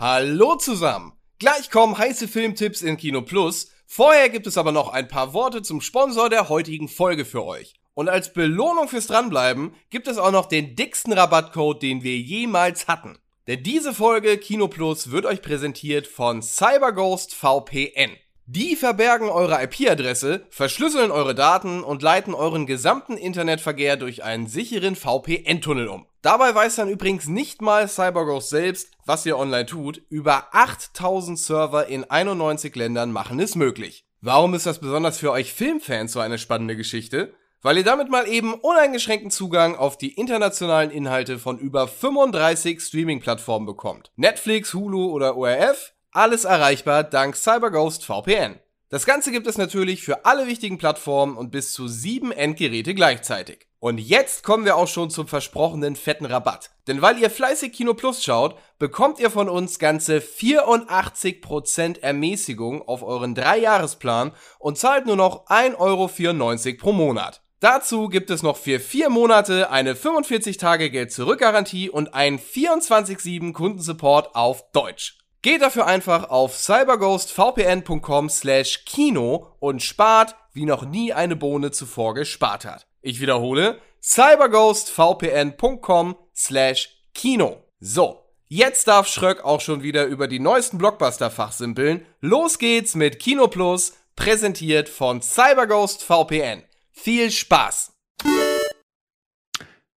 Hallo zusammen! Gleich kommen heiße Filmtipps in Kino Plus. Vorher gibt es aber noch ein paar Worte zum Sponsor der heutigen Folge für euch. Und als Belohnung fürs Dranbleiben gibt es auch noch den dicksten Rabattcode, den wir jemals hatten. Denn diese Folge Kino Plus wird euch präsentiert von CyberGhost VPN. Die verbergen eure IP-Adresse, verschlüsseln eure Daten und leiten euren gesamten Internetverkehr durch einen sicheren VPN-Tunnel um. Dabei weiß dann übrigens nicht mal CyberGhost selbst, was ihr online tut. Über 8000 Server in 91 Ländern machen es möglich. Warum ist das besonders für euch Filmfans so eine spannende Geschichte? Weil ihr damit mal eben uneingeschränkten Zugang auf die internationalen Inhalte von über 35 Streaming-Plattformen bekommt. Netflix, Hulu oder ORF alles erreichbar dank CyberGhost VPN. Das Ganze gibt es natürlich für alle wichtigen Plattformen und bis zu sieben Endgeräte gleichzeitig. Und jetzt kommen wir auch schon zum versprochenen fetten Rabatt. Denn weil ihr fleißig Kino Plus schaut, bekommt ihr von uns ganze 84% Ermäßigung auf euren Dreijahresplan und zahlt nur noch 1,94 Euro pro Monat. Dazu gibt es noch für vier Monate eine 45 Tage Geld zurück Garantie und einen 24/7 Kundensupport auf Deutsch. Geht dafür einfach auf cyberghostvpn.com slash Kino und spart, wie noch nie eine Bohne zuvor gespart hat. Ich wiederhole, cyberghostvpn.com slash Kino. So, jetzt darf Schröck auch schon wieder über die neuesten Blockbuster fachsimpeln. Los geht's mit Kino Plus, präsentiert von CyberGhost VPN. Viel Spaß!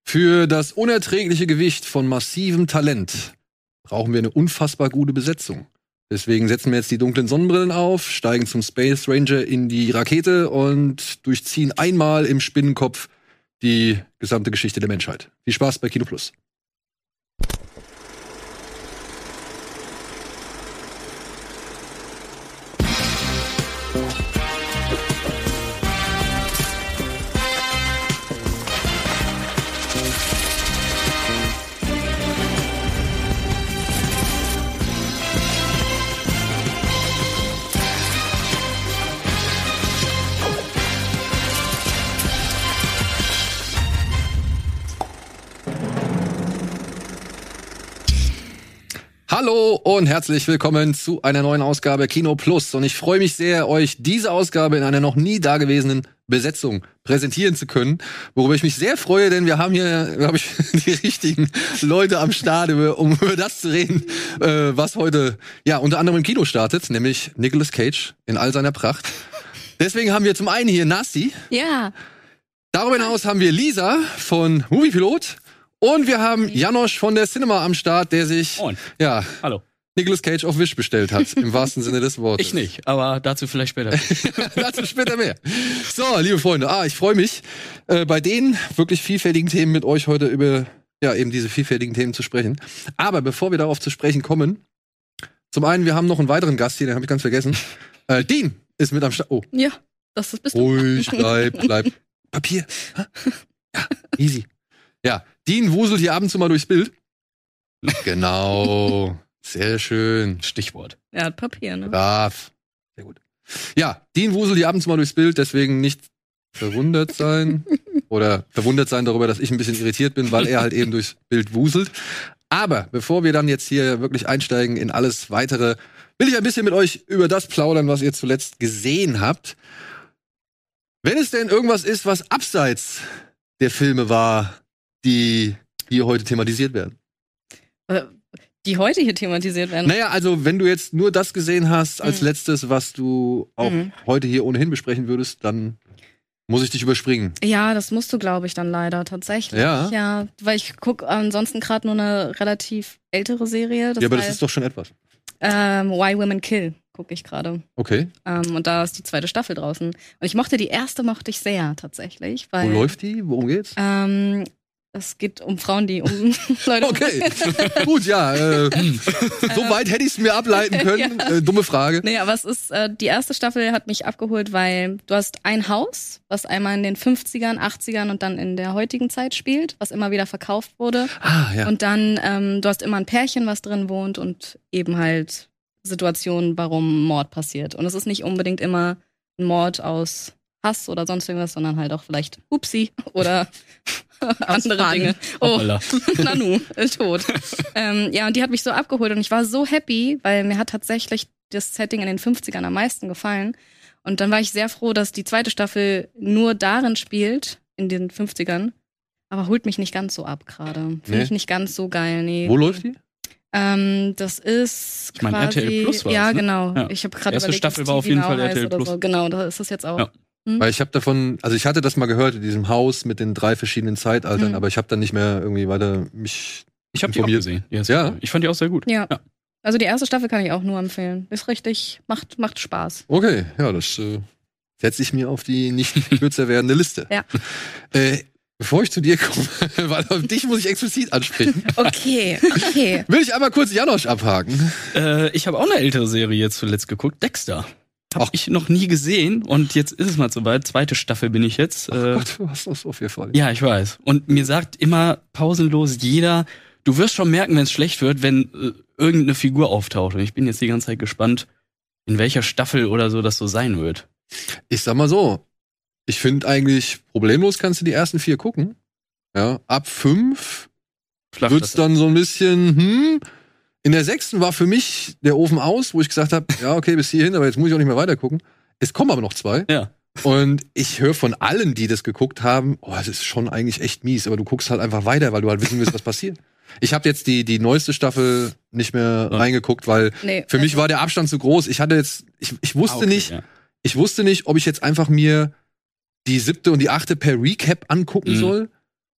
Für das unerträgliche Gewicht von massivem Talent brauchen wir eine unfassbar gute Besetzung. Deswegen setzen wir jetzt die dunklen Sonnenbrillen auf, steigen zum Space Ranger in die Rakete und durchziehen einmal im Spinnenkopf die gesamte Geschichte der Menschheit. Viel Spaß bei Kino Plus. Hallo und herzlich willkommen zu einer neuen Ausgabe Kino Plus. Und ich freue mich sehr, euch diese Ausgabe in einer noch nie dagewesenen Besetzung präsentieren zu können. Worüber ich mich sehr freue, denn wir haben hier, glaube ich, die richtigen Leute am Start, um über das zu reden, äh, was heute ja unter anderem im Kino startet, nämlich Nicolas Cage in all seiner Pracht. Deswegen haben wir zum einen hier Nasti. Ja. Darüber hinaus haben wir Lisa von Moviepilot. Und wir haben Janosch von der Cinema am Start, der sich Moin. ja Hallo. Nicolas Cage auf Wish bestellt hat, im wahrsten Sinne des Wortes. Ich nicht, aber dazu vielleicht später. Dazu später mehr. So, liebe Freunde, ah, ich freue mich, äh, bei den wirklich vielfältigen Themen mit euch heute über ja eben diese vielfältigen Themen zu sprechen. Aber bevor wir darauf zu sprechen kommen, zum einen, wir haben noch einen weiteren Gast hier, den habe ich ganz vergessen. Äh, Dean ist mit am Start. Oh, Ja, das ist bist du. ruhig, bleib, bleib. Papier. Ja, easy. Ja, Dean wuselt hier ab und zu mal durchs Bild. Genau. Sehr schön. Stichwort. Er hat Papier, ne? Brav. Sehr gut. Ja, Dean wuselt hier ab und zu mal durchs Bild, deswegen nicht verwundert sein. Oder verwundert sein darüber, dass ich ein bisschen irritiert bin, weil er halt eben durchs Bild wuselt. Aber bevor wir dann jetzt hier wirklich einsteigen in alles weitere, will ich ein bisschen mit euch über das plaudern, was ihr zuletzt gesehen habt. Wenn es denn irgendwas ist, was abseits der Filme war, die hier heute thematisiert werden. Äh, Die heute hier thematisiert werden. Naja, also wenn du jetzt nur das gesehen hast als Mhm. letztes, was du auch Mhm. heute hier ohnehin besprechen würdest, dann muss ich dich überspringen. Ja, das musst du, glaube ich, dann leider tatsächlich. Ja? Ja, weil ich gucke ansonsten gerade nur eine relativ ältere Serie. Das ja, aber das heißt, ist doch schon etwas. ähm, Why Women Kill gucke ich gerade. Okay. Ähm, und da ist die zweite Staffel draußen. Und ich mochte die erste, mochte ich sehr tatsächlich. Weil, Wo läuft die? Worum geht's? Ähm, es geht um Frauen, die um Leute Okay, gut, ja. Äh, hm. so weit hätte ich es mir ableiten können. Ja. Äh, dumme Frage. Nee, aber es ist, äh, die erste Staffel hat mich abgeholt, weil du hast ein Haus, was einmal in den 50ern, 80ern und dann in der heutigen Zeit spielt, was immer wieder verkauft wurde. Ah, ja. Und dann, ähm, du hast immer ein Pärchen, was drin wohnt und eben halt Situationen, warum Mord passiert. Und es ist nicht unbedingt immer ein Mord aus Hass oder sonst irgendwas, sondern halt auch vielleicht Upsi oder andere. Dinge. Oh. Nanu, ist tot. ähm, ja, und die hat mich so abgeholt und ich war so happy, weil mir hat tatsächlich das Setting in den 50ern am meisten gefallen. Und dann war ich sehr froh, dass die zweite Staffel nur darin spielt, in den 50ern. Aber holt mich nicht ganz so ab gerade. Finde Nee? ich nicht ganz so geil, nee. Wo läuft die? Ähm, das ist Ich mein, quasi, RTL Plus war's, Ja, ne? genau. Ja. Ich habe gerade Erste überlegt, Staffel war auf jeden Now Fall RTL Plus. So. Genau, da ist das jetzt auch. Ja. Weil ich habe davon, also ich hatte das mal gehört in diesem Haus mit den drei verschiedenen Zeitaltern, Mhm. aber ich habe dann nicht mehr irgendwie weiter mich. Ich habe die auch gesehen. erste Ja? Ich fand die auch sehr gut. Ja. Ja. Also die erste Staffel kann ich auch nur empfehlen. Ist richtig, macht, macht Spaß. Okay, ja, das äh, setze ich mir auf die nicht kürzer werdende Liste. Ja. Äh, bevor ich zu dir komme, weil auf dich muss ich explizit ansprechen, Okay, okay. will ich einmal kurz Janosch abhaken. Äh, ich habe auch eine ältere Serie jetzt zuletzt geguckt. Dexter. Ach. Habe ich noch nie gesehen und jetzt ist es mal soweit. Zweite Staffel bin ich jetzt. Oh Äh, Gott, du hast noch so viel vor dir. ja, ich weiß. Und mir sagt immer pausenlos jeder, du wirst schon merken, wenn es schlecht wird, wenn äh, irgendeine Figur auftaucht. Und ich bin jetzt die ganze Zeit gespannt, in welcher Staffel oder so das so sein wird. Ich sag mal so, ich finde eigentlich problemlos kannst du die ersten vier gucken. Ja, ab fünf Flacht wird's dann so ein bisschen, hm. In der sechsten war für mich der Ofen aus, wo ich gesagt habe, ja, okay, bis hierhin, aber jetzt muss ich auch nicht mehr weiter gucken. Es kommen aber noch zwei. Ja. Und ich höre von allen, die das geguckt haben, oh, es ist schon eigentlich echt mies, aber du guckst halt einfach weiter, weil du halt wissen willst, was passiert. Ich habe jetzt die, die neueste Staffel nicht mehr Ja. reingeguckt, weil Nee, für mich war der Abstand zu groß. Ich hatte jetzt, ich, ich wusste Ah, okay, nicht, Ja. ich wusste nicht, ob ich jetzt einfach mir die siebte und die achte per Recap angucken Mhm. soll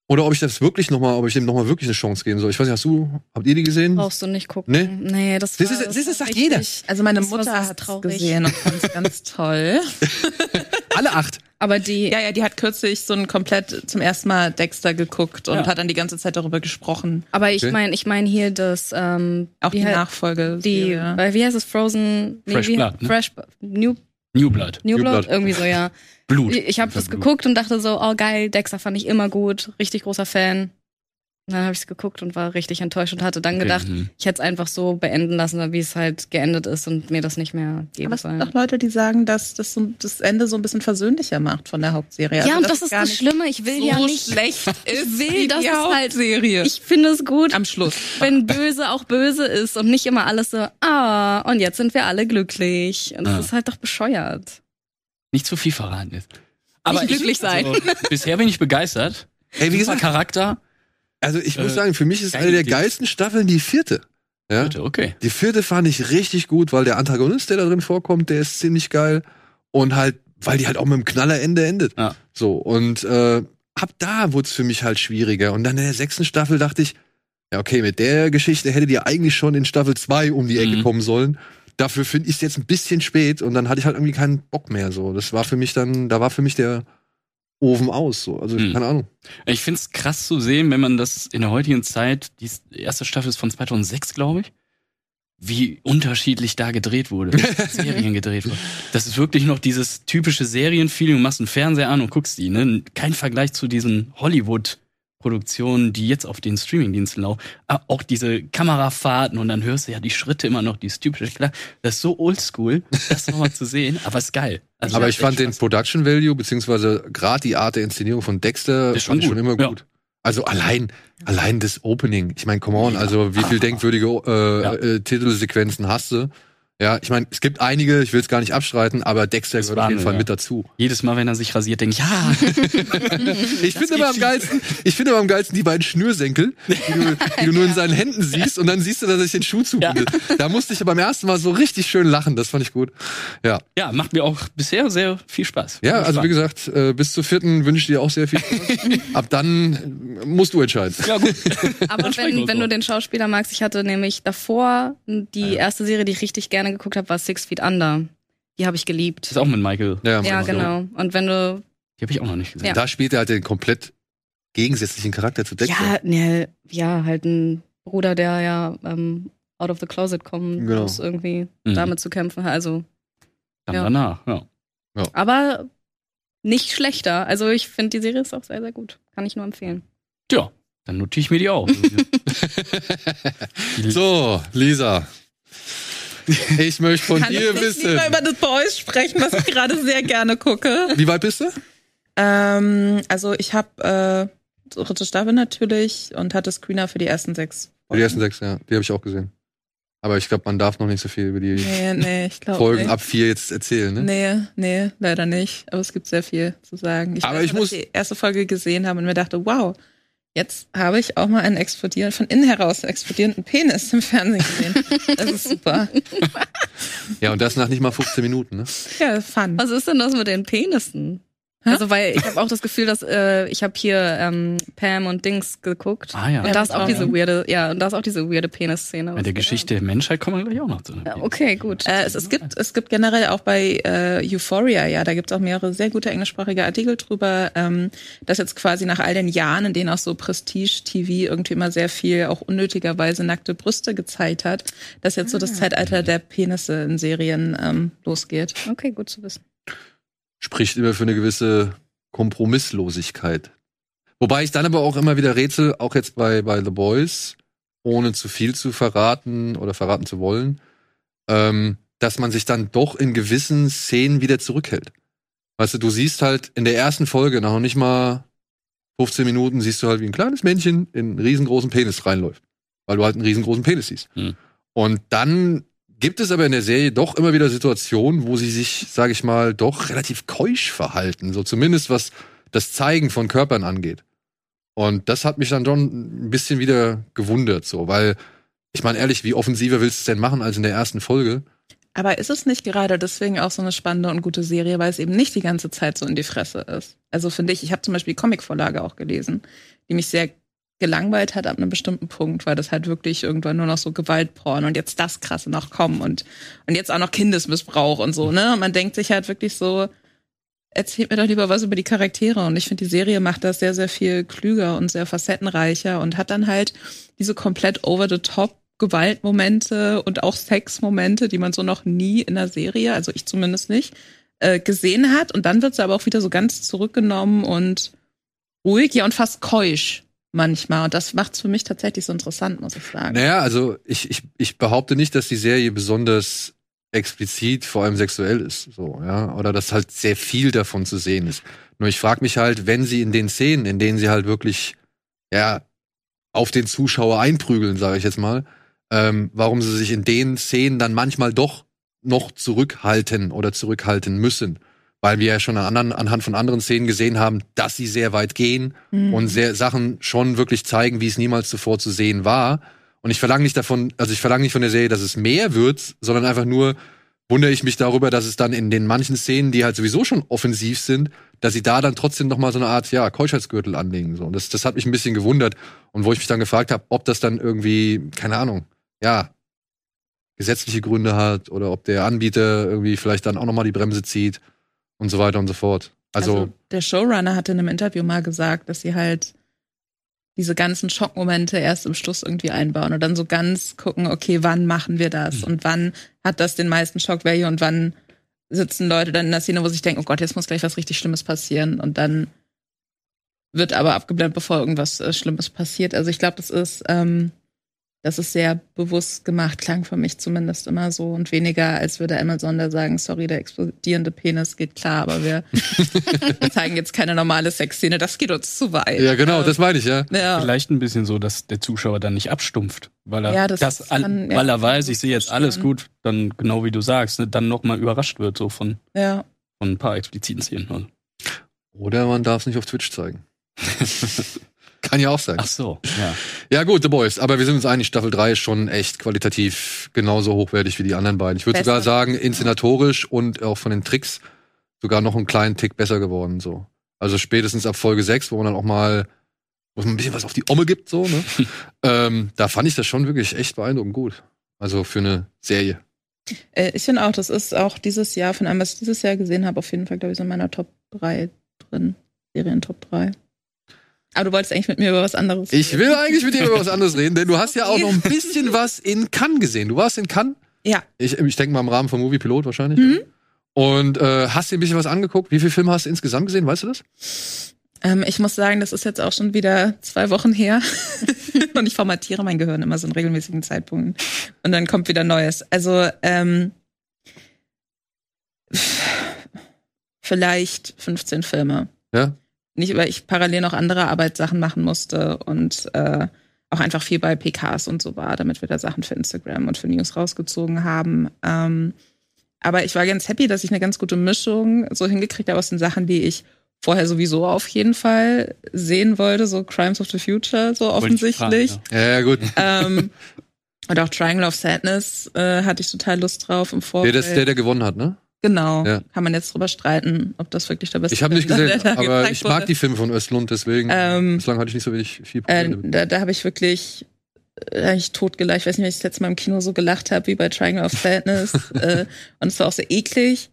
oder ob ich das wirklich noch mal, ob ich dem noch mal wirklich eine Chance geben soll. Ich weiß nicht, hast du, habt ihr die gesehen? brauchst du nicht gucken. Nee? Nee, das war, das siehst du, war sagt jeder. Also meine Das Mutter hat es traurig. gesehen und fand es ganz toll. Alle acht. Aber die, Ja, ja, die hat kürzlich so ein komplett zum ersten Mal Dexter geguckt und Ja. hat dann die ganze Zeit darüber gesprochen. aber ich Okay. meine, ich meine hier das, ähm, Auch die he- Nachfolge. die, weil wie heißt es, Frozen, nee, Fresh wie, Blood, ne? Fresh, New, New Blood. New New Blood, Blood. irgendwie so, ja. Blut. Ich, ich habe das Blut. geguckt und dachte so, oh geil, Dexter fand ich immer gut, richtig großer Fan. Und dann habe ich es geguckt und war richtig enttäuscht und hatte dann gedacht, mhm. ich hätte es einfach so beenden lassen, wie es halt geendet ist und mir das nicht mehr geben Aber es gibt sollen. auch Leute, die sagen, dass das so, das Ende so ein bisschen versöhnlicher macht von der Hauptserie. ja, Also, und das ist das Schlimme. Ich will so ja nicht. schlecht ist will, dass die es halt- Hauptserie. Ich finde es gut, am Schluss. wenn böse auch böse ist und nicht immer alles so, ah, und jetzt sind wir alle glücklich. Und das Ja. ist halt doch bescheuert. Nicht zu viel verraten ist. Aber Nicht glücklich sein. Also, bisher bin ich begeistert. Ey, wie Super gesagt, Charakter. also ich muss Äh, sagen, für mich ist eine der geilsten Staffeln die vierte. Ja? Bitte, okay. Die vierte fand ich richtig gut, weil der Antagonist, der da drin vorkommt, der ist ziemlich geil. Und halt, weil die halt auch mit einem Knallerende endet. Ja. So, und äh, ab da wurde es für mich halt schwieriger. Und dann in der sechsten Staffel dachte ich, ja, okay, mit der Geschichte hättet ihr eigentlich schon in Staffel 2 um die Ecke Mhm. kommen sollen. Dafür finde ich es jetzt ein bisschen spät und dann hatte ich halt irgendwie keinen Bock mehr. So, das war für mich dann, da war für mich der Ofen aus. So, also Mhm. keine Ahnung. Ich finde es krass zu sehen, wenn man das in der heutigen Zeit, die erste Staffel ist von 2006, glaube ich, wie unterschiedlich da gedreht wurde, Serien gedreht wurde. Das ist wirklich noch dieses typische Serienfeeling. Du machst einen Fernseher an und guckst die. Ne? Kein Vergleich zu diesen Hollywood-Produktionen, die jetzt auf den Streamingdiensten laufen. Ah, Auch diese Kamerafahrten und dann hörst du ja die Schritte immer noch, dieses typische. Klar, das ist so oldschool, das nochmal zu sehen, aber ist geil. Also, Aber ich fand den. Production Value, beziehungsweise gerade die Art der Inszenierung von Dexter, Ist schon ich schon gut, immer ja. gut. Also allein, allein das Opening. Ich meine, come on, also wie viel denkwürdige äh, Ja. äh, Titelsequenzen hast du? Ja, ich meine, es gibt einige, ich will es gar nicht abstreiten, aber Dexter gehört auf jeden Fall ja. mit dazu. Jedes Mal, wenn er sich rasiert, denke ich, ja, Ich finde immer am geilsten, ich finde immer am geilsten die beiden Schnürsenkel, die du, die du nur in seinen Händen siehst und dann siehst du, dass er sich den Schuh zubindet. Da musste ich beim ersten Mal so richtig schön lachen, das fand ich gut. Ja, ja, macht mir auch bisher sehr viel Spaß. ja also wie gesagt, äh, bis zur vierten wünsche ich dir auch sehr viel Spaß. Ab dann äh, musst du entscheiden. Ja, gut. Aber wenn, wenn du den Schauspieler magst, ich hatte nämlich davor die erste Serie, die ich richtig gerne geguckt habe, war Six Feet Under. Die habe ich geliebt. Das ist auch mit Michael. Ja, Ja, genau. Und wenn du, Die habe ich auch noch nicht gesehen. Ja. Da spielt er halt den komplett gegensätzlichen Charakter zu Dexter. ja, ne, ja, halt ein Bruder, der ja ähm, out of the closet kommen Genau. muss, irgendwie Mhm. damit zu kämpfen. Also, Dann Ja. danach, ja. aber nicht schlechter. Also ich finde, die Serie ist auch sehr, sehr gut. Kann ich nur empfehlen. Tja, dann notiere ich mir die auch. so, Lisa. Ich möchte von Kann dir ich wissen. lieber über The Boys sprechen, was ich gerade sehr gerne gucke. Wie weit bist du? Ähm, also ich habe äh, dritte Staffel natürlich und hatte Screener für die ersten sechs. Die ersten sechs, ja. Die habe ich auch gesehen. Aber ich glaube, man darf noch nicht so viel über die Nee, nee, ich Folgen nicht. ab vier jetzt erzählen, ne? Nee, nee, leider nicht. Aber es gibt sehr viel zu sagen. Ich Aber weiß ich muss- ich die erste Folge gesehen habe und mir dachte, wow, jetzt habe ich auch mal einen explodieren, von innen heraus explodierenden Penis im Fernsehen gesehen. Das ist super. Ja, und das nach nicht mal 15 Minuten, ne? Ja, fun. Was ist denn das mit den Penissen? Hä? Also, weil ich habe auch das Gefühl, dass äh, ich habe hier ähm, Pam und Dings geguckt. Ah ja. Und da ist auch diese weirde, ja, und da ist auch diese weirde Penis-Szene. Bei der Geschichte der Menschheit kommen wir gleich auch noch zu. Ja, okay, gut. Äh, es, es, gibt, es gibt generell auch bei äh, Euphoria, ja, da gibt es auch mehrere sehr gute englischsprachige Artikel drüber, ähm, dass jetzt quasi nach all den Jahren, in denen auch so Prestige-TV irgendwie immer sehr viel auch unnötigerweise nackte Brüste gezeigt hat, dass jetzt so das Zeitalter der Penisse in Serien ähm, losgeht. Okay, gut zu wissen. Spricht immer für eine gewisse Kompromisslosigkeit. Wobei ich dann aber auch immer wieder rätsel, auch jetzt bei, bei The Boys, ohne zu viel zu verraten oder verraten zu wollen, ähm, dass man sich dann doch in gewissen Szenen wieder zurückhält. Weißt du, du siehst halt in der ersten Folge, nach noch nicht mal 15 Minuten, siehst du halt, wie ein kleines Männchen in einen riesengroßen Penis reinläuft. Weil du halt einen riesengroßen Penis siehst. Hm. Und dann gibt es aber in der Serie doch immer wieder Situationen, wo sie sich, sage ich mal, doch relativ keusch verhalten. So zumindest was das Zeigen von Körpern angeht. Und das hat mich dann schon ein bisschen wieder gewundert, so, weil ich meine ehrlich, wie offensiver willst du es denn machen als in der ersten Folge? Aber ist es nicht gerade deswegen auch so eine spannende und gute Serie, weil es eben nicht die ganze Zeit so in die Fresse ist? Also finde ich, ich habe zum Beispiel die Comicvorlage auch gelesen, die mich sehr gelangweilt hat ab einem bestimmten Punkt, weil das halt wirklich irgendwann nur noch so Gewaltporn und jetzt das krasse noch kommen und, und jetzt auch noch Kindesmissbrauch und so, ne? Und man denkt sich halt wirklich so, erzählt mir doch lieber was über die Charaktere. Und ich finde, die Serie macht das sehr, sehr viel klüger und sehr facettenreicher und hat dann halt diese komplett over the top Gewaltmomente und auch Sexmomente, die man so noch nie in der Serie, also ich zumindest nicht, äh, gesehen hat. Und dann wird sie aber auch wieder so ganz zurückgenommen und ruhig, ja, und fast keusch manchmal. Und das macht es für mich tatsächlich so interessant, muss ich sagen. Naja, also ich, ich, ich behaupte nicht, dass die Serie besonders explizit, vor allem sexuell ist, so, ja, oder dass halt sehr viel davon zu sehen ist. Nur ich frage mich halt, wenn sie in den Szenen, in denen sie halt wirklich, ja, auf den Zuschauer einprügeln, sage ich jetzt mal, ähm, warum sie sich in den Szenen dann manchmal doch noch zurückhalten oder zurückhalten müssen. Weil wir ja schon an anderen, anhand von anderen Szenen gesehen haben, dass sie sehr weit gehen Mhm. und sehr Sachen schon wirklich zeigen, wie es niemals zuvor zu sehen war. Und ich verlange nicht davon, also ich verlange nicht von der Serie, dass es mehr wird, sondern einfach nur wundere ich mich darüber, dass es dann in den manchen Szenen, die halt sowieso schon offensiv sind, dass sie da dann trotzdem noch mal so eine Art ja Keuschheitsgürtel anlegen so. Und das, das hat mich ein bisschen gewundert und wo ich mich dann gefragt habe, ob das dann irgendwie keine Ahnung, ja gesetzliche Gründe hat oder ob der Anbieter irgendwie vielleicht dann auch noch mal die Bremse zieht und so weiter und so fort. Also, der Showrunner hatte in einem Interview mal gesagt, dass sie halt diese ganzen Schockmomente erst im Schluss irgendwie einbauen und dann so ganz gucken, okay, wann machen wir das Mhm. und wann hat das den meisten Shock-Value und wann sitzen Leute dann in der Szene, wo sich denken, oh Gott, jetzt muss gleich was richtig Schlimmes passieren und dann wird aber abgeblendet, bevor irgendwas äh, Schlimmes passiert. Also ich glaube, das ist ähm, das ist sehr bewusst gemacht, klang für mich zumindest immer so und weniger, als würde Amazon da sagen, sorry, der explodierende Penis geht klar, aber wir, zeigen jetzt keine normale Sexszene, das geht uns zu weit. ja genau, das meine ich ja. ja. Vielleicht ein bisschen so, dass der Zuschauer dann nicht abstumpft, weil er Ja, das das, kann- weil er weiß, ich sehe jetzt alles gut, dann genau wie du sagst, ne, dann noch mal überrascht wird so von, ja. von ein paar expliziten Szenen. Also. Oder man darf es nicht auf Twitch zeigen. Kann ja auch sein. Ach so, ja. Ja gut, The Boys, aber wir sind uns einig, Staffel 3 ist schon echt qualitativ genauso hochwertig wie die anderen beiden. Ich würde sogar sagen, inszenatorisch und auch von den Tricks sogar noch einen kleinen Tick besser geworden. so. Also spätestens ab Folge 6, wo man dann auch mal wo man ein bisschen was auf die Omme gibt, so, ne? ähm, da fand ich das schon wirklich echt beeindruckend gut. Also für eine Serie. Äh, ich finde auch, das ist auch dieses Jahr, von allem, was ich dieses Jahr gesehen habe, auf jeden Fall, glaube ich, so in meiner Top 3 drin. Serien Top 3. Aber du wolltest eigentlich mit mir über was anderes Ich will eigentlich mit dir über was anderes reden, denn du hast ja auch noch ein bisschen was in Cannes gesehen. Du warst in Cannes? Ja. Ich, ich denke mal im Rahmen vom Movie Pilot wahrscheinlich. Mhm. Und äh, hast dir ein bisschen was angeguckt? Wie viele Filme hast du insgesamt gesehen? Weißt du das? Ähm, ich muss sagen, das ist jetzt auch schon wieder zwei Wochen her. und ich formatiere mein Gehirn immer so in regelmäßigen Zeitpunkten. Und dann kommt wieder Neues. Also, ähm, vielleicht 15 Filme. Ja? Nicht, weil ich parallel noch andere Arbeitssachen machen musste und äh, auch einfach viel bei PKs und so war, damit wir da Sachen für Instagram und für News rausgezogen haben. Ähm, aber ich war ganz happy, dass ich eine ganz gute Mischung so hingekriegt habe aus den Sachen, die ich vorher sowieso auf jeden Fall sehen wollte, so Crimes of the Future, so offensichtlich. fragen, Ja, ja gut. ähm, und auch Triangle of Sadness äh, hatte ich total Lust drauf im Der, Vorfeld. das, der, der gewonnen hat, ne? Genau. Ja. Kann man jetzt drüber streiten, ob das wirklich der beste Ich habe nicht Film ist, gesehen, aber ich mag wurde. die Filme von Östlund, deswegen Ähm, bislang hatte ich nicht so wenig viel Äh, Probleme damit. da da habe ich wirklich äh, eigentlich totgelacht. Ich weiß nicht, wenn ich das letzte Mal im Kino so gelacht habe wie bei Triangle of Sadness. äh, und es war auch sehr eklig.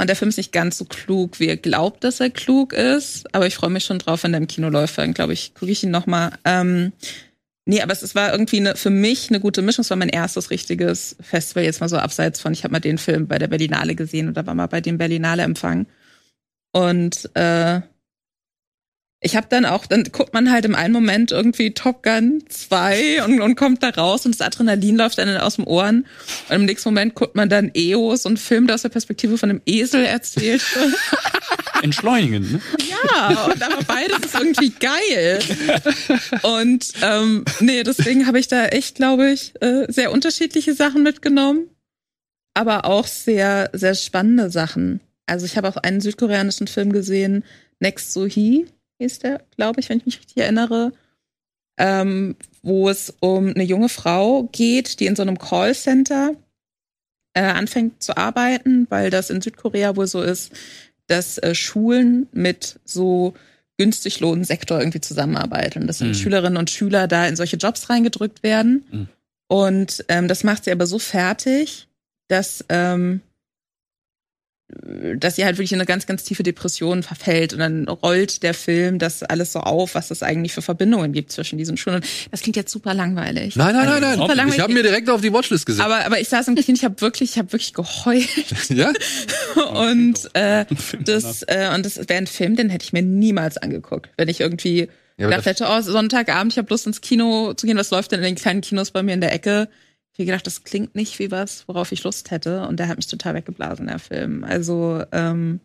Und der Film ist nicht ganz so klug, wie er glaubt, dass er klug ist. Aber ich freue mich schon drauf, wenn der im Kino läuft. Dann glaube ich, gucke ich ihn noch mal. Ähm, nee, aber es, es war irgendwie eine, für mich eine gute Mischung. Es war mein erstes richtiges Festival, jetzt mal so abseits von, ich habe mal den Film bei der Berlinale gesehen oder war mal bei dem Berlinale Empfang. Und äh, ich habe dann auch, dann guckt man halt im einen Moment irgendwie Top Gun 2 und, und kommt da raus und das Adrenalin läuft dann aus den Ohren. Und im nächsten Moment guckt man dann EOS und Film, der aus der Perspektive von einem Esel erzählt. Entschleunigen, ne? Ja, und aber beides ist irgendwie geil. Und ähm, nee, deswegen habe ich da echt, glaube ich, äh, sehr unterschiedliche Sachen mitgenommen, aber auch sehr, sehr spannende Sachen. Also ich habe auch einen südkoreanischen Film gesehen, Next to He hieß der, glaube ich, wenn ich mich richtig erinnere, ähm, wo es um eine junge Frau geht, die in so einem Callcenter äh, anfängt zu arbeiten, weil das in Südkorea wohl so ist, dass äh, Schulen mit so günstig Lohnsektor irgendwie zusammenarbeiten. Und dass Mhm. Schülerinnen und Schüler da in solche Jobs reingedrückt werden. Mhm. Und ähm, das macht sie aber so fertig, dass, ähm, dass sie halt wirklich in eine ganz, ganz tiefe Depression verfällt. Und dann rollt der Film das alles so auf, was es eigentlich für Verbindungen gibt zwischen diesen Schulen. Und das klingt jetzt super langweilig. Nein, nein, nein, Super nein. langweilig. Ich habe mir direkt auf die Watchlist gesetzt. aber, aber ich saß im Kino, ich habe wirklich, ich habe wirklich geheult. ja? und äh, Film das äh, und das wäre ein Film, den hätte ich mir niemals angeguckt, wenn ich irgendwie Ja, gedacht hätte, oh, Sonntagabend, ich habe Lust ins Kino zu gehen, was läuft denn in den kleinen Kinos bei mir in der Ecke? Ich habe gedacht, das klingt nicht wie was, worauf ich Lust hätte und der hat mich total weggeblasen, der Film. Also ähm,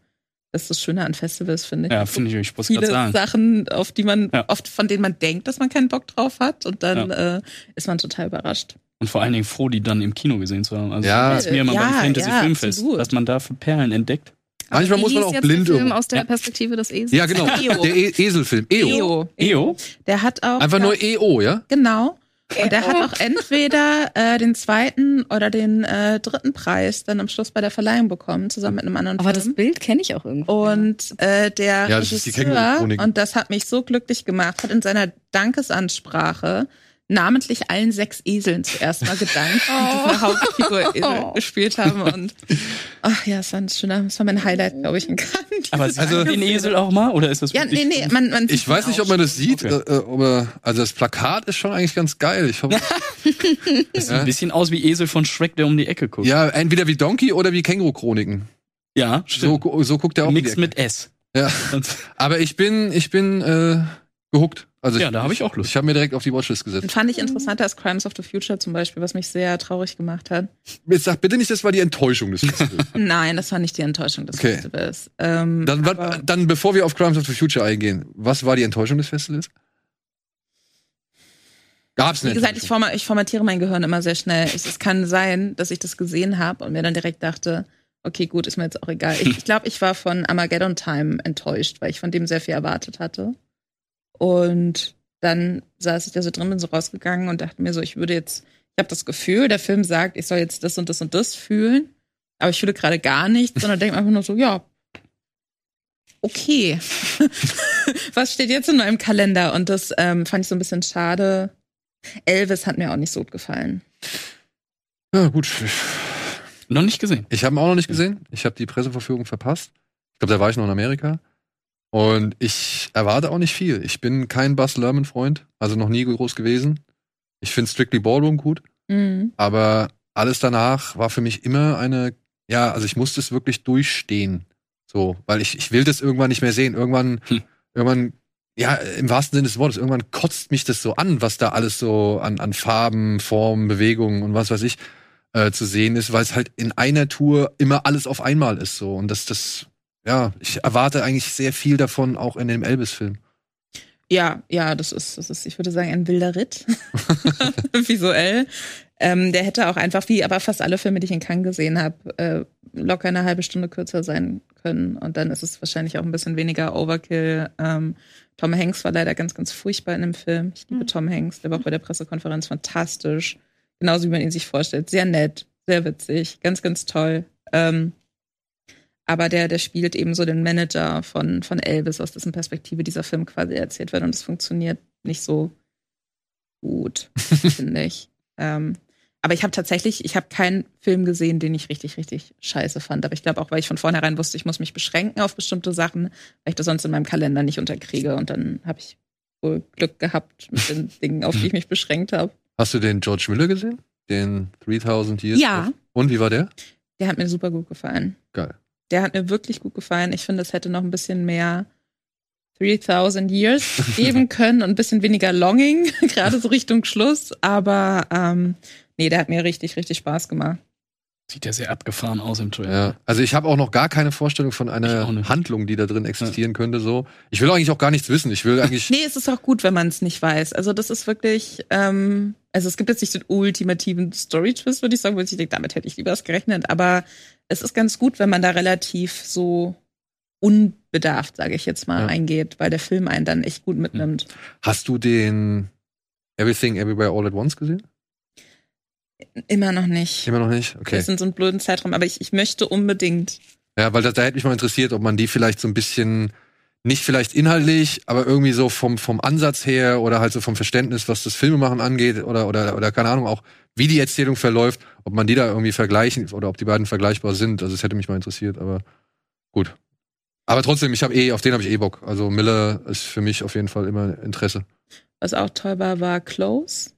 das ist das Schöne an Festivals, finde ich. Ja, finde ich, ich muss Viele gerade sagen. Sachen, auf die man Ja. oft, von denen man denkt, dass man keinen Bock drauf hat und dann äh, ist man total überrascht. Und vor allen Dingen froh, die dann im Kino gesehen zu haben. Also Ja. das ist mir immer Ja, beim Fantasy ja, Filmfest, absolut. dass man da für Perlen entdeckt. Manchmal muss man auch jetzt blind der Film um. aus der Ja. Perspektive des Esels. Ja, genau. EO. Der e Eselfilm. EO. EO. EO? Der hat auch Einfach nur EO, ja? Genau. Und der hat auch entweder äh, den zweiten oder den äh, dritten Preis dann am Schluss bei der Verleihung bekommen, zusammen mit einem anderen Aber das Film. Bild kenne ich auch irgendwo. Und äh, der Ja, das ist die Regisseur, und das hat mich so glücklich gemacht, hat in seiner Dankesansprache namentlich allen sechs Eseln zuerst mal gedankt, die diese Hauptfigur Esel gespielt haben. Und ach ja, es war ein schöner, das war mein Highlight, glaube ich, in Cannes. Aber also den. Esel auch mal? Oder ist das Ja, nee, nee, man, man Ich weiß nicht, ob man das sieht, Okay. äh, aber also das Plakat ist schon eigentlich ganz geil. Ich hoffe, Das sieht ein bisschen aus wie Esel von Shrek, der um die Ecke guckt. ja, entweder wie Donkey oder wie Känguru-Chroniken. ja So, stimmt. so guckt er auch Mix mit S. Ja. Aber ich bin, ich bin äh, gehuckt. Also Ja, da hab ich auch Lust. Ich habe mir direkt auf die Watchlist Den gesetzt. fand ich interessanter als Crimes of the Future zum Beispiel, was mich sehr traurig gemacht hat. Jetzt sag bitte nicht, das war die Enttäuschung des Festivals. Nein, das war nicht die Enttäuschung des Okay. Festivals. Ähm, Dann, aber- wa- dann, bevor wir auf Crimes of the Future eingehen, was war die Enttäuschung des Festivals? Gab's Wie eine gesagt, ich, forma ich formatiere mein Gehirn immer sehr schnell. Ich, es kann sein, dass ich das gesehen habe und mir dann direkt dachte, okay, gut, ist mir jetzt auch egal. Ich, ich glaube, ich war von Armageddon Time enttäuscht, weil ich von dem sehr viel erwartet hatte. Und dann saß ich da so drin, bin so rausgegangen und dachte mir so, ich würde jetzt, ich habe das Gefühl, der Film sagt, ich soll jetzt das und das und das fühlen, aber ich fühle gerade gar nichts, sondern denke einfach nur so, ja, okay. Was steht jetzt in meinem Kalender? Und das ähm, fand ich so ein bisschen schade. Elvis hat mir auch nicht so gut gefallen. Ja, gut. noch nicht gesehen. Ich habe ihn auch noch nicht gesehen. Ich habe die Presseverführung verpasst. Ich glaube, da war ich noch in Amerika. Und ich erwarte auch nicht viel. Ich bin kein Buzz Lerman-Freund, also noch nie groß gewesen. Ich finde Strictly Ballroom gut, Mhm. aber alles danach war für mich immer eine, ja, also ich musste es wirklich durchstehen. So, weil ich, ich will das irgendwann nicht mehr sehen. Irgendwann Hm. irgendwann, ja, im wahrsten Sinne des Wortes, irgendwann kotzt mich das so an, was da alles so an, an Farben, Formen, Bewegungen und was weiß ich äh, zu sehen ist, weil es halt in einer Tour immer alles auf einmal ist so. Und das, das, ja, ich erwarte eigentlich sehr viel davon auch in dem Elvis-Film. Ja, ja, das ist, das ist, ich würde sagen, ein wilder Ritt. Visuell. Ähm, der hätte auch einfach, wie aber fast alle Filme, die ich in Cannes gesehen habe, äh, locker eine halbe Stunde kürzer sein können. Und dann ist es wahrscheinlich auch ein bisschen weniger Overkill. Ähm, Tom Hanks war leider ganz, ganz furchtbar in dem Film. Ich liebe Mhm. Tom Hanks. Der war auch bei der Pressekonferenz fantastisch. Genauso wie man ihn sich vorstellt. Sehr nett, sehr witzig, ganz, ganz toll. Ähm, aber der, der spielt eben so den Manager von, von Elvis, aus dessen Perspektive dieser Film quasi erzählt wird. Und es funktioniert nicht so gut, finde ich. Ähm, aber ich habe tatsächlich, ich habe keinen Film gesehen, den ich richtig, richtig scheiße fand. Aber ich glaube auch, weil ich von vornherein wusste, ich muss mich beschränken auf bestimmte Sachen, weil ich das sonst in meinem Kalender nicht unterkriege. Und dann habe ich wohl Glück gehabt mit den Dingen, auf die ich mich beschränkt habe. Hast du den George Miller gesehen? Den 3000 Years? Ja. of- Und wie war der? Der hat mir super gut gefallen. Geil. Der hat mir wirklich gut gefallen. Ich finde, es hätte noch ein bisschen mehr 3000 Years geben können und ein bisschen weniger Longing, gerade so Richtung Schluss. Aber ähm, nee, der hat mir richtig, richtig Spaß gemacht. Sieht ja sehr abgefahren aus im Trailer. Ja. Also ich habe auch noch gar keine Vorstellung von einer. Handlung, die da drin existieren könnte. So, ich will eigentlich auch gar nichts wissen. Ich will eigentlich. Nee, es ist auch gut, wenn man es nicht weiß. Also das ist wirklich, ähm, also es gibt jetzt nicht den ultimativen Story-Twist, würde ich sagen, wo ich denke, damit hätte ich lieber was gerechnet. Aber es ist ganz gut, wenn man da relativ so unbedarft, sage ich jetzt mal, Ja. eingeht, weil der Film einen dann echt gut mitnimmt. Hast du den Everything Everywhere All at Once gesehen? Immer noch nicht. Immer noch nicht? Wir Okay. sind so einen blöden Zeitraum, aber ich, ich möchte unbedingt. Ja, weil da, da hätte mich mal interessiert, ob man die vielleicht so ein bisschen, nicht vielleicht inhaltlich, aber irgendwie so vom, vom Ansatz her oder halt so vom Verständnis, was das Filmemachen angeht oder, oder, oder keine Ahnung, auch wie die Erzählung verläuft, ob man die da irgendwie vergleichen oder ob die beiden vergleichbar sind. Also es hätte mich mal interessiert, aber gut. Aber trotzdem, ich habe eh, auf den habe ich eh Bock. Also Miller ist für mich auf jeden Fall immer Interesse. Was auch toll war, war Close.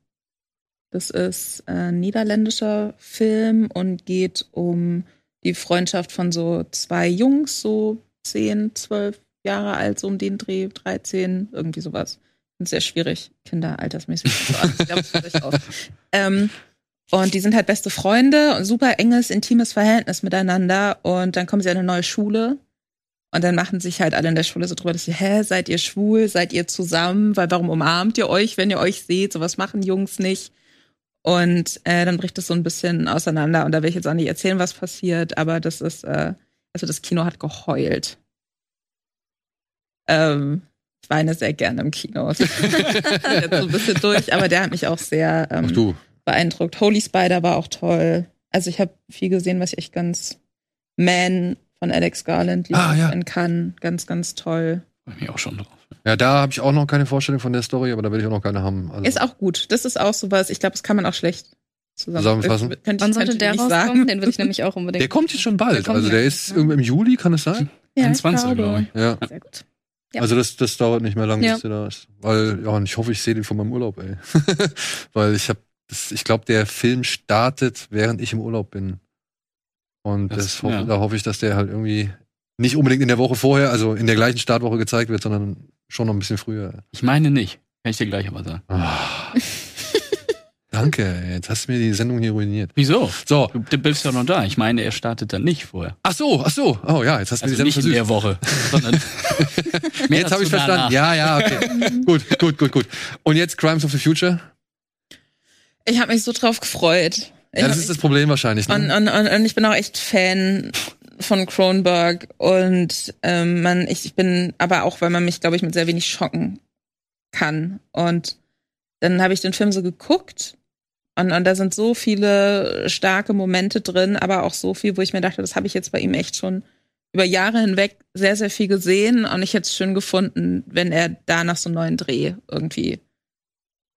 Das ist ein niederländischer Film und geht um die Freundschaft von so zwei Jungs, so 10, 12 Jahre alt, so um den Dreh, 13, irgendwie sowas. Und sehr schwierig, Kinder altersmäßig. So euch auf. ähm, und die sind halt beste Freunde und super enges, intimes Verhältnis miteinander. Und dann kommen sie an eine neue Schule. Und dann machen sich halt alle in der Schule so drüber, dass sie, hä, seid ihr schwul, seid ihr zusammen? Weil warum umarmt ihr euch, wenn ihr euch seht? Sowas machen Jungs nicht. Und äh, dann bricht es so ein bisschen auseinander. Und da will ich jetzt auch nicht erzählen, was passiert, aber das ist, äh, also das Kino hat geheult. Ähm, ich weine sehr gerne im Kino. Jetzt so ein bisschen durch, aber der hat mich auch sehr ähm, du. beeindruckt. Holy Spider war auch toll. Also ich habe viel gesehen, was ich echt ganz Man von Alex Garland lieb Ah, ja. in Cannes. Ganz, ganz toll. Freue mich auch schon drauf. Ja, da habe ich auch noch keine Vorstellung von der Story, aber da will ich auch noch keine haben. Also, Ist auch gut. Das ist auch sowas, ich glaube, das kann man auch schlecht zusammen Zusammenfassen? Ich- Könnte, Wann ich- sollte könnte der nicht rauskommen? sagen. Den will ich nämlich auch unbedingt. der kommt jetzt schon bald. Der also der ja. ist irgendwie im Juli, kann es sein? Ja, 21, glaube ich. Ja. Sehr gut. Ja. Also das, das dauert nicht mehr lange, Ja. bis der da ist. Weil, ja, und ich hoffe, ich sehe den von meinem Urlaub, ey. Weil ich habe, ich glaube, der Film startet, während ich im Urlaub bin. Und Das- das, hoff, ja. da hoffe ich, dass der halt irgendwie nicht unbedingt in der Woche vorher, also in der gleichen Startwoche gezeigt wird, sondern schon noch ein bisschen früher. Ich meine nicht. Kann ich dir gleich aber sagen. Ah. Danke, jetzt hast du mir die Sendung hier ruiniert. Wieso? So, Du, du bist ja noch da. Ich meine, er startet dann nicht vorher. ach so, ach so. Oh ja, jetzt hast du mir Also die nicht in Sendung der Woche, sondern mehr Jetzt habe ich verstanden. danach. Ja, ja, okay. gut, gut, gut, gut. Und jetzt Crimes of the Future? Ich habe mich so drauf gefreut. Ja, das ist das Problem wahrscheinlich. Und, Ne? und, und, und ich bin auch echt Fan von Cronenberg und ähm, man, ich, ich bin aber auch, weil man mich, glaube ich, mit sehr wenig schocken kann. Und dann habe ich den Film so geguckt und, und da sind so viele starke Momente drin, aber auch so viel, wo ich mir dachte, das habe ich jetzt bei ihm echt schon über Jahre hinweg sehr, sehr viel gesehen und ich hätte es schön gefunden, wenn er da nach so einem neuen Dreh irgendwie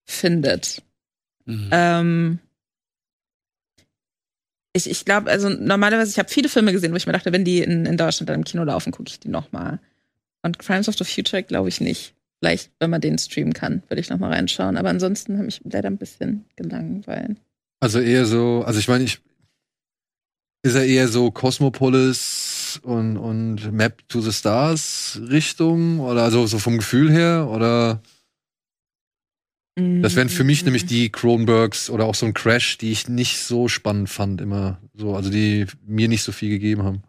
findet. Mhm. Ähm, ich ich glaube, also normalerweise, ich habe viele Filme gesehen, wo ich mir dachte, wenn die in, in Deutschland dann im Kino laufen, gucke ich die nochmal. Und Crimes of the Future glaube ich nicht. Vielleicht, wenn man den streamen kann, würde ich nochmal reinschauen. Aber ansonsten habe ich leider ein bisschen gelangweilt. Also eher so, also ich meine, ich ist er eher so Cosmopolis und, und Map to the Stars Richtung oder also so vom Gefühl her oder das wären für mich Mhm. nämlich die Cronenbergs oder auch so ein Crash, die ich nicht so spannend fand immer so, also die mir nicht so viel gegeben haben.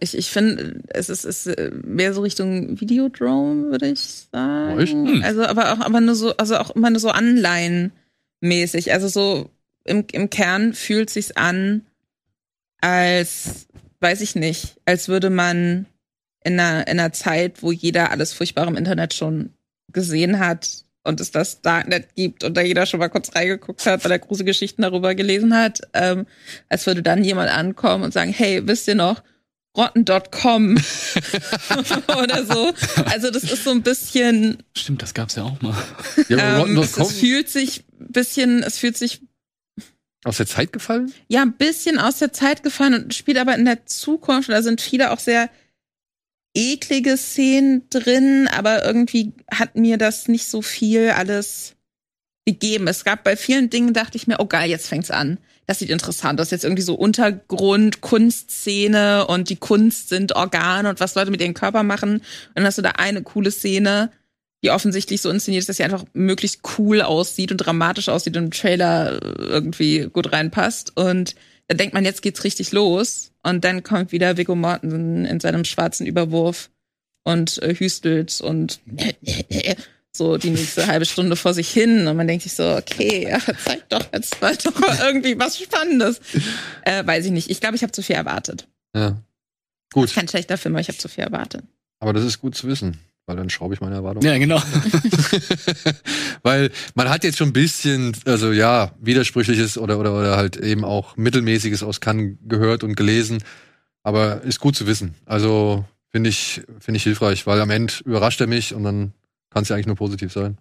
Ich, ich finde, es ist, ist äh, mehr so Richtung Videodrome, würde ich sagen. Echt? Hm. Also, aber auch, aber nur so, also auch immer nur so Anleihenmäßig. Also so im, im Kern fühlt sich's an, als, weiß ich nicht, als würde man in einer, in einer Zeit, wo jeder alles Furchtbare im Internet schon gesehen hat und es das Darknet gibt und da jeder schon mal kurz reingeguckt hat, weil er große Geschichten darüber gelesen hat, ähm, als würde dann jemand ankommen und sagen, hey, wisst ihr noch, rotten.com oder so. Also das ist so ein bisschen, Stimmt, das gab's ja auch mal. Ja, aber ähm, es, Rotten.com es fühlt sich ein bisschen, es fühlt sich aus der Zeit gefallen? ja ein bisschen aus der Zeit gefallen und spielt aber in der Zukunft. Und da sind viele auch sehr eklige Szenen drin, aber irgendwie hat mir das nicht so viel alles gegeben. Es gab bei vielen Dingen, dachte ich mir, oh geil, jetzt fängt's an. Das sieht interessant aus. Jetzt irgendwie so Untergrund, Kunstszene und die Kunst sind Organe und was Leute mit ihrem Körper machen. Und dann hast du da eine coole Szene, die offensichtlich so inszeniert ist, dass sie einfach möglichst cool aussieht und dramatisch aussieht und im Trailer irgendwie gut reinpasst. Und da denkt man, jetzt geht's richtig los. Und dann kommt wieder Viggo Mortensen in seinem schwarzen Überwurf und äh, hüstelt und so die nächste halbe Stunde vor sich hin. Und man denkt sich so, okay, ja, zeig doch jetzt mal doch mal irgendwie was Spannendes. Äh, weiß ich nicht. Ich glaube, ich habe zu viel erwartet. Ja. Gut, Kein schlechter Film, aber ich habe zu viel erwartet. aber das ist gut zu wissen, weil dann schraube ich meine Erwartungen. Ja, genau. Weil man hat jetzt schon ein bisschen, also ja, widersprüchliches oder, oder, oder halt eben auch mittelmäßiges aus Cannes gehört und gelesen. Aber ist gut zu wissen. Also finde ich, finde ich hilfreich, weil am Ende überrascht er mich und dann kann es ja eigentlich nur positiv sein.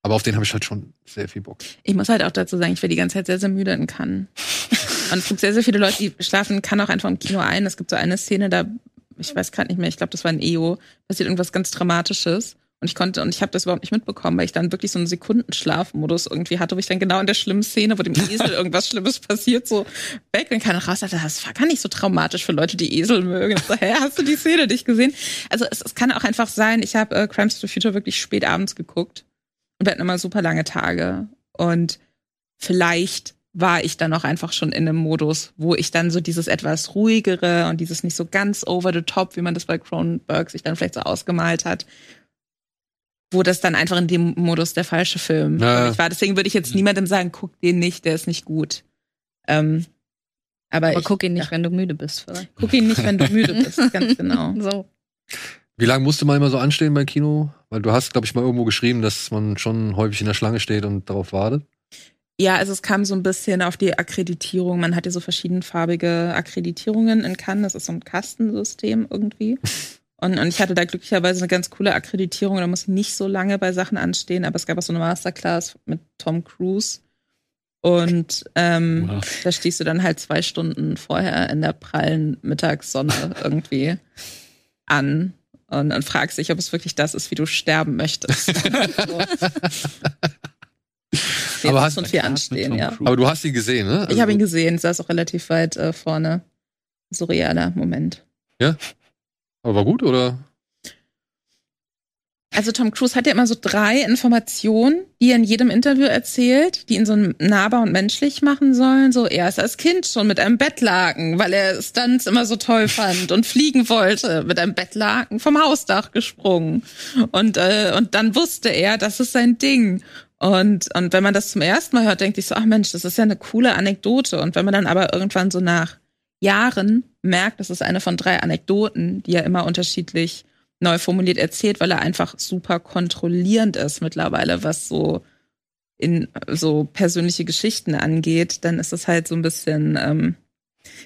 Aber auf den habe ich halt schon sehr viel Bock. Ich muss halt auch dazu sagen, ich werde die ganze Zeit sehr, sehr müde in Cannes. Und es gibt sehr, sehr viele Leute, die schlafen kann auch einfach im Kino ein. Es gibt so eine Szene, da, ich weiß gerade nicht mehr, ich glaube, das war ein EO, passiert irgendwas ganz Dramatisches. Und ich konnte, und ich habe das überhaupt nicht mitbekommen, weil ich dann wirklich so einen Sekundenschlafmodus irgendwie hatte, wo ich dann genau in der schlimmen Szene, wo dem Esel irgendwas Schlimmes passiert, so weg und keiner raus dachte, das war gar nicht so traumatisch für Leute, die Esel mögen. So, hä, hast du die Szene nicht gesehen? Also es, es kann auch einfach sein, ich habe äh, Crimes to the Future wirklich spät abends geguckt und wir hatten immer super lange Tage. Und vielleicht war ich dann auch einfach schon in einem Modus, wo ich dann so dieses etwas ruhigere und dieses nicht so ganz over the top, wie man das bei Cronenberg sich dann vielleicht so ausgemalt hat, wo das dann einfach in dem Modus der falsche Film Ja. für mich war. Deswegen würde ich jetzt niemandem sagen, guck den nicht, der ist nicht gut. Ähm, aber, Aber ich guck ihn nicht, wenn du müde bist, vielleicht. guck ihn nicht, wenn du müde bist, ganz genau. So. Wie lange musste man immer so anstehen beim Kino? Weil du hast, glaube ich, mal irgendwo geschrieben, dass man schon häufig in der Schlange steht und darauf wartet. Ja, also es kam so ein bisschen auf die Akkreditierung. Man hat ja so verschiedenfarbige Akkreditierungen in Cannes. Das ist so ein Kastensystem irgendwie. Und, und ich hatte da glücklicherweise eine ganz coole Akkreditierung. Da muss ich nicht so lange bei Sachen anstehen. Aber es gab auch so eine Masterclass mit Tom Cruise. Und ähm, Wow. da stehst du dann halt zwei Stunden vorher in der prallen Mittagssonne irgendwie an und, und fragst dich, ob es wirklich das ist, wie du sterben möchtest. so. Nee, Aber das hast- viel Mit anstehen, Tom ja. Aber du hast ihn gesehen, ne? Ich habe ihn gesehen, saß auch relativ weit äh, vorne. Surrealer Moment. Aber war gut, oder? Also Tom Cruise hat ja immer so drei Informationen, die er in jedem Interview erzählt, die ihn so nahbar und menschlich machen sollen. So, er ist als Kind schon mit einem Bettlaken, weil er Stunts immer so toll fand und fliegen wollte, mit einem Bettlaken vom Hausdach gesprungen. Und, äh, und dann wusste er, das ist sein Ding. Und, und wenn man das zum ersten Mal hört, denkt sich so, ach Mensch, das ist ja eine coole Anekdote. Und wenn man dann aber irgendwann so nach Jahren merkt, das ist eine von drei Anekdoten, die er immer unterschiedlich neu formuliert erzählt, weil er einfach super kontrollierend ist mittlerweile, was so in so persönliche Geschichten angeht, dann ist das halt so ein bisschen, ähm,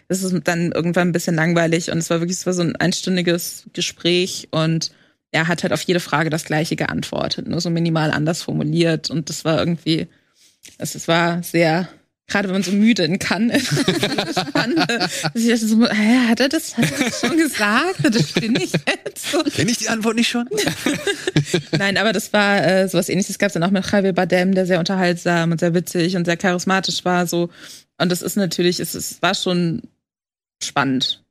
das ist dann irgendwann ein bisschen langweilig und es war wirklich, es war so ein einstündiges Gespräch und er hat halt auf jede Frage das Gleiche geantwortet, nur so minimal anders formuliert und das war irgendwie, es, es war sehr, gerade wenn man so müde in kann, spannend. dass ich dachte so, hä, hat er das, hat er das schon gesagt? Das stimmt nicht jetzt. So. Kenn ich die Antwort nicht schon? Nein, aber das war äh, sowas ähnliches gab es dann auch mit Javier Bardem, der sehr unterhaltsam und sehr witzig und sehr charismatisch war. So. Und das ist natürlich, es, es war schon spannend.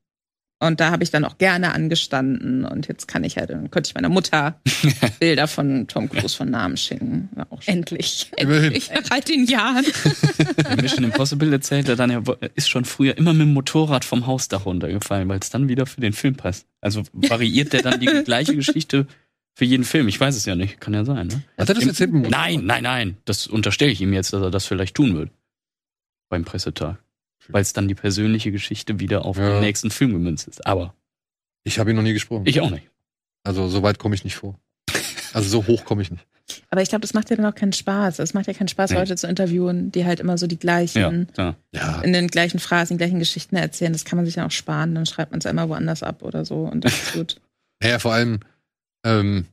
Und da habe ich dann auch gerne angestanden. Und jetzt kann ich halt, dann könnte ich meiner Mutter Bilder von Tom Cruise von Namen schicken. Endlich. Immerhin. Ich halt den Jahren. Mission Impossible erzählt er dann, er er ist schon früher immer mit dem Motorrad vom Hausdach runtergefallen, weil es dann wieder für den Film passt. Also variiert der dann die gleiche Geschichte für jeden Film. Ich weiß es ja nicht. Kann ja sein, ne? Hat er das erzählt? mit dem Nein, nein, nein. Das unterstelle ich ihm jetzt, dass er das vielleicht tun wird. Beim Pressetag. Weil es dann die persönliche Geschichte wieder auf Ja. den nächsten Film gemünzt ist. Aber Ich habe ihn noch nie gesprochen. ich auch nicht. Also so weit komme ich nicht vor. Also so hoch komme ich nicht. Aber ich glaube, das macht ja dann auch keinen Spaß. Es macht ja keinen Spaß, Nee. Leute zu interviewen, die halt immer so die gleichen, Ja, ja. Ja. in den gleichen Phrasen, die gleichen Geschichten erzählen. Das kann man sich dann auch sparen. Dann schreibt man es einmal woanders ab oder so. Und das ist gut. Naja, vor allem, ähm,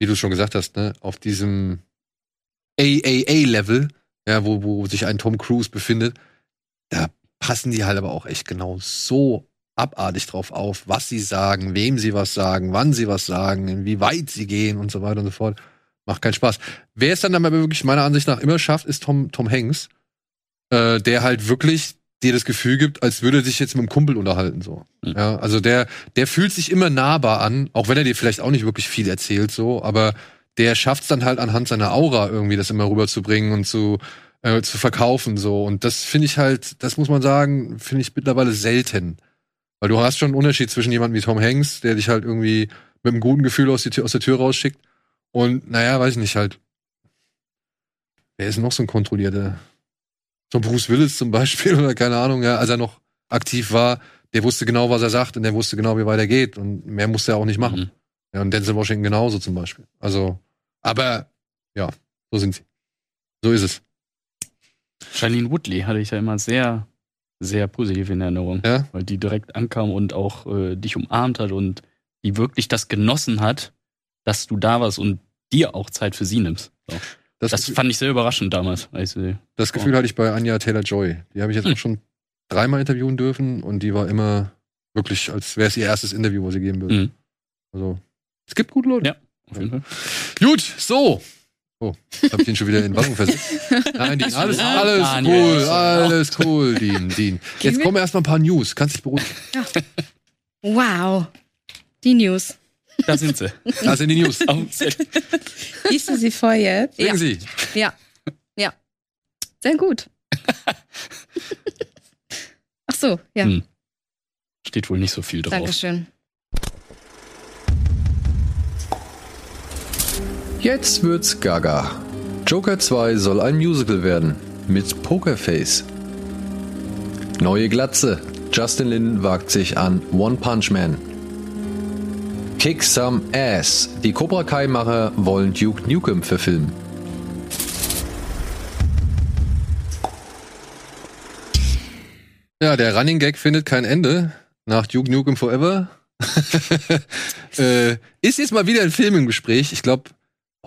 wie du schon gesagt hast, ne, auf diesem AAA-Level, ja, wo, wo sich ein Tom Cruise befindet, da passen die halt aber auch echt genau so abartig drauf auf, was sie sagen, wem sie was sagen, wann sie was sagen, inwieweit sie gehen und so weiter und so fort. Macht keinen Spaß. Wer es dann aber wirklich meiner Ansicht nach immer schafft, ist Tom, Tom Hanks, äh, der halt wirklich dir das Gefühl gibt, als würde er sich jetzt mit einem Kumpel unterhalten, so. Mhm. Ja, also der, der fühlt sich immer nahbar an, auch wenn er dir vielleicht auch nicht wirklich viel erzählt, so, aber der schafft es dann halt anhand seiner Aura irgendwie, das immer rüberzubringen und zu, äh, zu verkaufen, so. Und das finde ich halt, das muss man sagen, finde ich mittlerweile selten. Weil du hast schon einen Unterschied zwischen jemandem wie Tom Hanks, der dich halt irgendwie mit einem guten Gefühl aus, die Tür, aus der Tür rausschickt, und, naja, weiß ich nicht, halt, wer ist noch so ein kontrollierter? So ein Bruce Willis zum Beispiel, oder keine Ahnung, ja, als er noch aktiv war, der wusste genau, was er sagt und der wusste genau, wie weiter geht. Und mehr musste er auch nicht machen. Mhm. Ja, und Denzel Washington genauso zum Beispiel. Also, aber ja, so sind sie. So ist es. Charlene Woodley hatte ich ja immer sehr, sehr positiv in Erinnerung. Ja? Weil die direkt ankam und auch äh, dich umarmt hat und die wirklich das genossen hat, dass du da warst und dir auch Zeit für sie nimmst. So. Das, Das Gefühl, fand ich sehr überraschend damals. Das Gefühl hatte ich bei Anja Taylor-Joy. Die habe ich jetzt Hm. auch schon dreimal interviewen dürfen und die war immer wirklich, als wäre es ihr erstes Interview, was sie geben würde. Mhm. Also, es gibt gute Leute. Ja. auf jeden Fall. Gut, so. Oh, habe ich den schon wieder in Wallung versetzt? Nein, Dean, alles, Nein, alles Daniel. cool, alles cool, Dean, Dean. Jetzt kommen erstmal ein paar News. Kannst dich beruhigen. Wow. Die News. Da sind sie. Da sind die News. Liest du sie vor jetzt? Bringen Ja. Sie. Ja. Ja. Sehr gut. Ach so, ja. Hm. Steht wohl nicht so viel drauf. Dankeschön. Jetzt wird's gaga. Joker 2 soll ein Musical werden. Mit Pokerface. Neue Glatze. Justin Lin wagt sich an One Punch Man. Kick Some Ass. Die Cobra Kai-Macher wollen Duke Nukem verfilmen. Ja, der Running Gag findet kein Ende. Nach Duke Nukem Forever. äh, ist jetzt mal wieder ein Film im Gespräch. Ich glaube,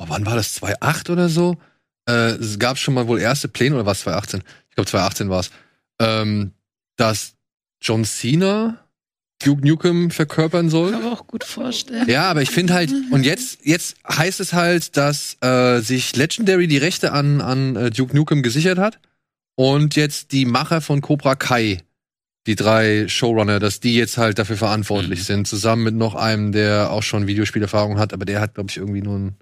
oh, wann war das? 2008 oder so? Äh, es gab schon mal wohl erste Pläne, oder was 2018? Ich glaube, 2018 war es. Ähm, dass John Cena Duke Nukem verkörpern soll. Kann man auch gut vorstellen. Ja, aber ich finde halt, und jetzt, jetzt heißt es halt, dass äh, sich Legendary die Rechte an, an äh, Duke Nukem gesichert hat und jetzt die Macher von Cobra Kai, die drei Showrunner, dass die jetzt halt dafür verantwortlich Mhm. sind, zusammen mit noch einem, der auch schon Videospielerfahrung hat, aber der hat, glaube ich, irgendwie nur ein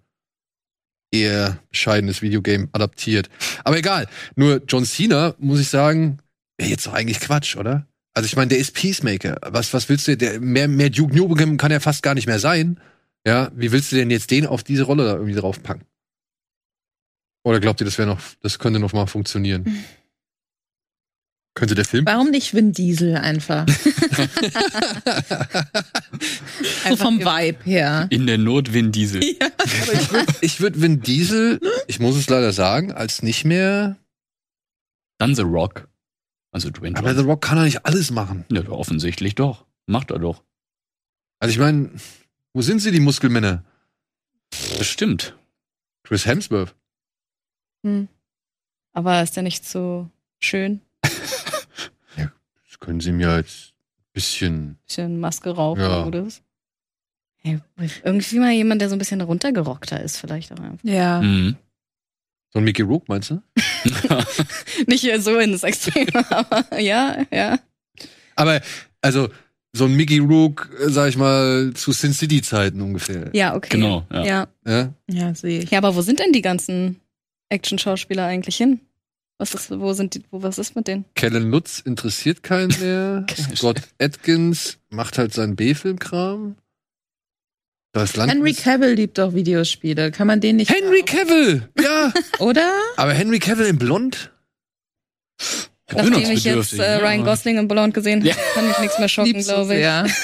eher bescheidenes Videogame adaptiert. Aber egal, nur John Cena, muss ich sagen, wäre jetzt doch eigentlich Quatsch, oder? Also ich meine, der ist Peacemaker. Was, was willst du, der, mehr, mehr Duke Nukem kann er fast gar nicht mehr sein. Ja, wie willst du denn jetzt den auf diese Rolle da irgendwie draufpacken? Oder glaubt ihr, das wäre noch, das könnte noch mal funktionieren? Könnte der Film? Warum nicht Vin Diesel einfach? so vom Vibe her. In der Not Vin Diesel. Aber ich würde ich würd Vin Diesel, ich muss es leider sagen, als nicht mehr. Dann The Rock. Also Dwayne Aber The. Rock kann doch nicht alles machen. Ja, offensichtlich doch. Macht er doch. Also ich meine, wo sind sie, die Muskelmänner? Bestimmt. Chris Hemsworth. Aber ist der nicht so schön? Können sie mir jetzt ein bisschen. Bisschen Maske rauchen Ja. oder was? Hey, irgendwie mal jemand, der so ein bisschen runtergerockter ist, vielleicht auch einfach. Ja. Mhm. So ein Mickey Rook, meinst du? Nicht so in das Extrem, aber ja, ja. Aber Also so ein Mickey Rook, sag ich mal, zu Sin City Zeiten ungefähr. Ja, okay. Genau, ja. Ja. Ja? Ja, sehe ich. Ja, aber wo sind denn die ganzen Action-Schauspieler eigentlich hin? Was ist, wo sind die, wo, was ist mit denen? Kellen Lutz interessiert keinen mehr. Scott Atkins macht halt seinen B-Film-Kram. Das Land Henry Cavill liebt doch Videospiele. Kann man den nicht. Henry Cavill! Ja! Oder? Aber Henry Cavill in Blond? Nachdem ich jetzt äh? Ryan Gosling in Blond gesehen habe, Ja. kann mich nichts mehr schocken, glaube ich. sehr.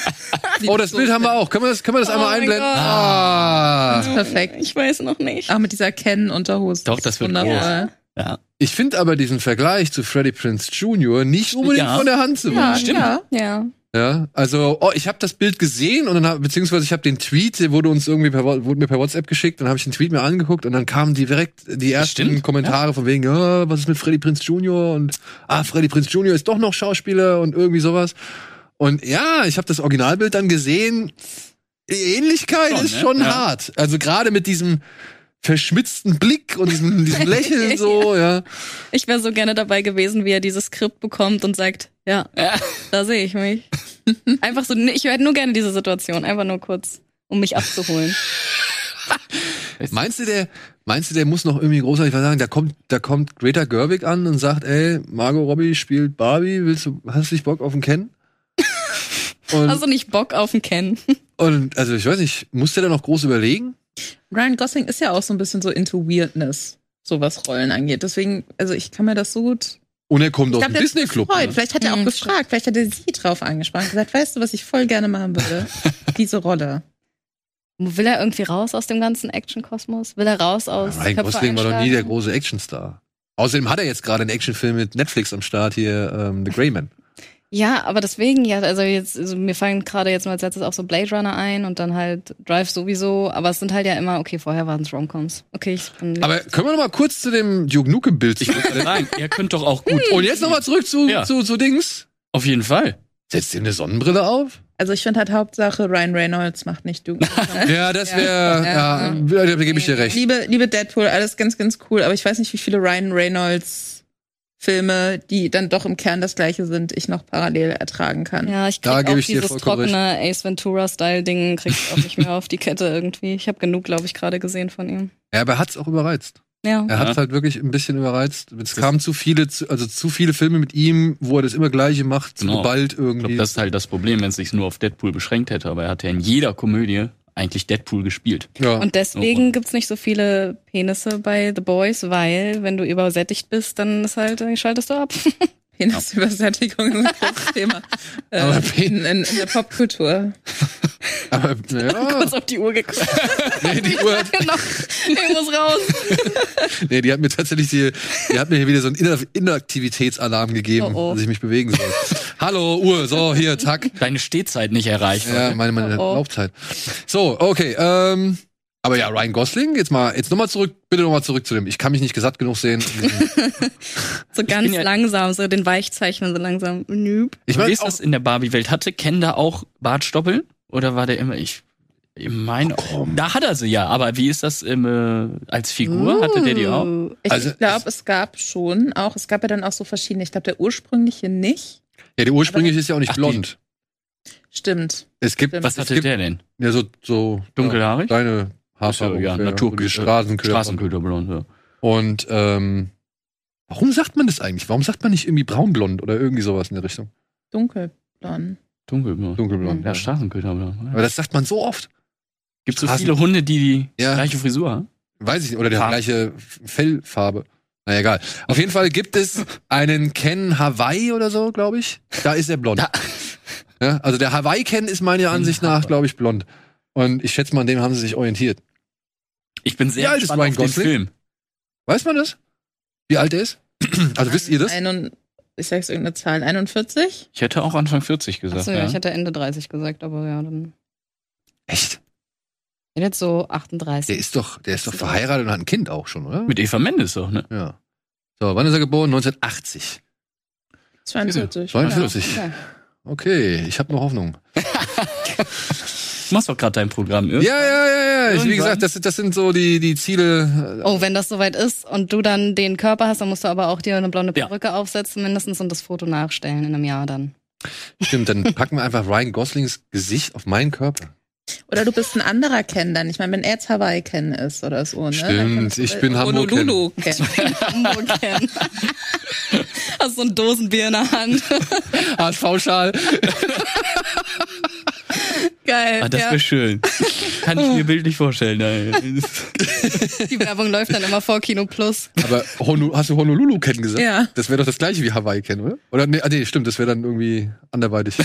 Oh, das Bild haben wir auch. Können wir das, können wir das Oh einmal einblenden? Gott. Ah. Das ist perfekt. Ich weiß noch nicht. Auch mit dieser Ken-Unterhose. Doch, das wird wundervoll. Ja. Ich finde aber diesen Vergleich zu Freddie Prince Jr. nicht unbedingt Ja. von der Hand zu Ja, weisen. Stimmt. ja. Ja. Ja, also oh, ich habe das Bild gesehen und dann hab, beziehungsweise ich habe den Tweet, der wurde uns irgendwie per, wurde mir per WhatsApp geschickt, dann habe ich den Tweet mir angeguckt und dann kamen direkt die ersten Stimmt, Kommentare von wegen, ja, was ist mit Freddie Prince Jr. und ah, Freddie Prince Jr. ist doch noch Schauspieler und irgendwie sowas. Und ja, ich habe das Originalbild dann gesehen. Die Ähnlichkeit Schon, ist ne? schon Ja. hart. Also gerade mit diesem verschmitzten Blick und diesem, diesem Lächeln so, ja. Ich wäre so gerne dabei gewesen, wie er dieses Skript bekommt und sagt, ja, Ja. da sehe ich mich. Einfach so, ich hätte nur gerne diese Situation, einfach nur kurz, um mich abzuholen. Meinst du, der, meinst du, der muss noch irgendwie großartig was sagen? Da kommt, da kommt Greta Gerwig an und sagt, ey, Margot Robbie spielt Barbie, willst du, hast du nicht Bock auf den Ken? Und, Hast du nicht Bock auf den Ken? und, also ich weiß nicht, muss der da noch groß überlegen? Ryan Gosling ist ja auch so ein bisschen so into Weirdness, so was Rollen angeht. Deswegen, also ich kann mir das so gut. Und er kommt Ich aus dem Disney-Club. gefreut. Ne? Vielleicht hat er auch Hm, gefragt, vielleicht hat er sie drauf angesprochen. Gesagt, weißt du, was ich voll gerne machen würde? Diese Rolle. Will er irgendwie raus aus dem ganzen Action-Kosmos? Will er raus aus Ryan Köpfe Gosling war doch nie der große Actionstar. Außerdem hat er jetzt gerade einen Actionfilm mit Netflix am Start hier, ähm, The Greyman. Ja, aber deswegen ja, also jetzt, also mir fallen gerade jetzt mal als letztes auch so Blade Runner ein und dann halt Drive sowieso, aber es sind halt ja immer, okay, vorher waren es Romcoms. Okay, ich bin Aber können wir noch mal kurz zu dem Duke Nukem-Bild Ich würde sagen, er könnte doch auch gut. Und jetzt noch mal zurück zu, Ja. zu, zu Dings. Auf jeden Fall. Setzt ihr eine Sonnenbrille auf? Also ich finde halt Hauptsache, Ryan Reynolds macht nicht Duke. Ja, das wäre, ja, Ja. da gebe ich dir recht. liebe, liebe Deadpool, alles ganz, ganz cool, aber ich weiß nicht, wie viele Ryan Reynolds Filme, die dann doch im Kern das gleiche sind, ich noch parallel ertragen kann. Ja, ich Da krieg gebe auch ich dieses trockene Ace Ventura-Style-Ding krieg ich auch nicht mehr auf die Kette irgendwie. Ich habe genug, glaube ich, gerade gesehen von ihm. Ja, aber er hat's auch überreizt. Ja. Er hat Ja. halt wirklich ein bisschen überreizt. Es kamen zu viele, zu- also zu viele Filme mit ihm, wo er das immer Gleiche macht, zu Genau. bald Ich irgendwie. glaube, das ist halt das Problem, wenn es sich nur auf Deadpool beschränkt hätte. Aber er hat ja in jeder Komödie eigentlich Deadpool gespielt. ja. Und deswegen gibt's nicht so viele Penisse bei The Boys, weil wenn du übersättigt bist, dann ist halt, dann schaltest du ab. Penisübersättigung ist ein großes Thema Aber äh, in, in, in der Popkultur. aber, ja, Kurz auf die Uhr geguckt. nee, die Uhr hat, genau. Ich muss raus. nee, die hat mir tatsächlich die, die hat mir hier wieder so einen Inaktivitätsalarm gegeben, Oh, oh. dass ich mich bewegen soll. Hallo, Uhr, so, hier, zack. Deine Stehzeit nicht erreicht. Ja, meine, meine Oh, oh. Laufzeit. So, okay, ähm, aber ja, Ryan Gosling, jetzt mal, jetzt nochmal zurück, bitte nochmal zurück zu dem. Ich kann mich nicht gesatt genug sehen. So ganz ja- langsam, so den Weichzeichnen so langsam. Nüb. Ich Wie meine, ist das in der Barbie-Welt? Hatte Ken da auch Bartstoppeln? Oder war der immer, ich, ich meine, da hat er sie ja, aber wie ist das im, äh, als Figur? Hatte der die auch? Uh. Ich Also- glaube, es gab schon auch, es gab ja dann auch so verschiedene. Ich glaube, der ursprüngliche nicht. Ja, der ursprünglich ist ja auch nicht Ach, die- blond. Stimmt. Es gibt, Stimmt. Was es hatte gibt der denn? ja so, so Dunkelhaarig? Ja, deine ja, Haarfarbe. ja, ungefähr. Naturköder. Straßenköder. Straßenköderblond, ja. Und ähm, warum sagt man das eigentlich? Warum sagt man nicht irgendwie braunblond oder irgendwie sowas in der Richtung? Dunkelblond. Dunkelblond. Dunkelblond. Ja, Straßenköderblond. Aber das sagt man so oft. Gibt so viele Hunde, die die Ja. gleiche Frisur haben? Weiß ich nicht. Oder der Farbe. gleiche Fellfarbe. Na egal. Auf jeden Fall gibt es einen Ken Hawaii oder so, glaube ich. Da ist er blond. Ja, also der Hawaii Ken ist meiner Ansicht nach, glaube ich, blond. Und ich schätze mal, an dem haben sie sich orientiert. Ich bin Wie sehr alt ist gespannt Ryan Gosling? Film. Weiß man das? Wie alt er ist? Also wisst ihr das? Einund, ich sag's irgendeine Zahl. 41? Ich hätte auch Anfang 40 gesagt. Achso, ja, ja. ich hätte Ende 30 gesagt, aber ja, dann. Echt? Ich hätte jetzt so 38. Der ist doch, der ist doch verheiratet und hat ein Kind auch schon, oder? Mit Eva Mendes doch, ne? Ja. So, wann ist er geboren? 1980. 42. 42. Ja. Okay, ich habe noch Hoffnung. Du machst doch gerade dein Programm, Ja, ja, ja, ja. Ich, wie gesagt, das, das sind so die, die Ziele. Oh, wenn das soweit ist und du dann den Körper hast, dann musst du aber auch dir eine blonde Ja. Perücke aufsetzen mindestens und das Foto nachstellen in einem Jahr dann. Stimmt, dann packen wir einfach Ryan Goslings Gesicht auf meinen Körper. Oder du bist ein anderer Ken dann. Ich meine, wenn er jetzt Hawaii Ken ist oder so, ne? Stimmt, ich bin Hamburg Ken. Honolulu Ken. Hamburg kennen. Hast so ein Dosenbier in der Hand. HSV-Schal. Geil. Ah, das ja. wäre schön. Kann ich mir bildlich vorstellen. Nein. Die Werbung läuft dann immer vor Kino Plus. Aber Honu hast du Honolulu Ken gesagt? Ja. Das wäre doch das gleiche wie Hawaii Ken, oder? Oder nee, ah, nee stimmt, das wäre dann irgendwie anderweitig.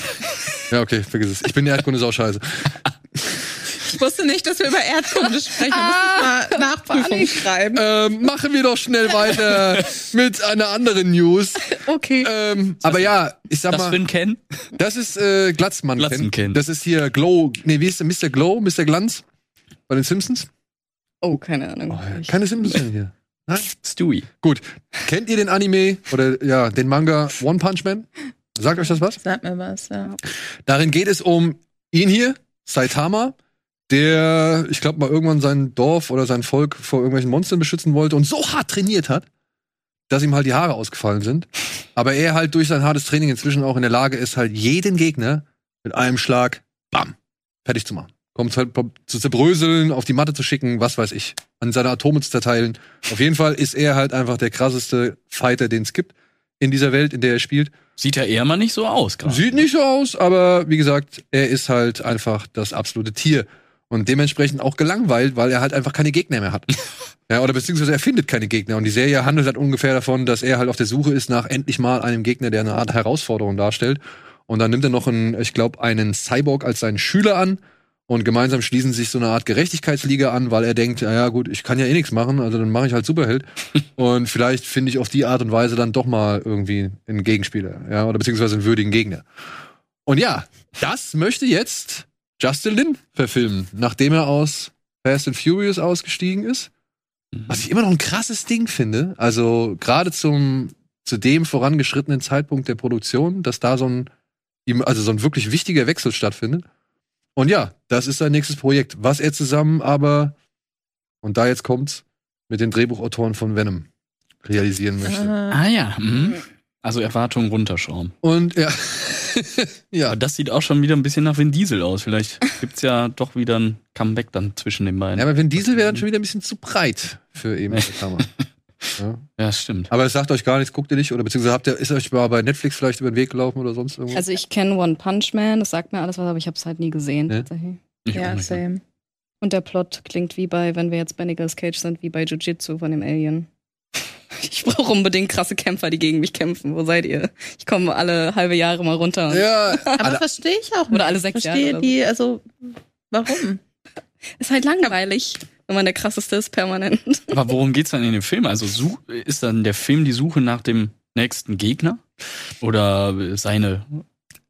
ja, okay, vergiss es. Ich bin Erdkunde sau scheiße. Ich wusste nicht, dass wir über Erdkunde sprechen. Da muss ich mal Nachprüfung schreiben. Ähm, machen wir doch schnell weiter mit einer anderen News. Okay. Ähm, aber ja, ich sag Das mal, ein Ken? das ist äh, Glatzmann Ken. Glatzen-Ken. Das ist hier Glow. Nee, wie ist der Mr. Glow, Mr. Glanz bei den Simpsons? Oh, keine Ahnung. Ich- Keine Simpsons mehr hier. Nein? Stewie. Gut. Kennt ihr den Anime oder ja, den Manga One Punch Man? Sagt euch das was? Sag mir was, ja. Darin geht es um ihn hier, Saitama, der, ich glaube, mal irgendwann sein Dorf oder sein Volk vor irgendwelchen Monstern beschützen wollte und so hart trainiert hat, dass ihm halt die Haare ausgefallen sind. Aber er halt durch sein hartes Training inzwischen auch in der Lage ist, halt jeden Gegner mit einem Schlag, bam, fertig zu machen. Kommt halt zu zerbröseln, auf die Matte zu schicken, was weiß ich, an seine Atome zu zerteilen. Auf jeden Fall ist er halt einfach der krasseste Fighter, den es gibt in dieser Welt, in der er spielt. Sieht ja eher mal nicht so aus gerade. Sieht nicht so aus, aber wie gesagt, er ist halt einfach das absolute Tier. Und dementsprechend auch gelangweilt, weil er halt einfach keine Gegner mehr hat. ja, oder beziehungsweise er findet keine Gegner. Und die Serie handelt halt ungefähr davon, dass er halt auf der Suche ist nach endlich mal einem Gegner, der eine Art Herausforderung darstellt. Und dann nimmt er noch einen, ich glaube, einen Cyborg als seinen Schüler an. Und gemeinsam schließen sich so eine Art Gerechtigkeitsliga an, weil er denkt, ja, ja gut, ich kann ja eh nichts machen, also dann mache ich halt Superheld. und vielleicht finde ich auf die Art und Weise dann doch mal irgendwie einen Gegenspieler, ja, oder beziehungsweise einen würdigen Gegner. Und ja, das möchte jetzt Justin Lin verfilmen, nachdem er aus Fast and Furious ausgestiegen ist. Was ich immer noch ein krasses Ding finde. Also gerade zum zu dem vorangeschrittenen Zeitpunkt der Produktion, dass da so ein also so ein wirklich wichtiger Wechsel stattfindet. Und ja, das ist sein nächstes Projekt, was er zusammen aber und da jetzt kommt's mit den Drehbuchautoren von Venom realisieren möchte. Ah. Ah ja. Mhm. Also Erwartungen runterschrauben. Und ja, ja, Aber das sieht auch schon wieder ein bisschen nach Vin Diesel aus. Vielleicht gibt's ja doch wieder ein Comeback dann zwischen den beiden. Ja, aber Vin Diesel wäre dann schon wieder ein bisschen zu breit für eben Saitama. ja. Ja, stimmt. Aber es sagt euch gar nichts, guckt ihr nicht? Oder beziehungsweise habt ihr, ist euch mal bei Netflix vielleicht über den Weg gelaufen oder sonst irgendwas? Also ich kenne One Punch Man, das sagt mir alles was, aber ich habe es halt nie gesehen. Ja. tatsächlich. Ich Ja, nicht. same. Und der Plot klingt wie bei, wenn wir jetzt bei Nicolas Cage sind, wie bei Jiu-Jitsu von dem Alien. Ich brauche unbedingt krasse Kämpfer, die gegen mich kämpfen. Wo seid ihr? Ich komme alle halbe Jahre mal runter. ja, Aber verstehe ich auch nicht. Oder alle sechs verstehe Jahre oder die, also, warum? Ist halt langweilig, wenn man der krasseste ist permanent. Aber worum geht's dann in dem Film? Also ist dann der Film die Suche nach dem nächsten Gegner? Oder seine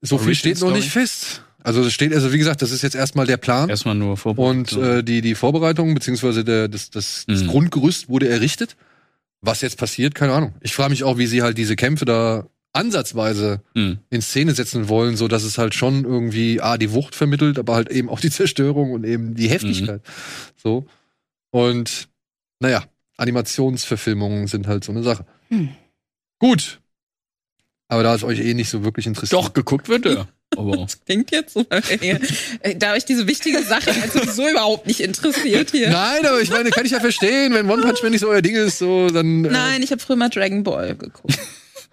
so viel steht noch nicht fest. Also es steht, also wie gesagt, das ist jetzt erstmal der Plan. erstmal nur Und Vorbereitung? äh, die, die Vorbereitung, beziehungsweise der, das, das, das Mhm. Grundgerüst wurde errichtet. Was jetzt passiert, keine Ahnung. Ich frage mich auch, wie sie halt diese Kämpfe da ansatzweise Hm. in Szene setzen wollen, so dass es halt schon irgendwie ah die Wucht vermittelt, aber halt eben auch die Zerstörung und eben die Heftigkeit. So und naja, Animationsverfilmungen sind halt so eine Sache. Hm. Gut, aber da es euch eh nicht so wirklich interessiert. Doch, geguckt wird er. Aber Klingt jetzt so. Äh, Da euch diese wichtige Sache halt sowieso überhaupt nicht interessiert hier. Nein, aber ich meine, kann ich ja verstehen, wenn One Punch Man nicht so euer Ding ist, so dann. Äh, Nein, ich habe früher mal Dragon Ball geguckt.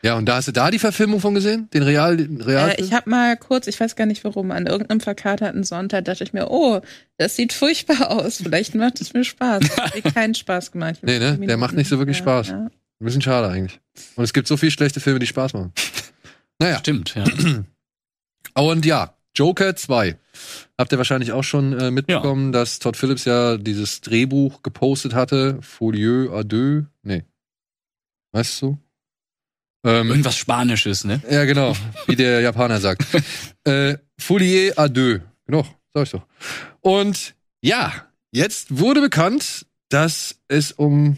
Ja, und da hast du da die Verfilmung von gesehen, den Real, den Real. Äh, ich habe mal kurz, ich weiß gar nicht warum, an irgendeinem verkaterten Sonntag dachte ich mir, oh, das sieht furchtbar aus. Vielleicht macht es mir Spaß. Hat mir keinen Spaß gemacht. Ich Nee, ne? Der macht nicht so wirklich Ja, Spaß. Ja. Ein bisschen schade eigentlich. Und es gibt so viele schlechte Filme, die Spaß machen. Naja, stimmt, ja. und ja, Joker 2. Habt ihr wahrscheinlich auch schon äh, mitbekommen, dass Todd Phillips ja dieses Drehbuch gepostet hatte. Folieux à deux. Nee. Weißt du? Ähm, Irgendwas Spanisches, ne? ja, genau. Wie der Japaner sagt. äh, Folier à deux. Genau, sag ich doch. Und ja, jetzt wurde bekannt, dass es um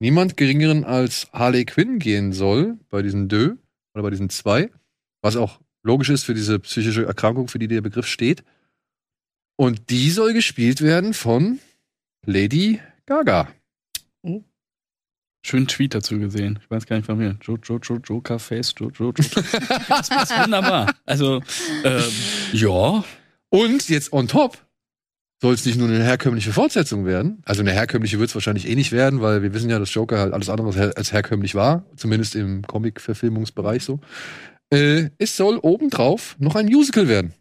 niemand geringeren als Harley Quinn gehen soll bei diesen Deux oder bei diesen zwei, was auch logisch ist für diese psychische Erkrankung, für die der Begriff steht. Und die soll gespielt werden von Lady Gaga. schönen Tweet dazu gesehen. Ich weiß gar nicht von mir. Jo, Jo, Jo, Joker Face, Jo, Jo, Jo. Das passt wunderbar. Also, ähm, ja. Und jetzt on top soll es nicht nur eine herkömmliche Fortsetzung werden. Also eine herkömmliche wird es wahrscheinlich eh nicht werden, weil wir wissen ja, dass Joker halt alles andere als herkömmlich war. Zumindest im Comic-Verfilmungsbereich so. Äh, es soll obendrauf noch ein Musical werden.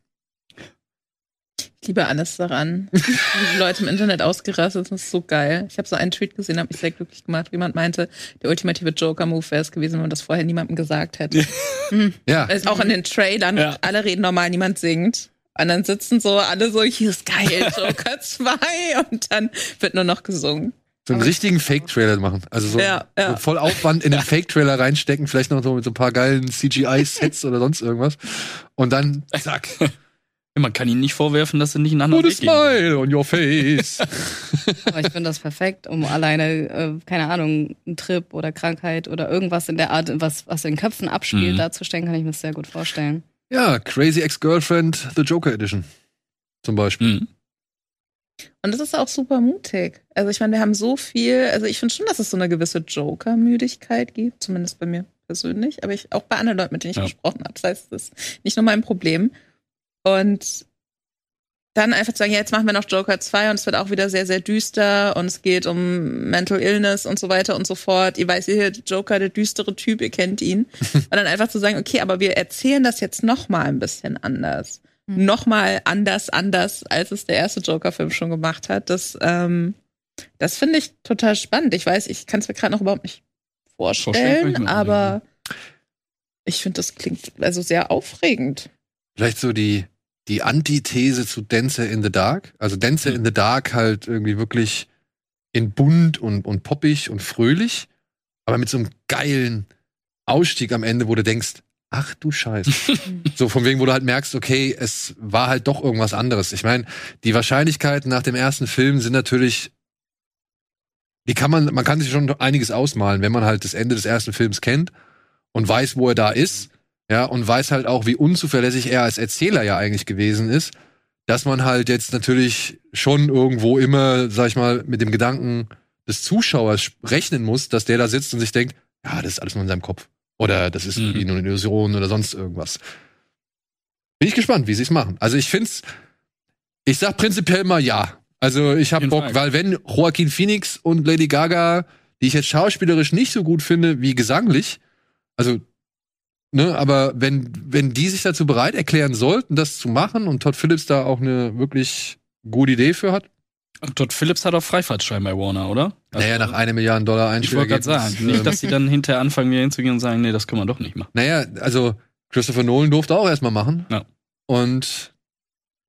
Ich liebe alles daran. Wie die Leute im Internet ausgerastet sind, das ist so geil. Ich habe so einen Tweet gesehen, habe mich sehr glücklich gemacht. Jemand meinte, der ultimative Joker-Move wäre es gewesen, wenn man das vorher niemandem gesagt hätte. Ja. Also auch in den Trailern, Ja. alle reden normal, niemand singt. Und dann sitzen so alle so, hier ist geil, Joker 2. Und dann wird nur noch gesungen. So einen richtigen Fake-Trailer machen. Also so, Ja, ja. so voll Aufwand in den Fake-Trailer reinstecken, vielleicht noch so mit so ein paar geilen CGI-Sets oder sonst irgendwas. Und dann, zack, Man kann ihnen nicht vorwerfen, dass sie nicht einen anderen put Weg gehen. smile on your face. Aber ich finde das perfekt, um alleine, äh, keine Ahnung, einen Trip oder Krankheit oder irgendwas in der Art, was, was in Köpfen abspielt, Mhm. darzustellen, kann ich mir das sehr gut vorstellen. ja, Crazy Ex-Girlfriend, The Joker Edition. Zum Beispiel. Mhm. Und das ist auch super mutig. Also ich meine, wir haben so viel, also ich finde schon, dass es so eine gewisse Joker-Müdigkeit gibt, zumindest bei mir persönlich, aber ich auch bei anderen Leuten, mit denen ich Ja. gesprochen habe. Das heißt, das ist nicht nur mein Problem. Und dann einfach zu sagen, ja, jetzt machen wir noch Joker 2 und es wird auch wieder sehr, sehr düster und es geht um Mental Illness und so weiter und so fort. Ihr weiß ihr, Joker, der düstere Typ, ihr kennt ihn. und dann einfach zu sagen, okay, aber wir erzählen das jetzt noch mal ein bisschen anders. Mhm. Noch mal anders, anders, als es der erste Joker-Film schon gemacht hat. Das, ähm, das finde ich total spannend. Ich weiß, ich kann es mir gerade noch überhaupt nicht Vorstellen vorstellen, aber ich finde, das klingt also sehr aufregend. Vielleicht so die, die Antithese zu Dancer in the Dark. Also Dancer in the Dark halt irgendwie wirklich in bunt und, und poppig und fröhlich, aber mit so einem geilen Ausstieg am Ende, wo du denkst, ach du Scheiße. so von wegen, wo du halt merkst, okay, es war halt doch irgendwas anderes. Ich meine, die Wahrscheinlichkeiten nach dem ersten Film sind natürlich, die kann man, man kann sich schon einiges ausmalen, wenn man halt das Ende des ersten Films kennt und weiß, wo er da ist. Ja, und weiß halt auch, wie unzuverlässig er als Erzähler ja eigentlich gewesen ist, dass man halt jetzt natürlich schon irgendwo immer, sag ich mal, mit dem Gedanken des Zuschauers rechnen muss, dass der da sitzt und sich denkt, ja, das ist alles nur in seinem Kopf. Oder das ist Mhm. irgendwie nur eine Illusion oder sonst irgendwas. Bin ich gespannt, wie sie es machen. Also ich find's, ich sag prinzipiell mal ja. Also ich hab Bock, Fall. weil wenn Joaquin Phoenix und Lady Gaga, die ich jetzt schauspielerisch nicht so gut finde wie gesanglich, also Ne, aber wenn, wenn die sich dazu bereit erklären sollten, das zu machen und Todd Phillips da auch eine wirklich gute Idee für hat, Todd Phillips hat auch Freifahrtschein bei Warner, oder? Also, naja, nach einer Milliarde Dollar Ich wollte gerade sagen, Einspielergebnis, nicht, ähm, dass sie dann hinterher anfangen, wieder hinzugehen und sagen, nee, das können wir doch nicht machen. Naja, also Christopher Nolan durfte auch erstmal machen. Ja. Und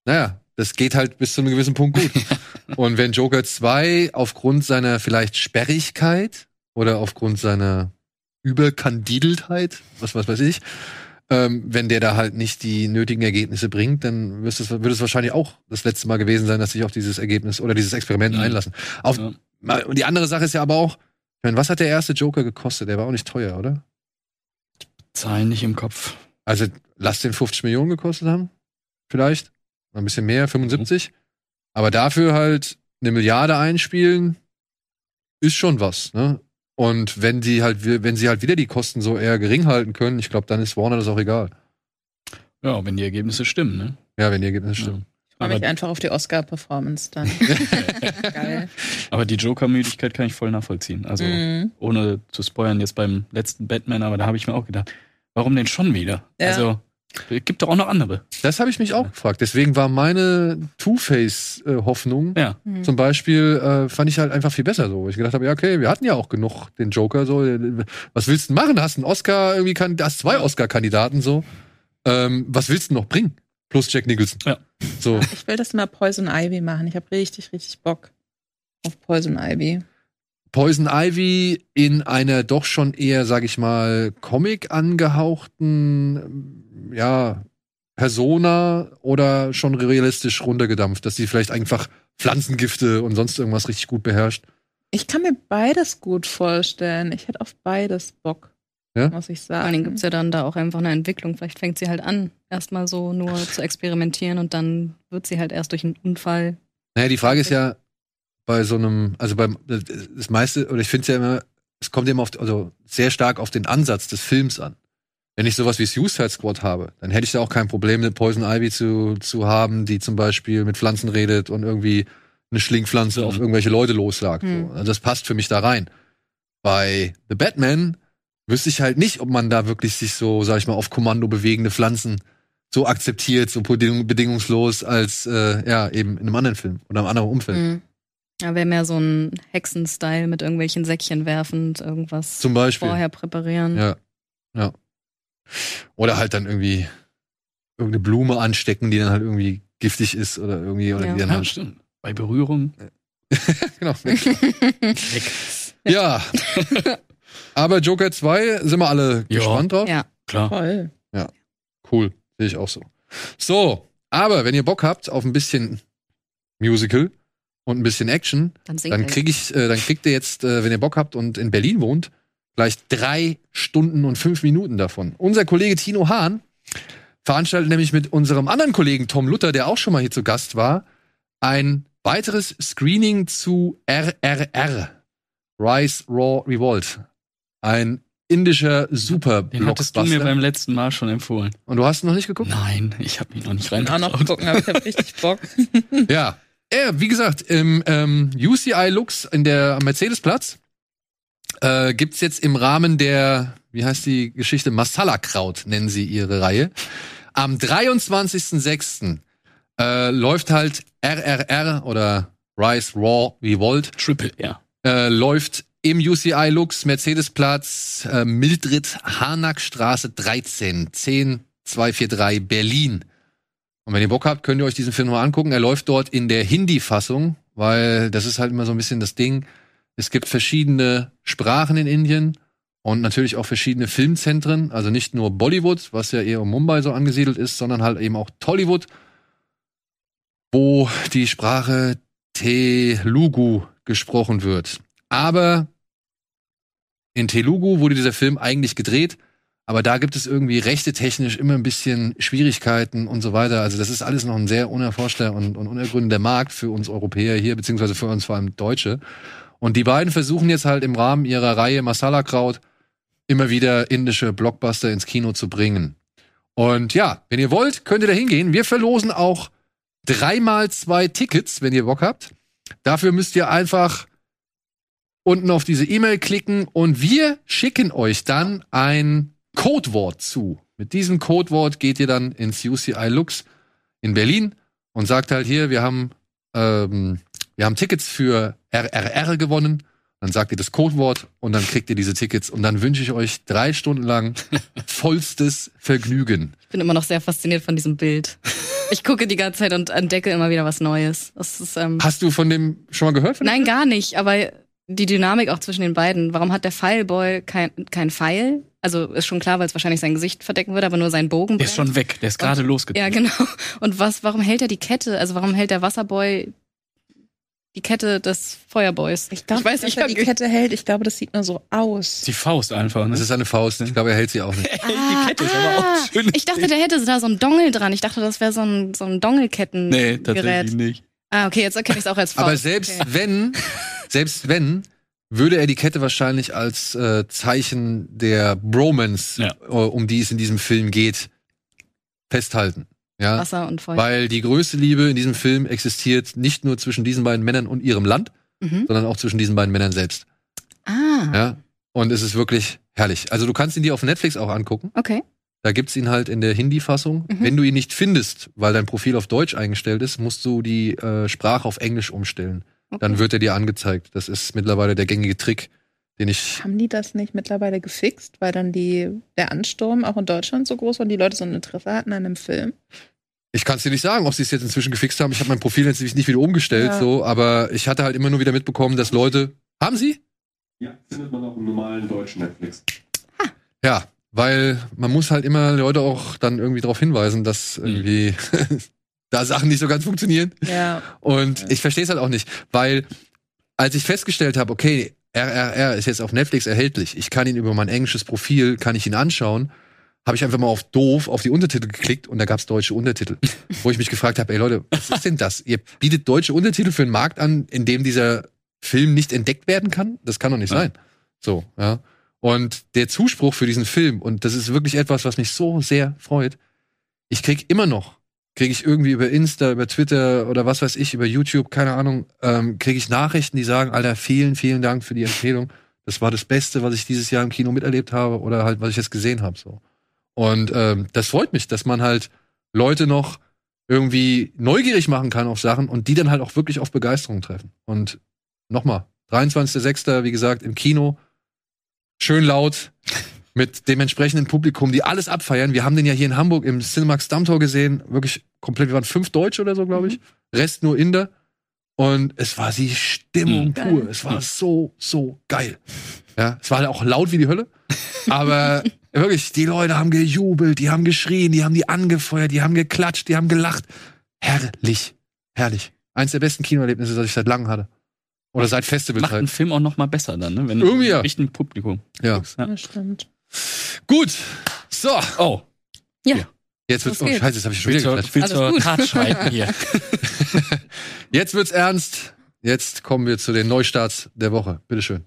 naja, das geht halt bis zu einem gewissen Punkt gut. und wenn Joker 2 aufgrund seiner vielleicht Sperrigkeit oder aufgrund seiner Überkandideltheit, was, was weiß ich, ähm, wenn der da halt nicht die nötigen Ergebnisse bringt, dann wird es, wird es wahrscheinlich auch das letzte Mal gewesen sein, dass sich auf dieses Ergebnis oder dieses Experiment Mhm. einlassen. Auf, Ja. Und die andere Sache ist ja aber auch, ich meine, was hat der erste Joker gekostet? Der war auch nicht teuer, oder? Zahlen nicht im Kopf. Also lass den 50 Millionen gekostet haben. Vielleicht. Ein bisschen mehr, 75. Aber dafür halt eine Milliarde einspielen, ist schon was, ne? Und wenn die halt, wenn sie halt wieder die Kosten so eher gering halten können, ich glaube, dann ist Warner das auch egal. Ja, wenn die Ergebnisse stimmen, ne? Ja, wenn die Ergebnisse stimmen. Ich freue mich einfach auf die Oscar-Performance dann. Geil. aber die Joker-Müdigkeit kann ich voll nachvollziehen. Also, Mhm. ohne zu spoilern, jetzt beim letzten Batman, aber da habe ich mir auch gedacht, warum denn schon wieder? Ja. Also, gibt doch auch noch andere. Das habe ich mich auch gefragt. Deswegen war meine Two-Face-Hoffnung Ja. Mhm. zum Beispiel, äh, fand ich halt einfach viel besser so. Ich gedacht habe, ja, okay, wir hatten ja auch genug den Joker so. Was willst du machen? Hast einen Oscar irgendwie, kann, hast zwei Oscar-Kandidaten so. Ähm, was willst du noch bringen? Plus Jack Nicholson. Ja. So. Ich will das mal Poison Ivy machen. Ich habe richtig, richtig Bock auf Poison Ivy. Poison Ivy in einer doch schon eher, sag ich mal, Comic angehauchten, ja, Persona oder schon realistisch runtergedampft, dass sie vielleicht einfach Pflanzengifte und sonst irgendwas richtig gut beherrscht. Ich kann mir beides gut vorstellen. Ich hätte auf beides Bock, Ja? muss ich Vor allen Dingen sagen. gibt's ja dann da auch einfach eine Entwicklung. Vielleicht fängt sie halt an, erstmal so nur zu experimentieren und dann wird sie halt erst durch einen Unfall. Naja, die Frage ist ja, bei so einem, also beim, das meiste, oder ich finde es ja immer es kommt eben auf, also sehr stark auf den Ansatz des Films an. Wenn ich sowas wie Suicide Squad habe, dann hätte ich da auch kein Problem, eine Poison Ivy zu, zu haben, die zum Beispiel mit Pflanzen redet und irgendwie eine Schlingpflanze auf Mhm. irgendwelche Leute loslagt. Mhm. So. Also das passt für mich da rein. Bei The Batman wüsste ich halt nicht, ob man da wirklich sich so, sag ich mal, auf Kommando bewegende Pflanzen so akzeptiert, so beding bedingungslos, als äh, ja eben in einem anderen Film oder einem anderen Umfeld. Mhm. Ja, wäre mehr so ein Hexen-Style mit irgendwelchen Säckchen werfend, irgendwas Zum Beispiel. vorher präparieren. Ja. Ja. Oder halt dann irgendwie irgendeine Blume anstecken, die dann halt irgendwie giftig ist oder irgendwie, oder Ja. die dann Ja, halt. stimmt. Bei Berührung. genau. ja. Aber Joker 2 sind wir alle Ja. gespannt drauf. Ja. Klar. Voll. Cool. Sehe ich auch so. So. Aber wenn ihr Bock habt auf ein bisschen Musical und ein bisschen Action, Dann dann krieg ich, äh, dann kriegt ihr jetzt, äh, wenn ihr Bock habt und in Berlin wohnt, gleich drei Stunden und fünf Minuten davon. Unser Kollege Tino Hahn veranstaltet nämlich mit unserem anderen Kollegen Tom Luther, der auch schon mal hier zu Gast war, ein weiteres Screening zu RRR, Rise Raw Revolt. Ein indischer super Den hattest du mir beim letzten Mal schon empfohlen. Und du hast ihn noch nicht geguckt? Nein, ich habe ihn noch nicht Auch noch reingeschaut. gucken, aber ich habe richtig Bock. Ja. Ja, wie gesagt, im ähm, UCI Lux in der am Mercedesplatz äh, gibt's jetzt im Rahmen der, wie heißt die Geschichte, Masala Kraut nennen sie ihre Reihe. Am 23.06. Äh, läuft halt RRR oder Rise Raw Revolt Triple, ja. äh, läuft im UCI Lux Mercedesplatz äh, Mildred Harnackstraße 13 10243 Berlin. Und wenn ihr Bock habt, könnt ihr euch diesen Film mal angucken. Er läuft dort in der Hindi-Fassung, weil das ist halt immer so ein bisschen das Ding. Es gibt verschiedene Sprachen in Indien und natürlich auch verschiedene Filmzentren. Also nicht nur Bollywood, was ja eher um Mumbai so angesiedelt ist, sondern halt eben auch Tollywood, wo die Sprache Telugu gesprochen wird. Aber in Telugu wurde dieser Film eigentlich gedreht, aber da gibt es irgendwie rechtetechnisch immer ein bisschen Schwierigkeiten und so weiter. Also das ist alles noch ein sehr unerforschter und, und unergründeter Markt für uns Europäer hier, beziehungsweise für uns vor allem Deutsche. Und die beiden versuchen jetzt halt im Rahmen ihrer Reihe Masala Kraut immer wieder indische Blockbuster ins Kino zu bringen. Und ja, wenn ihr wollt, könnt ihr da hingehen. Wir verlosen auch dreimal zwei Tickets, wenn ihr Bock habt. Dafür müsst ihr einfach unten auf diese E-Mail klicken und wir schicken euch dann ein Codewort zu. Mit diesem Codewort geht ihr dann ins UCI Lux in Berlin und sagt halt hier, wir haben, ähm, wir haben Tickets für RRR gewonnen. Dann sagt ihr das Codewort und dann kriegt ihr diese Tickets und dann wünsche ich euch drei Stunden lang vollstes Vergnügen. Ich bin immer noch sehr fasziniert von diesem Bild. Ich gucke die ganze Zeit und entdecke immer wieder was Neues. Das ist, ähm, Hast du von dem schon mal gehört? Von dem nein, gar nicht, aber die Dynamik auch zwischen den beiden. Warum hat der Fireboy kein, kein Pfeil? Also ist schon klar, weil es wahrscheinlich sein Gesicht verdecken würde, aber nur sein Bogen. Der ist schon weg. Der ist gerade losgezogen. Ja, genau. Und was, warum hält er die Kette? Also warum hält der Wasserboy die Kette des Feuerboys? Ich glaube, ich weiß dass nicht, er die Kette hält. Ich glaube, das sieht nur so aus. Die Faust einfach. Ne? Das ist eine Faust. Ich glaube, er hält sie auch nicht. Ah, die Kette ist aber ah, auch schön. Ich dachte, der hätte da so einen Dongel dran. Ich dachte, das wäre so ein, so ein Dongelketten. Nee, tatsächlich Gerät. nicht. Ah, okay, jetzt erkenne ich es auch als Faust. Aber selbst Okay. wenn, selbst wenn, würde er die Kette wahrscheinlich als äh, Zeichen der Bromance, Ja. äh, um die es in diesem Film geht, festhalten. Ja, Wasser und Feuer. weil die größte Liebe in diesem Film existiert nicht nur zwischen diesen beiden Männern und ihrem Land, Mhm. sondern auch zwischen diesen beiden Männern selbst. Ah, Ja, und es ist wirklich herrlich. Also du kannst ihn dir auf Netflix auch angucken. okay. Da gibt's ihn halt in der Hindi-Fassung. Mhm. Wenn du ihn nicht findest, weil dein Profil auf Deutsch eingestellt ist, musst du die äh, Sprache auf Englisch umstellen. Okay. Dann wird er dir angezeigt. Das ist mittlerweile der gängige Trick, den ich. Haben die das nicht mittlerweile gefixt, weil dann die, der Ansturm auch in Deutschland so groß war und die Leute so ein Interesse hatten an einem Film? Ich kann es dir nicht sagen, ob sie es jetzt inzwischen gefixt haben. Ich habe mein Profil jetzt nicht wieder umgestellt, Ja. so, aber ich hatte halt immer nur wieder mitbekommen, dass Leute. Haben sie? Ja, findet man auch im normalen deutschen Netflix. Ja, weil man muss halt immer Leute auch dann irgendwie darauf hinweisen, dass irgendwie da Sachen nicht so ganz funktionieren. Ja. Und ich verstehe es halt auch nicht, weil als ich festgestellt habe, okay, RRR ist jetzt auf Netflix erhältlich, ich kann ihn über mein englisches Profil, kann ich ihn anschauen, habe ich einfach mal auf doof auf die Untertitel geklickt und da gab's deutsche Untertitel, wo ich mich gefragt habe, ey Leute, was ist denn das? Ihr bietet deutsche Untertitel für einen Markt an, in dem dieser Film nicht entdeckt werden kann? Das kann doch nicht Ja. sein. So, ja. Und der Zuspruch für diesen Film, und das ist wirklich etwas, was mich so sehr freut, ich krieg immer noch, kriege ich irgendwie über Insta, über Twitter oder was weiß ich, über YouTube, keine Ahnung, ähm, kriege ich Nachrichten, die sagen, Alter, vielen, vielen Dank für die Empfehlung. Das war das Beste, was ich dieses Jahr im Kino miterlebt habe oder halt, was ich jetzt gesehen habe. So. Und ähm, das freut mich, dass man halt Leute noch irgendwie neugierig machen kann auf Sachen und die dann halt auch wirklich auf Begeisterung treffen. Und nochmal, 23.06., wie gesagt, im Kino, schön laut, mit dem entsprechenden Publikum, die alles abfeiern. Wir haben den ja hier in Hamburg im Cinemax Dammtor gesehen, wirklich komplett, wir waren fünf Deutsche oder so, glaube ich. Rest nur Inder. Und es war die Stimmung Mhm. pur. Es war so, so geil. Ja, es war halt auch laut wie die Hölle. Aber wirklich, die Leute haben gejubelt, die haben geschrien, die haben die angefeuert, die haben geklatscht, die haben gelacht. Herrlich. Herrlich. Eins der besten Kinoerlebnisse, das ich seit langem hatte. Oder seit Macht einen Festivalzeit. Film auch noch mal besser dann, ne? Wenn Irgendwie du ja. Publikum. Ja. guckst, ja. Ja, stimmt. Gut. So. Oh, Jetzt wird's, Los oh geht's. scheiße, jetzt habe ich schon wieder gut. Tat schreiten hier. Jetzt wird's ernst. Jetzt kommen wir zu den Neustarts der Woche. Bitteschön.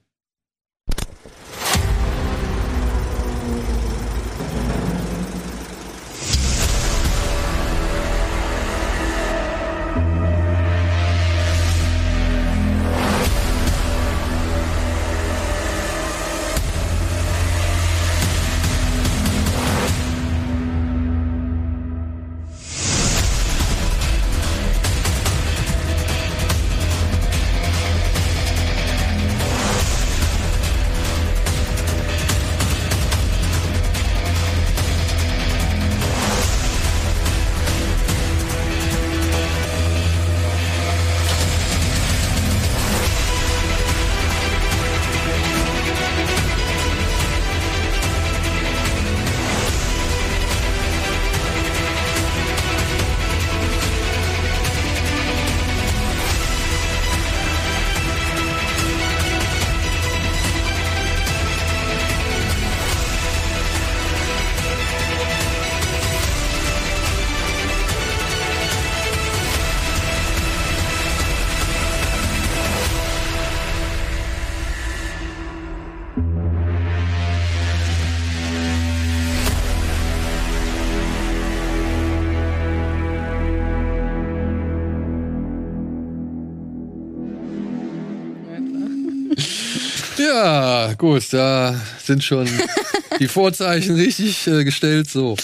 Gut, da sind schon die Vorzeichen richtig äh, gestellt. So,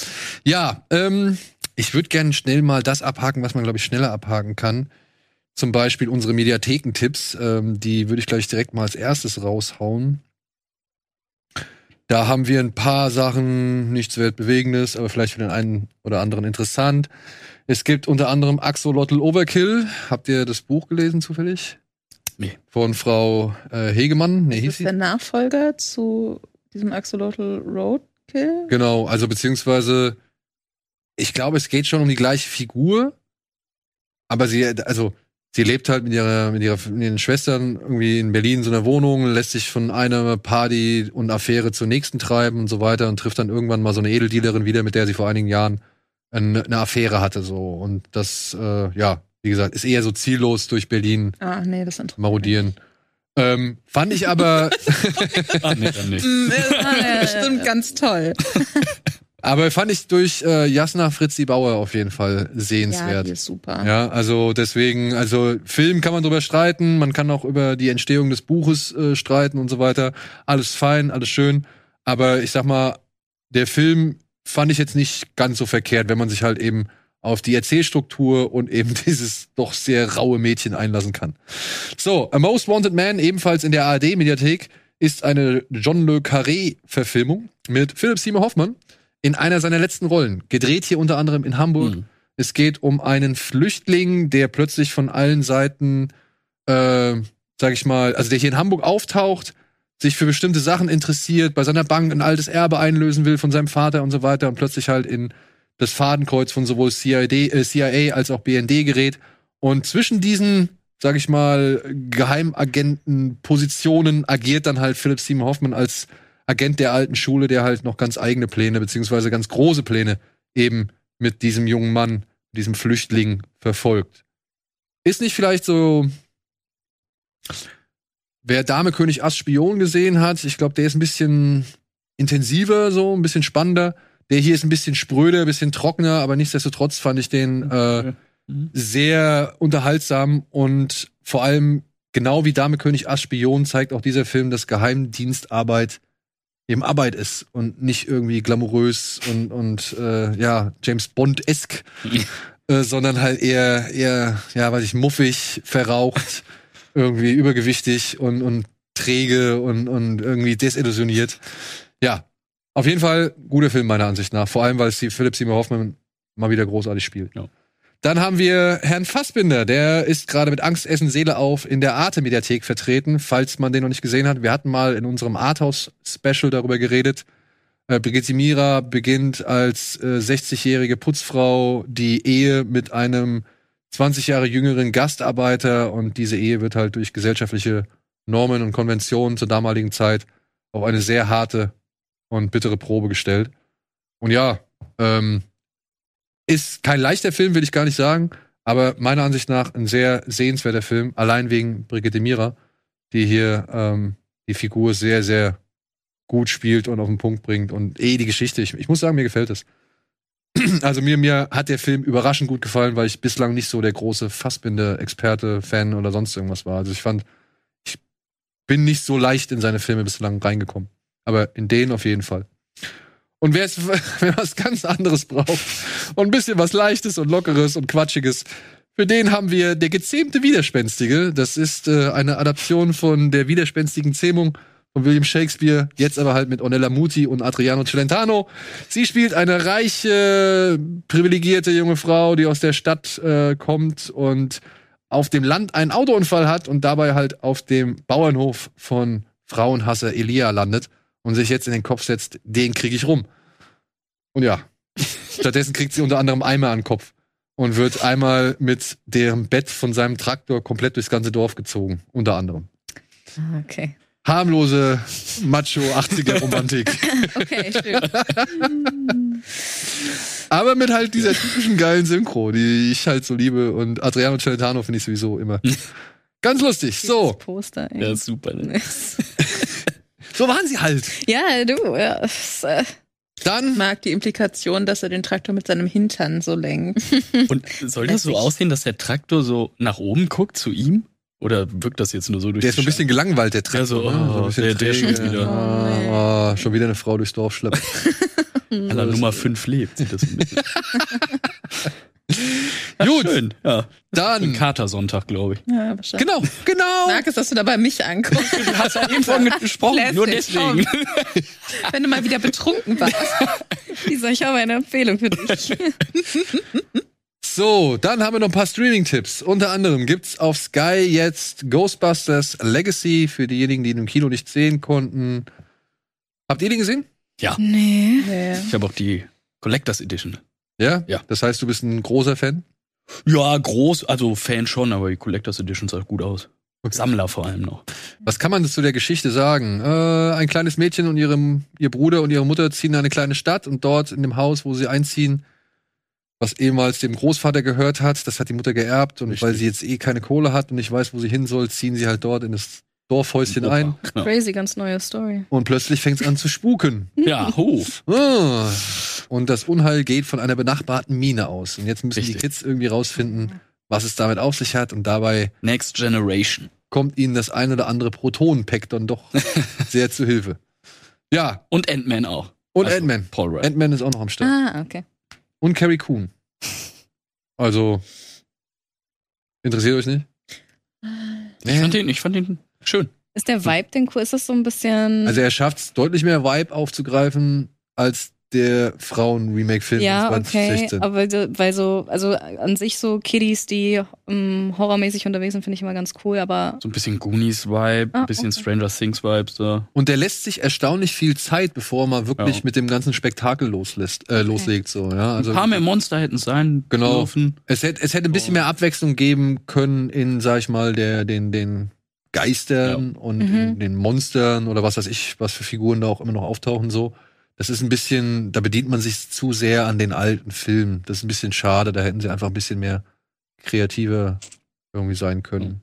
ja, ähm, ich würde gerne schnell mal das abhaken, was man glaube ich schneller abhaken kann. Zum Beispiel unsere Mediathekentipps. Ähm, die würde ich gleich direkt mal als erstes raushauen. Da haben wir ein paar Sachen, nichts weltbewegendes, aber vielleicht für den einen oder anderen interessant. Es gibt unter anderem Axolotl Overkill. Habt ihr das Buch gelesen zufällig? Nee. Von Frau äh, Hegemann. Nee, Ist hieß das sie? der Nachfolger zu diesem Axolotl Roadkill? Genau, also beziehungsweise, ich glaube, es geht schon um die gleiche Figur, aber sie, also, sie lebt halt mit ihrer, mit ihrer, mit ihren Schwestern irgendwie in Berlin in so einer Wohnung, lässt sich von einer Party und Affäre zur nächsten treiben und so weiter und trifft dann irgendwann mal so eine Edeldealerin wieder, mit der sie vor einigen Jahren eine, eine Affäre hatte, so. Und das, äh, ja, wie gesagt, ist eher so ziellos durch Berlin Ah, nee, das marodieren. Ähm, fand ich aber, Ah, nee, dann nicht. mich. Das Ah, ja, ja, bestimmt ja. ganz toll. aber fand ich durch äh, Jasna Fritzi Bauer auf jeden Fall Ja, sehenswert. die ist super. Ja, also deswegen, also Film kann man drüber streiten, man kann auch über die Entstehung des Buches äh, streiten und so weiter. Alles fein, alles schön. Aber ich sag mal, der Film fand ich jetzt nicht ganz so verkehrt, wenn man sich halt eben auf die Erzählstruktur und eben dieses doch sehr raue Mädchen einlassen kann. So, A Most Wanted Man, ebenfalls in der ARD-Mediathek, ist eine John Le Carré-Verfilmung mit Philip Seymour Hoffman in einer seiner letzten Rollen. Gedreht hier unter anderem in Hamburg. Mhm. Es geht um einen Flüchtling, der plötzlich von allen Seiten, äh, sag ich mal, also der hier in Hamburg auftaucht, sich für bestimmte Sachen interessiert, bei seiner Bank ein altes Erbe einlösen will von seinem Vater und so weiter und plötzlich halt in das Fadenkreuz von sowohl CID, äh, CIA als auch BND gerät. Und zwischen diesen, sag ich mal, Geheimagentenpositionen agiert dann halt Philip Seymour Hoffman als Agent der alten Schule, der halt noch ganz eigene Pläne, beziehungsweise ganz große Pläne eben mit diesem jungen Mann, diesem Flüchtling verfolgt. Ist nicht vielleicht so wer Dame König Ass Spion gesehen hat, ich glaube, der ist ein bisschen intensiver, so ein bisschen spannender. Der hier ist ein bisschen spröder, ein bisschen trockener, aber nichtsdestotrotz fand ich den äh, Mhm. sehr unterhaltsam und vor allem genau wie Dame König Ass Spion zeigt auch dieser Film, dass Geheimdienstarbeit eben Arbeit ist und nicht irgendwie glamourös und, und äh, ja, James Bond-esk, äh, sondern halt eher, eher, ja, weiß ich, muffig, verraucht, irgendwie übergewichtig und, und träge und, und irgendwie desillusioniert. Ja, auf jeden Fall guter Film meiner Ansicht nach. Vor allem, weil Steve Philip Seymour Hoffman mal wieder großartig spielt. Ja. Dann haben wir Herrn Fassbinder, der ist gerade mit Angst essen Seele auf in der Arte-Mediathek vertreten, falls man den noch nicht gesehen hat. Wir hatten mal in unserem Arthouse-Special darüber geredet. Äh, Brigitte Mira beginnt als äh, 60-jährige Putzfrau die Ehe mit einem 20 Jahre jüngeren Gastarbeiter und diese Ehe wird halt durch gesellschaftliche Normen und Konventionen zur damaligen Zeit auf eine sehr harte und bittere Probe gestellt. Und ja, ähm, ist kein leichter Film, will ich gar nicht sagen, aber meiner Ansicht nach ein sehr sehenswerter Film, allein wegen Brigitte Mira, die hier ähm, die Figur sehr, sehr gut spielt und auf den Punkt bringt. Und eh die Geschichte, ich, ich muss sagen, mir gefällt es. Also mir, mir hat der Film überraschend gut gefallen, weil ich bislang nicht so der große Fassbinder-Experte, Fan oder sonst irgendwas war. Also ich fand, ich bin nicht so leicht in seine Filme bislang reingekommen. Aber in den auf jeden Fall. Und wer, es, was ganz anderes braucht und ein bisschen was Leichtes und Lockeres und Quatschiges, für den haben wir Der gezähmte Widerspenstige. Das ist äh, eine Adaption von Der widerspenstigen Zähmung von William Shakespeare, jetzt aber halt mit Ornella Muti und Adriano Celentano. Sie spielt eine reiche, privilegierte junge Frau, die aus der Stadt äh, kommt und auf dem Land einen Autounfall hat und dabei halt auf dem Bauernhof von Frauenhasser Elia landet und sich jetzt in den Kopf setzt, den kriege ich rum. Und ja, stattdessen kriegt sie unter anderem Eimer an den Kopf und wird einmal mit dem Bett von seinem Traktor komplett durchs ganze Dorf gezogen, unter anderem. Ah, Okay. Harmlose Macho 80er Romantik. Okay, schön. Aber mit halt dieser typischen geilen Synchro, die ich halt so liebe und Adriano Celentano finde ich sowieso immer ganz lustig. So, Das Poster, ey. Ja, super. Ne? So waren sie halt. Ja, du, ja. äh, Dann Ich mag die Implikation, dass er den Traktor mit seinem Hintern so lenkt. Und soll das so aussehen, dass der Traktor so nach oben guckt zu ihm? Oder wirkt das jetzt nur so durch Der ist so ein bisschen gelangweilt, der Ja, so, ne? oh, der- der schon wieder. Ah, ah, schon wieder eine Frau durchs Dorf schleppt. Aller Nummer 5 lebt? Sieht das ein bisschen- Gut, Schön, ja. Ein dann. Katersonntag, glaube ich. Ja, wahrscheinlich. Genau, genau. Mag es, dass du dabei mich anguckst. Du hast ja eben von gesprochen, nur Classic. deswegen. Wenn du mal wieder betrunken warst. Lisa, ich habe eine Empfehlung für dich. So, dann haben wir noch ein paar Streaming-Tipps. Unter anderem gibt's auf Sky jetzt Ghostbusters Legacy für diejenigen, die ihn im Kino nicht sehen konnten. Habt ihr den gesehen? Nee. Nee. Ich habe auch die Collectors Edition. Ja? Ja. Das heißt, du bist ein großer Fan? Ja, groß, also Fan schon, aber die Collectors Edition sah gut aus. Sammler vor allem noch. Was kann man zu der Geschichte sagen? Äh, ein kleines Mädchen und ihrem, ihr Bruder und ihre Mutter ziehen in eine kleine Stadt und dort in dem Haus, wo sie einziehen, was ehemals dem Großvater gehört hat, das hat die Mutter geerbt und Richtig. weil sie jetzt eh keine Kohle hat und nicht weiß, wo sie hin soll, ziehen sie halt dort in das Dorfhäuschen Opa. ein Crazy, ganz neue Story. und plötzlich fängt es an zu spuken. ja ho. Ah. Und das Unheil geht von einer benachbarten Mine aus. Und jetzt müssen die Richtig. Kids irgendwie rausfinden, was es damit auf sich hat. Und dabei Next Generation. kommt ihnen das ein oder andere Protonenpack dann doch sehr zu Hilfe. Ja, Und Ant-Man auch. und Also, Ant-Man. Paul Rudd. Ant-Man ist auch noch am Start. Ah, okay. Und Carrie Coon. Also, interessiert euch nicht? Ich fand den, ich fand den schön. Ist der Vibe denn cool? Ist das so ein bisschen. Also er schafft es deutlich mehr Vibe aufzugreifen als der Frauen-Remake-Film ja, von okay. 2016. Aber weil so- also an sich so Kiddies, die ähm, horrormäßig unterwegs sind, finde ich immer ganz cool, aber So ein bisschen Goonies-Vibe, Ah, ein bisschen okay. Stranger Things-Vibes da. Und der lässt sich erstaunlich viel Zeit, bevor er mal wirklich Ja. mit dem ganzen Spektakel loslässt, äh, loslegt. So, ja. also, ein paar mehr Monster hätten es sein Genau. dürfen. es, hätte, es hätte ein bisschen Oh. mehr Abwechslung geben können in, sag ich mal, der, den, den Geistern und Mhm. in den Monstern oder was weiß ich, was für Figuren da auch immer noch auftauchen. So. Das ist ein bisschen, da bedient man sich zu sehr an den alten Filmen. Das ist ein bisschen schade. Da hätten sie einfach ein bisschen mehr kreativer irgendwie sein können.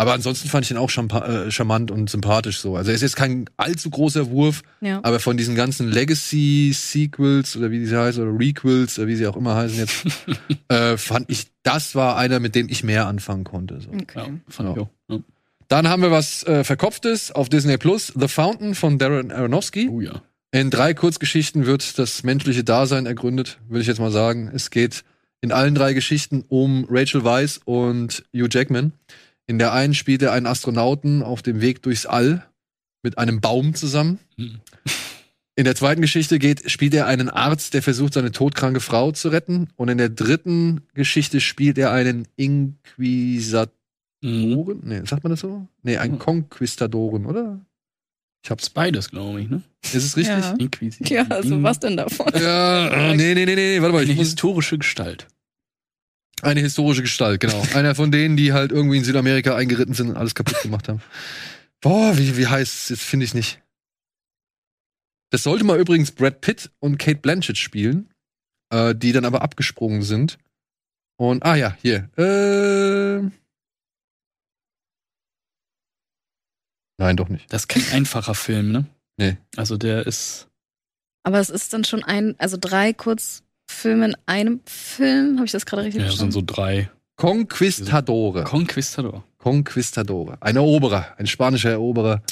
Aber ansonsten fand ich ihn auch äh, charmant und sympathisch so. Also er ist jetzt kein allzu großer Wurf, Ja. aber von diesen ganzen Legacy-Sequels oder wie sie heißen, oder Requels oder wie sie auch immer heißen jetzt, äh, fand ich, das war einer, mit dem ich mehr anfangen konnte. So. Ja, Okay. fand ich Ja. auch. Ja. Dann haben wir was äh, Verkopftes auf Disney Plus, The Fountain von Darren Aronofsky. Oh ja. In drei Kurzgeschichten wird das menschliche Dasein ergründet, würde ich jetzt mal sagen. Es geht in allen drei Geschichten um Rachel Weisz und Hugh Jackman. In der einen spielt er einen Astronauten auf dem Weg durchs All mit einem Baum zusammen. In der zweiten Geschichte geht, spielt er einen Arzt, der versucht, seine todkranke Frau zu retten. Und in der dritten Geschichte spielt er einen Inquisitoren. Mhm. Nee, sagt man das so? Nee, einen Hm. Conquistadoren, oder? Ich hab's. Ist beides, glaube ich, ne? Ist es richtig? Ja. Inquisition. Ja, also was denn davon? Ja, nee, nee, nee, nee, warte mal, Eine ich muss, historische Gestalt. eine historische Gestalt, genau. Einer von denen, die halt irgendwie in Südamerika eingeritten sind und alles kaputt gemacht haben. Boah, wie, wie heißt es? Jetzt finde ich nicht. Das sollte mal übrigens Brad Pitt und Kate Blanchett spielen, äh, die dann aber abgesprungen sind. Und, ah ja, hier. Äh, nein, doch nicht. Das ist kein einfacher Film, ne? Nee. Also der ist. Aber es ist dann schon ein, also drei Kurzfilme in einem Film. Habe ich das gerade richtig Ja, sind verstanden? so drei. Conquistadore. Conquistador. Conquistadore. Ein Eroberer, ein spanischer Eroberer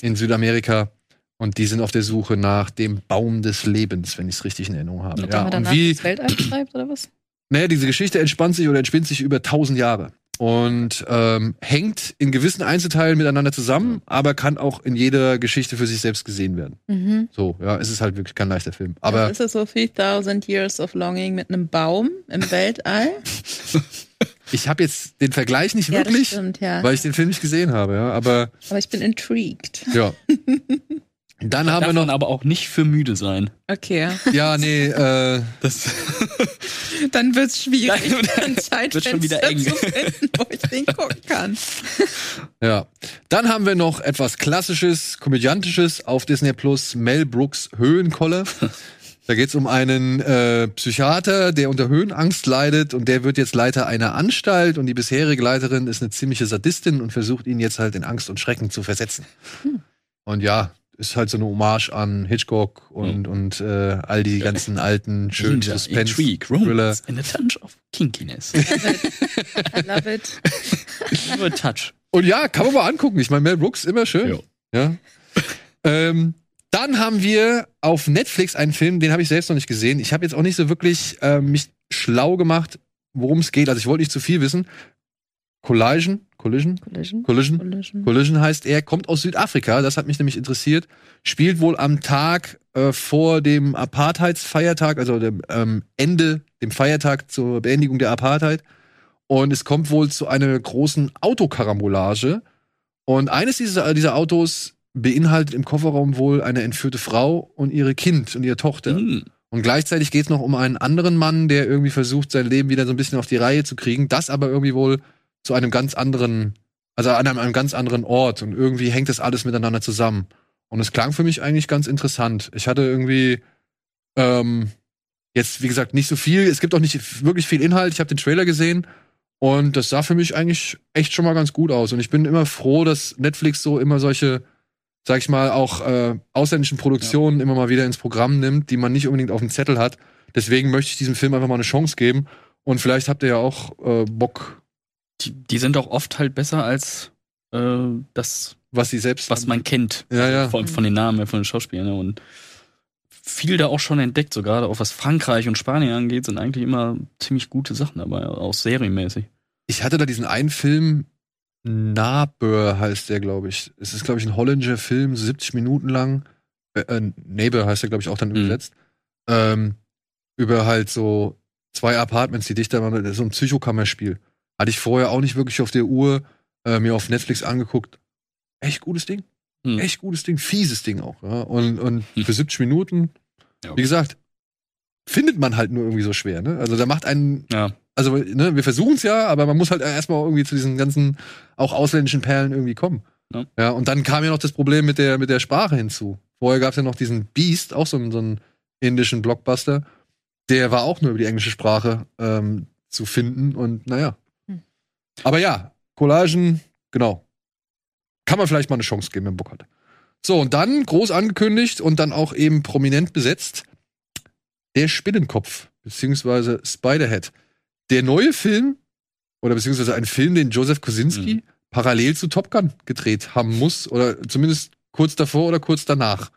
in Südamerika. Und die sind auf der Suche nach dem Baum des Lebens, wenn ich es richtig in Erinnerung habe. Damit Ja, und wie, das Weltall schreibt oder was? naja, diese Geschichte entspannt sich oder entspinnt sich über tausend Jahre. Und ähm, hängt in gewissen Einzelteilen miteinander zusammen, aber kann auch in jeder Geschichte für sich selbst gesehen werden. Mhm. So, ja, es ist halt wirklich kein leichter Film. Aber Aber ist es so 3000 Years of Longing mit einem Baum im Weltall? ich habe jetzt den Vergleich nicht Ja, wirklich, stimmt, ja. weil ich den Film nicht gesehen habe, ja. Aber Aber ich bin intrigued. ja. Dann haben wir Darf noch. man aber auch nicht für müde sein. Okay. Ja, nee, äh, Das Dann wird's schwierig, Dann Zeitfenster wird schon wieder eng. zu finden, wo ich den gucken kann. Ja. Dann haben wir noch etwas Klassisches, Komödiantisches auf Disney Plus, Mel Brooks Höhenkolle. Da geht's um einen äh, Psychiater, der unter Höhenangst leidet und der wird jetzt Leiter einer Anstalt und die bisherige Leiterin ist eine ziemliche Sadistin und versucht ihn jetzt halt in Angst und Schrecken zu versetzen. Und ja, ist halt so eine Hommage an Hitchcock und, und äh, all die ganzen alten schönen Danger, Suspense Intrigue, Thriller. Romance and a touch of Kinkiness. I love it. Nur ein Touch. Und ja, kann man mal angucken. Ich meine, Mel Brooks immer schön. Jo. Ja. ähm, dann haben wir auf Netflix einen Film, den habe ich selbst noch nicht gesehen. Ich habe jetzt auch nicht so wirklich äh, mich schlau gemacht, worum es geht. Also ich wollte nicht zu viel wissen. Collision, Collision, Collision. Collision, Collision. Collision heißt er, kommt aus Südafrika, das hat mich nämlich interessiert, spielt wohl am Tag äh, vor dem Apartheidsfeiertag, also dem ähm, Ende, dem Feiertag zur Beendigung der Apartheid. Und es kommt wohl zu einer großen Autokarambolage. Und eines dieser, dieser Autos beinhaltet im Kofferraum wohl eine entführte Frau und ihre Kind und ihre Tochter. Hm. Und gleichzeitig geht es noch um einen anderen Mann, der irgendwie versucht, sein Leben wieder so ein bisschen auf die Reihe zu kriegen. Das aber irgendwie wohl zu einem ganz anderen, also an einem, einem ganz anderen Ort. Und irgendwie hängt das alles miteinander zusammen. Und es klang für mich eigentlich ganz interessant. Ich hatte irgendwie ähm, jetzt, wie gesagt, nicht so viel. Es gibt auch nicht wirklich viel Inhalt. Ich habe den Trailer gesehen. Und das sah für mich eigentlich echt schon mal ganz gut aus. Und ich bin immer froh, dass Netflix so immer solche, sag ich mal, auch äh, ausländischen Produktionen immer mal wieder ins Programm nimmt, die man nicht unbedingt auf dem Zettel hat. Deswegen möchte ich diesem Film einfach mal eine Chance geben. Und vielleicht habt ihr ja auch äh, Bock, Die, die sind auch oft halt besser als äh, das, was sie selbst. was man kennt. Ja, ja. Von, von den Namen, von den Schauspielern. ne? Und viel da auch schon entdeckt, so gerade auch was Frankreich und Spanien angeht, sind eigentlich immer ziemlich gute Sachen dabei, auch serienmäßig. Ich hatte da diesen einen Film, Nabur heißt der, glaube ich. Es ist, glaube ich, ein holländischer Film, so 70 Minuten lang. Äh, äh, Neighbor heißt der, glaube ich, auch dann Mhm. übersetzt. Ähm, über halt so zwei Apartments, die dichter waren. So ein Psychokammerspiel. Hatte ich vorher auch nicht wirklich auf der Uhr äh, mir auf Netflix angeguckt. Echt gutes Ding. Mhm. Echt gutes Ding. Fieses Ding auch. Ja? Und, und Hm. für 70 Minuten, Ja. wie gesagt, findet man halt nur irgendwie so schwer. Ne? Also da macht einen Ja. also ne, wir versuchen es ja, aber man muss halt erstmal irgendwie zu diesen ganzen auch ausländischen Perlen irgendwie kommen. Ja. Ja, und dann kam ja noch das Problem mit der, mit der Sprache hinzu. Vorher gab es ja noch diesen Beast, auch so, einen- so einen indischen Blockbuster. Der war auch nur über die englische Sprache ähm, zu finden und naja. Aber ja, Collagen genau. Kann man vielleicht mal eine Chance geben, wenn man Bock hat. So, und dann groß angekündigt und dann auch eben prominent besetzt, der Spinnenkopf, beziehungsweise Spiderhead. Der neue Film, oder beziehungsweise ein Film, den Joseph Kosinski Mhm. parallel zu Top Gun gedreht haben muss, oder zumindest kurz davor oder kurz danach.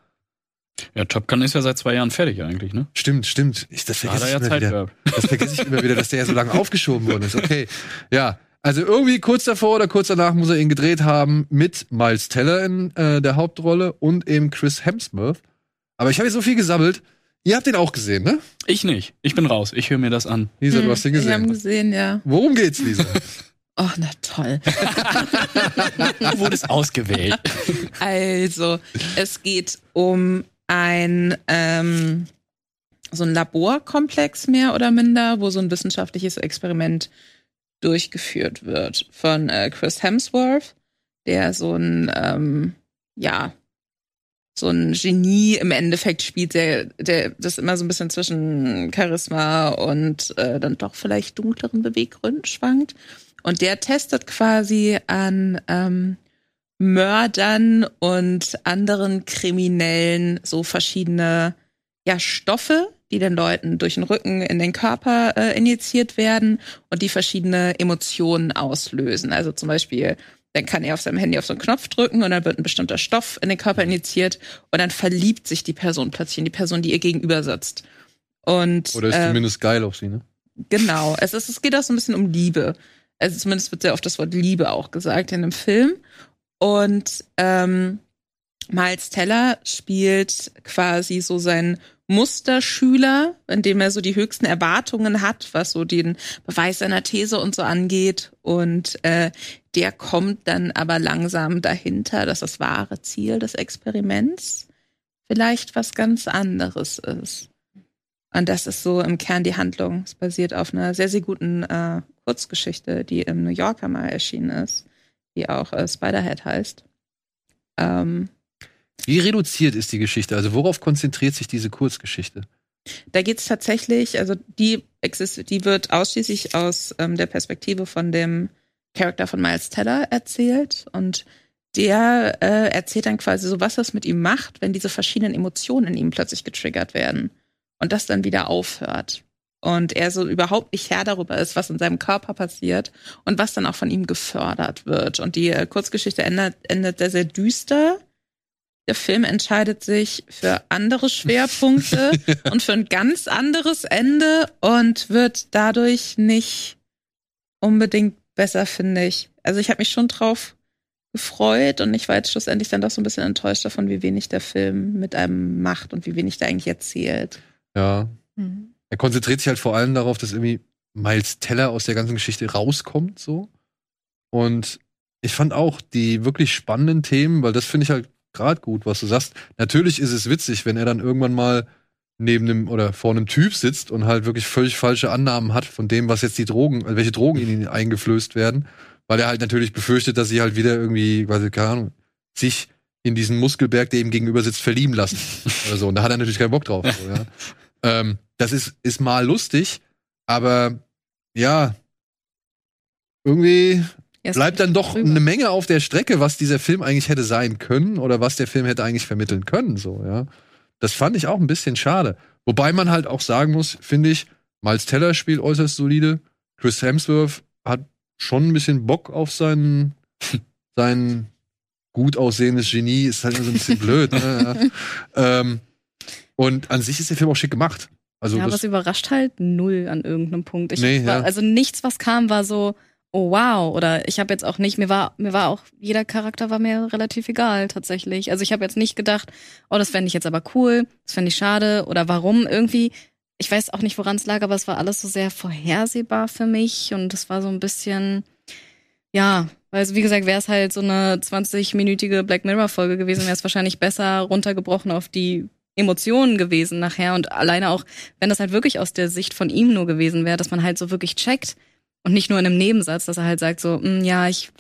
Ja, Top Gun ist ja seit zwei Jahren fertig eigentlich, ne? Stimmt, stimmt. Ich, das vergesse er ich ja immer Zeit wieder. gehabt. Das vergesse ich immer wieder, dass der ja so lange aufgeschoben worden ist. Okay. Ja. Also irgendwie kurz davor oder kurz danach muss er ihn gedreht haben mit Miles Teller in äh, der Hauptrolle und eben Chris Hemsworth. Aber ich habe jetzt so viel gesammelt. Ihr habt den auch gesehen, ne? Ich nicht. Ich bin raus. Ich höre mir das an. Lisa, du hast den Wir haben gesehen. gesehen, ja. Worum geht's, Lisa? Oh, na toll. Du wurdest ausgewählt. Also, es geht um ein ähm, so ein Laborkomplex mehr oder minder, wo so ein wissenschaftliches Experiment durchgeführt wird von äh, Chris Hemsworth, der so ein ähm, ja so ein Genie im Endeffekt spielt, der, der das immer so ein bisschen zwischen Charisma und äh, dann doch vielleicht dunkleren Beweggründen schwankt. Und der testet quasi an ähm, Mördern und anderen Kriminellen so verschiedene ja, Stoffe, die den Leuten durch den Rücken in den Körper äh, injiziert werden und die verschiedene Emotionen auslösen. Also zum Beispiel, dann kann er auf seinem Handy auf so einen Knopf drücken und dann wird ein bestimmter Stoff in den Körper injiziert und dann verliebt sich die Person plötzlich in die Person, die ihr gegenüber sitzt. Und Oder ist ähm, zumindest geil auf sie, ne? Genau. Es, ist, es geht auch so ein bisschen um Liebe. Also zumindest wird sehr oft das Wort Liebe auch gesagt in dem Film. Und ähm, Miles Teller spielt quasi so seinen Musterschüler, in dem er so die höchsten Erwartungen hat, was so den Beweis seiner These und so angeht. Und äh, der kommt dann aber langsam dahinter, dass das wahre Ziel des Experiments vielleicht was ganz anderes ist. Und das ist so im Kern die Handlung. Es basiert auf einer sehr, sehr guten äh, Kurzgeschichte, die im New Yorker mal erschienen ist, die auch äh, Spiderhead heißt. Ähm, Wie reduziert ist die Geschichte? Also worauf konzentriert sich diese Kurzgeschichte? da geht es tatsächlich, also die die wird ausschließlich aus ähm, der Perspektive von dem Charakter von Miles Teller erzählt und der äh, erzählt dann quasi so, was das mit ihm macht, wenn diese verschiedenen Emotionen in ihm plötzlich getriggert werden und das dann wieder aufhört. Und er so überhaupt nicht Herr darüber ist, was in seinem Körper passiert und was dann auch von ihm gefördert wird. Und die äh, Kurzgeschichte endet, endet sehr, sehr düster. Der Film entscheidet sich für andere Schwerpunkte und für ein ganz anderes Ende und wird dadurch nicht unbedingt besser, finde ich. Also ich habe mich schon drauf gefreut und ich war jetzt schlussendlich dann doch so ein bisschen enttäuscht davon, wie wenig der Film mit einem macht und wie wenig der eigentlich erzählt. Ja. Er konzentriert sich halt vor allem darauf, dass irgendwie Miles Teller aus der ganzen Geschichte rauskommt, so. Und ich fand auch die wirklich spannenden Themen, weil das finde ich halt gerade gut, was du sagst. Natürlich ist es witzig, wenn er dann irgendwann mal neben einem oder vor einem Typ sitzt und halt wirklich völlig falsche Annahmen hat von dem, was jetzt die Drogen, also welche Drogen in ihn eingeflößt werden, weil er halt natürlich befürchtet, dass sie halt wieder irgendwie, weiß ich, keine Ahnung, sich in diesen Muskelberg, der ihm gegenüber sitzt, verlieben lassen oder so. Und da hat er natürlich keinen Bock drauf. So, ja. ähm, das ist, ist mal lustig, aber ja, irgendwie Es bleibt dann doch drüber. eine Menge auf der Strecke, was dieser Film eigentlich hätte sein können oder was der Film hätte eigentlich vermitteln können, so, ja. Das fand ich auch ein bisschen schade. Wobei man halt auch sagen muss, finde ich, Miles Teller spielt äußerst solide. Chris Hemsworth hat schon ein bisschen Bock auf seinen, sein gut aussehendes Genie, ist halt so ein bisschen blöd, ne? ähm, und an sich ist der Film auch schick gemacht. Also ja, aber es überrascht halt null an irgendeinem Punkt. Ich Nee, war, ja. Also nichts, was kam, war so, oh wow. Oder ich habe jetzt auch nicht, mir war, mir war auch, jeder Charakter war mir relativ egal tatsächlich. Also ich habe jetzt nicht gedacht, oh, das fände ich jetzt aber cool, das fände ich schade oder warum irgendwie. Ich weiß auch nicht, woran es lag, aber es war alles so sehr vorhersehbar für mich und es war so ein bisschen, ja, weil, wie gesagt, wäre es halt so eine 20-minütige Black Mirror-Folge gewesen, wäre es wahrscheinlich besser runtergebrochen auf die Emotionen gewesen nachher. Und alleine auch, wenn das halt wirklich aus der Sicht von ihm nur gewesen wäre, dass man halt so wirklich checkt und nicht nur in einem Nebensatz, dass er halt sagt so, "Mm, ja, ich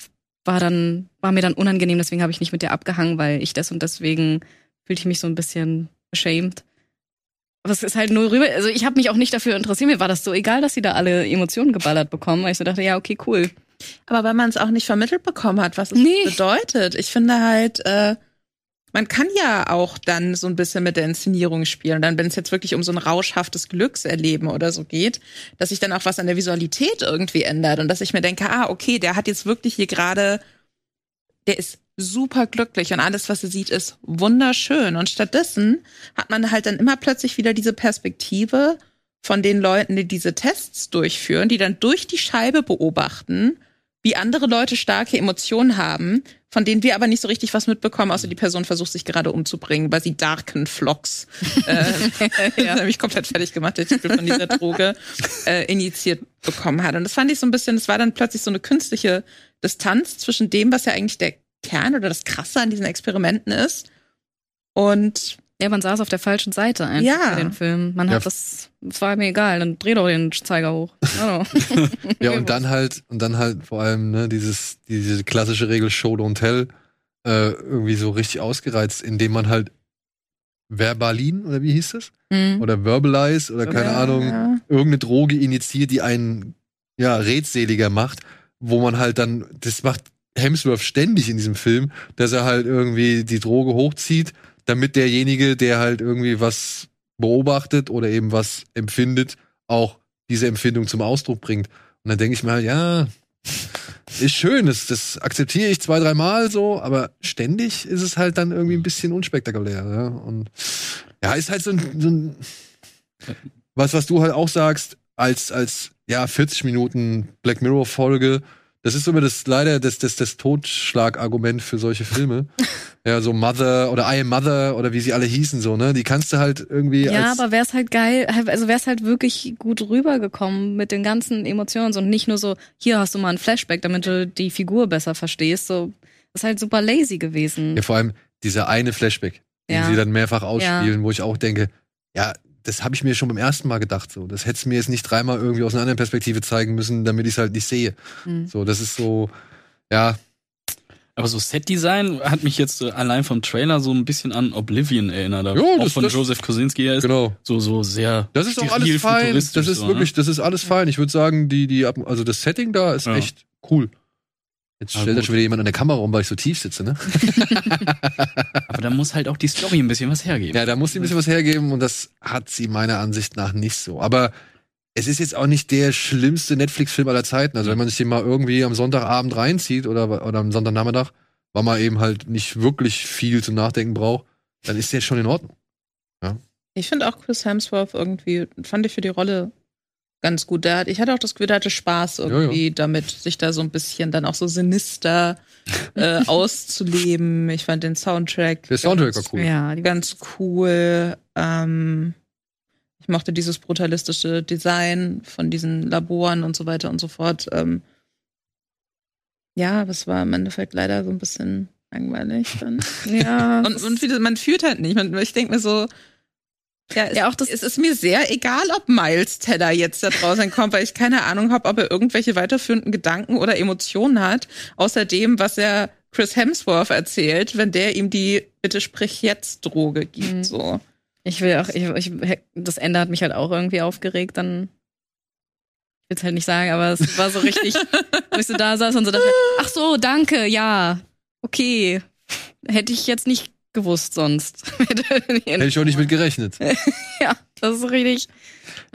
war dann, war mir dann unangenehm, deswegen habe ich nicht mit dir abgehangen, weil ich das und deswegen fühlte ich mich so ein bisschen ashamed. Aber es ist halt nur rüber, also ich habe mich auch nicht dafür interessiert, mir war das so egal, dass sie da alle Emotionen geballert bekommen, weil ich so dachte, ja, okay, cool. Aber weil man es auch nicht vermittelt bekommen hat, was es Nee. bedeutet. Ich finde halt, äh, man kann ja auch dann so ein bisschen mit der Inszenierung spielen. Und dann, wenn es jetzt wirklich um so ein rauschhaftes Glückserleben oder so geht, dass sich dann auch was an der Visualität irgendwie ändert und dass ich mir denke, ah, okay, der hat jetzt wirklich hier gerade, der ist super glücklich und alles, was er sieht, ist wunderschön. Und stattdessen hat man halt dann immer plötzlich wieder diese Perspektive von den Leuten, die diese Tests durchführen, die dann durch die Scheibe beobachten, wie andere Leute starke Emotionen haben, von denen wir aber nicht so richtig was mitbekommen, außer die Person versucht sich gerade umzubringen, weil sie Darken Flocks, äh, ja. nämlich komplett fertig gemacht, der Titel von dieser Droge, äh, initiiert bekommen hat. Und das fand ich so ein bisschen, das war dann plötzlich so eine künstliche Distanz zwischen dem, was ja eigentlich der Kern oder das Krasse an diesen Experimenten ist. Und Ja, man saß auf der falschen Seite einfach Ja. bei den Filmen. Man Ja. hat das, es war mir egal, dann dreh doch den Zeiger hoch. Ja, und dann halt, und dann halt vor allem, ne, dieses, diese klassische Regel Show Don't Tell, äh, irgendwie so richtig ausgereizt, indem man halt Verbalin, oder wie hieß das? Hm. Oder Verbalize, oder keine Ja, Ahnung, ja. irgendeine Droge initiiert, die einen, ja, redseliger macht, wo man halt dann, das macht Hemsworth ständig in diesem Film, dass er halt irgendwie die Droge hochzieht, damit derjenige, der halt irgendwie was beobachtet oder eben was empfindet, auch diese Empfindung zum Ausdruck bringt. Und dann denke ich mir halt, ja, ist schön, das, das akzeptiere ich zwei, dreimal so, aber ständig ist es halt dann irgendwie ein bisschen unspektakulär. Ja? Und ja, ist halt so ein, so ein was, was du halt auch sagst, als, als ja, 40 Minuten Black Mirror-Folge, das ist immer das leider das, das, das Totschlagargument für solche Filme. ja, so Mother oder I Am Mother oder wie sie alle hießen, so, ne? Die kannst du halt irgendwie Ja, aber wär's halt geil, also wär's halt wirklich gut rübergekommen mit den ganzen Emotionen und nicht nur so, hier hast du mal ein Flashback, damit du die Figur besser verstehst. So, ist halt super lazy gewesen. Ja, vor allem dieser eine Flashback, den Ja. sie dann mehrfach ausspielen, wo ich auch denke, ja, das habe ich mir schon beim ersten Mal gedacht. So, das hätte mir jetzt nicht dreimal irgendwie aus einer anderen Perspektive zeigen müssen, damit ich es halt nicht sehe. Hm. So, das ist so, ja, Aber so Set-Design hat mich jetzt äh, allein vom Trailer so ein bisschen an Oblivion erinnert. Ja, auch das- von das- Joseph Kosinski her ist genau. so, so sehr Das ist auch alles fein. Das ist so, wirklich, das ist alles fein. Ich würde sagen, die, die, also das Setting da ist Ja. echt cool. Jetzt stellt da schon wieder jemand an der Kamera rum, weil ich so tief sitze, ne? Aber da muss halt auch die Story ein bisschen was hergeben. Ja, da muss sie ein bisschen was hergeben und das hat sie meiner Ansicht nach nicht so. Aber es ist jetzt auch nicht der schlimmste Netflix-Film aller Zeiten. Also wenn man sich den mal irgendwie am Sonntagabend reinzieht oder, oder am Sonntagnachmittag, weil man eben halt nicht wirklich viel zum Nachdenken braucht, dann ist der schon in Ordnung. Ich finde auch Chris Hemsworth irgendwie, fand ich für die Rolle ganz gut. Der hat, ich hatte auch das Gefühl, der hatte Spaß irgendwie damit, sich da so ein bisschen dann auch so sinister äh, auszuleben. Ich fand den Soundtrack. Der Soundtrack ganz, war cool. Ja, Ganz cool. Ähm, ich mochte dieses brutalistische Design von diesen Laboren und so weiter und so fort. Ähm, ja, aber es war im Endeffekt leider so ein bisschen langweilig dann. ja, Und, und man fühlt halt nicht. Man, ich denke mir so, ja, es, Ja, auch das- es ist mir sehr egal, ob Miles Teller jetzt da draußen kommt, weil ich keine Ahnung habe, ob er irgendwelche weiterführenden Gedanken oder Emotionen hat, außer dem, was er Chris Hemsworth erzählt, wenn der ihm die Bitte sprich jetzt Droge gibt. Mhm. So. Ich will auch, ich, ich, das Ende hat mich halt auch irgendwie aufgeregt, dann. Ich will es halt nicht sagen, aber es war so richtig, wo ich so da saß und so dachte, ach so, danke, ja, okay. Hätte ich jetzt nicht gewusst sonst. Hätte ich auch nicht mit gerechnet. ja, das ist richtig.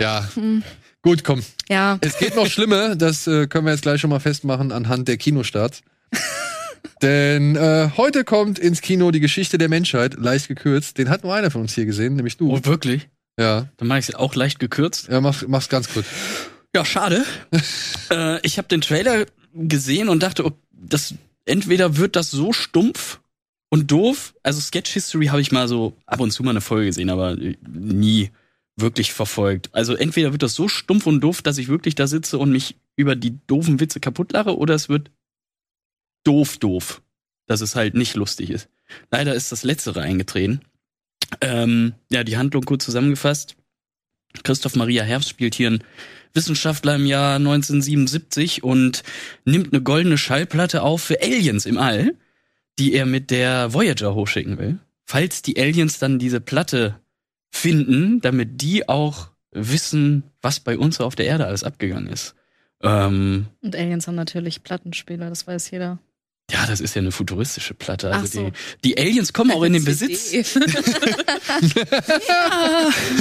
Ja, Hm, gut, komm. Ja, Es geht noch schlimmer, das äh, können wir jetzt gleich schon mal festmachen anhand der Kinostarts. Denn äh, heute kommt ins Kino die Geschichte der Menschheit, leicht gekürzt. Den hat nur einer von uns hier gesehen, nämlich du. Oh, wirklich? Ja, Dann mache ich es auch leicht gekürzt. ja mach, mach's ganz kurz. Ja, schade. äh, ich habe den Trailer gesehen und dachte, ob das entweder wird das so stumpf und doof. Also Sketch History habe ich mal so ab und zu mal eine Folge gesehen, aber äh, nie wirklich verfolgt. Also entweder wird das so stumpf und doof, dass ich wirklich da sitze und mich über die doofen Witze kaputtlache, oder es wird doof doof, dass es halt nicht lustig ist. Leider ist das Letztere eingetreten. Ähm, ja, die Handlung kurz zusammengefasst. Christoph Maria Herbst spielt hier einen Wissenschaftler im Jahr 1977 und nimmt eine goldene Schallplatte auf für Aliens im All, die er mit der Voyager hochschicken will. Falls die Aliens dann diese Platte finden, damit die auch wissen, was bei uns auf der Erde alles abgegangen ist. Ähm, Und Aliens haben natürlich Plattenspieler, das weiß jeder. ja, das ist ja eine futuristische Platte. Also so. die, die Aliens kommen auch in den Besitz.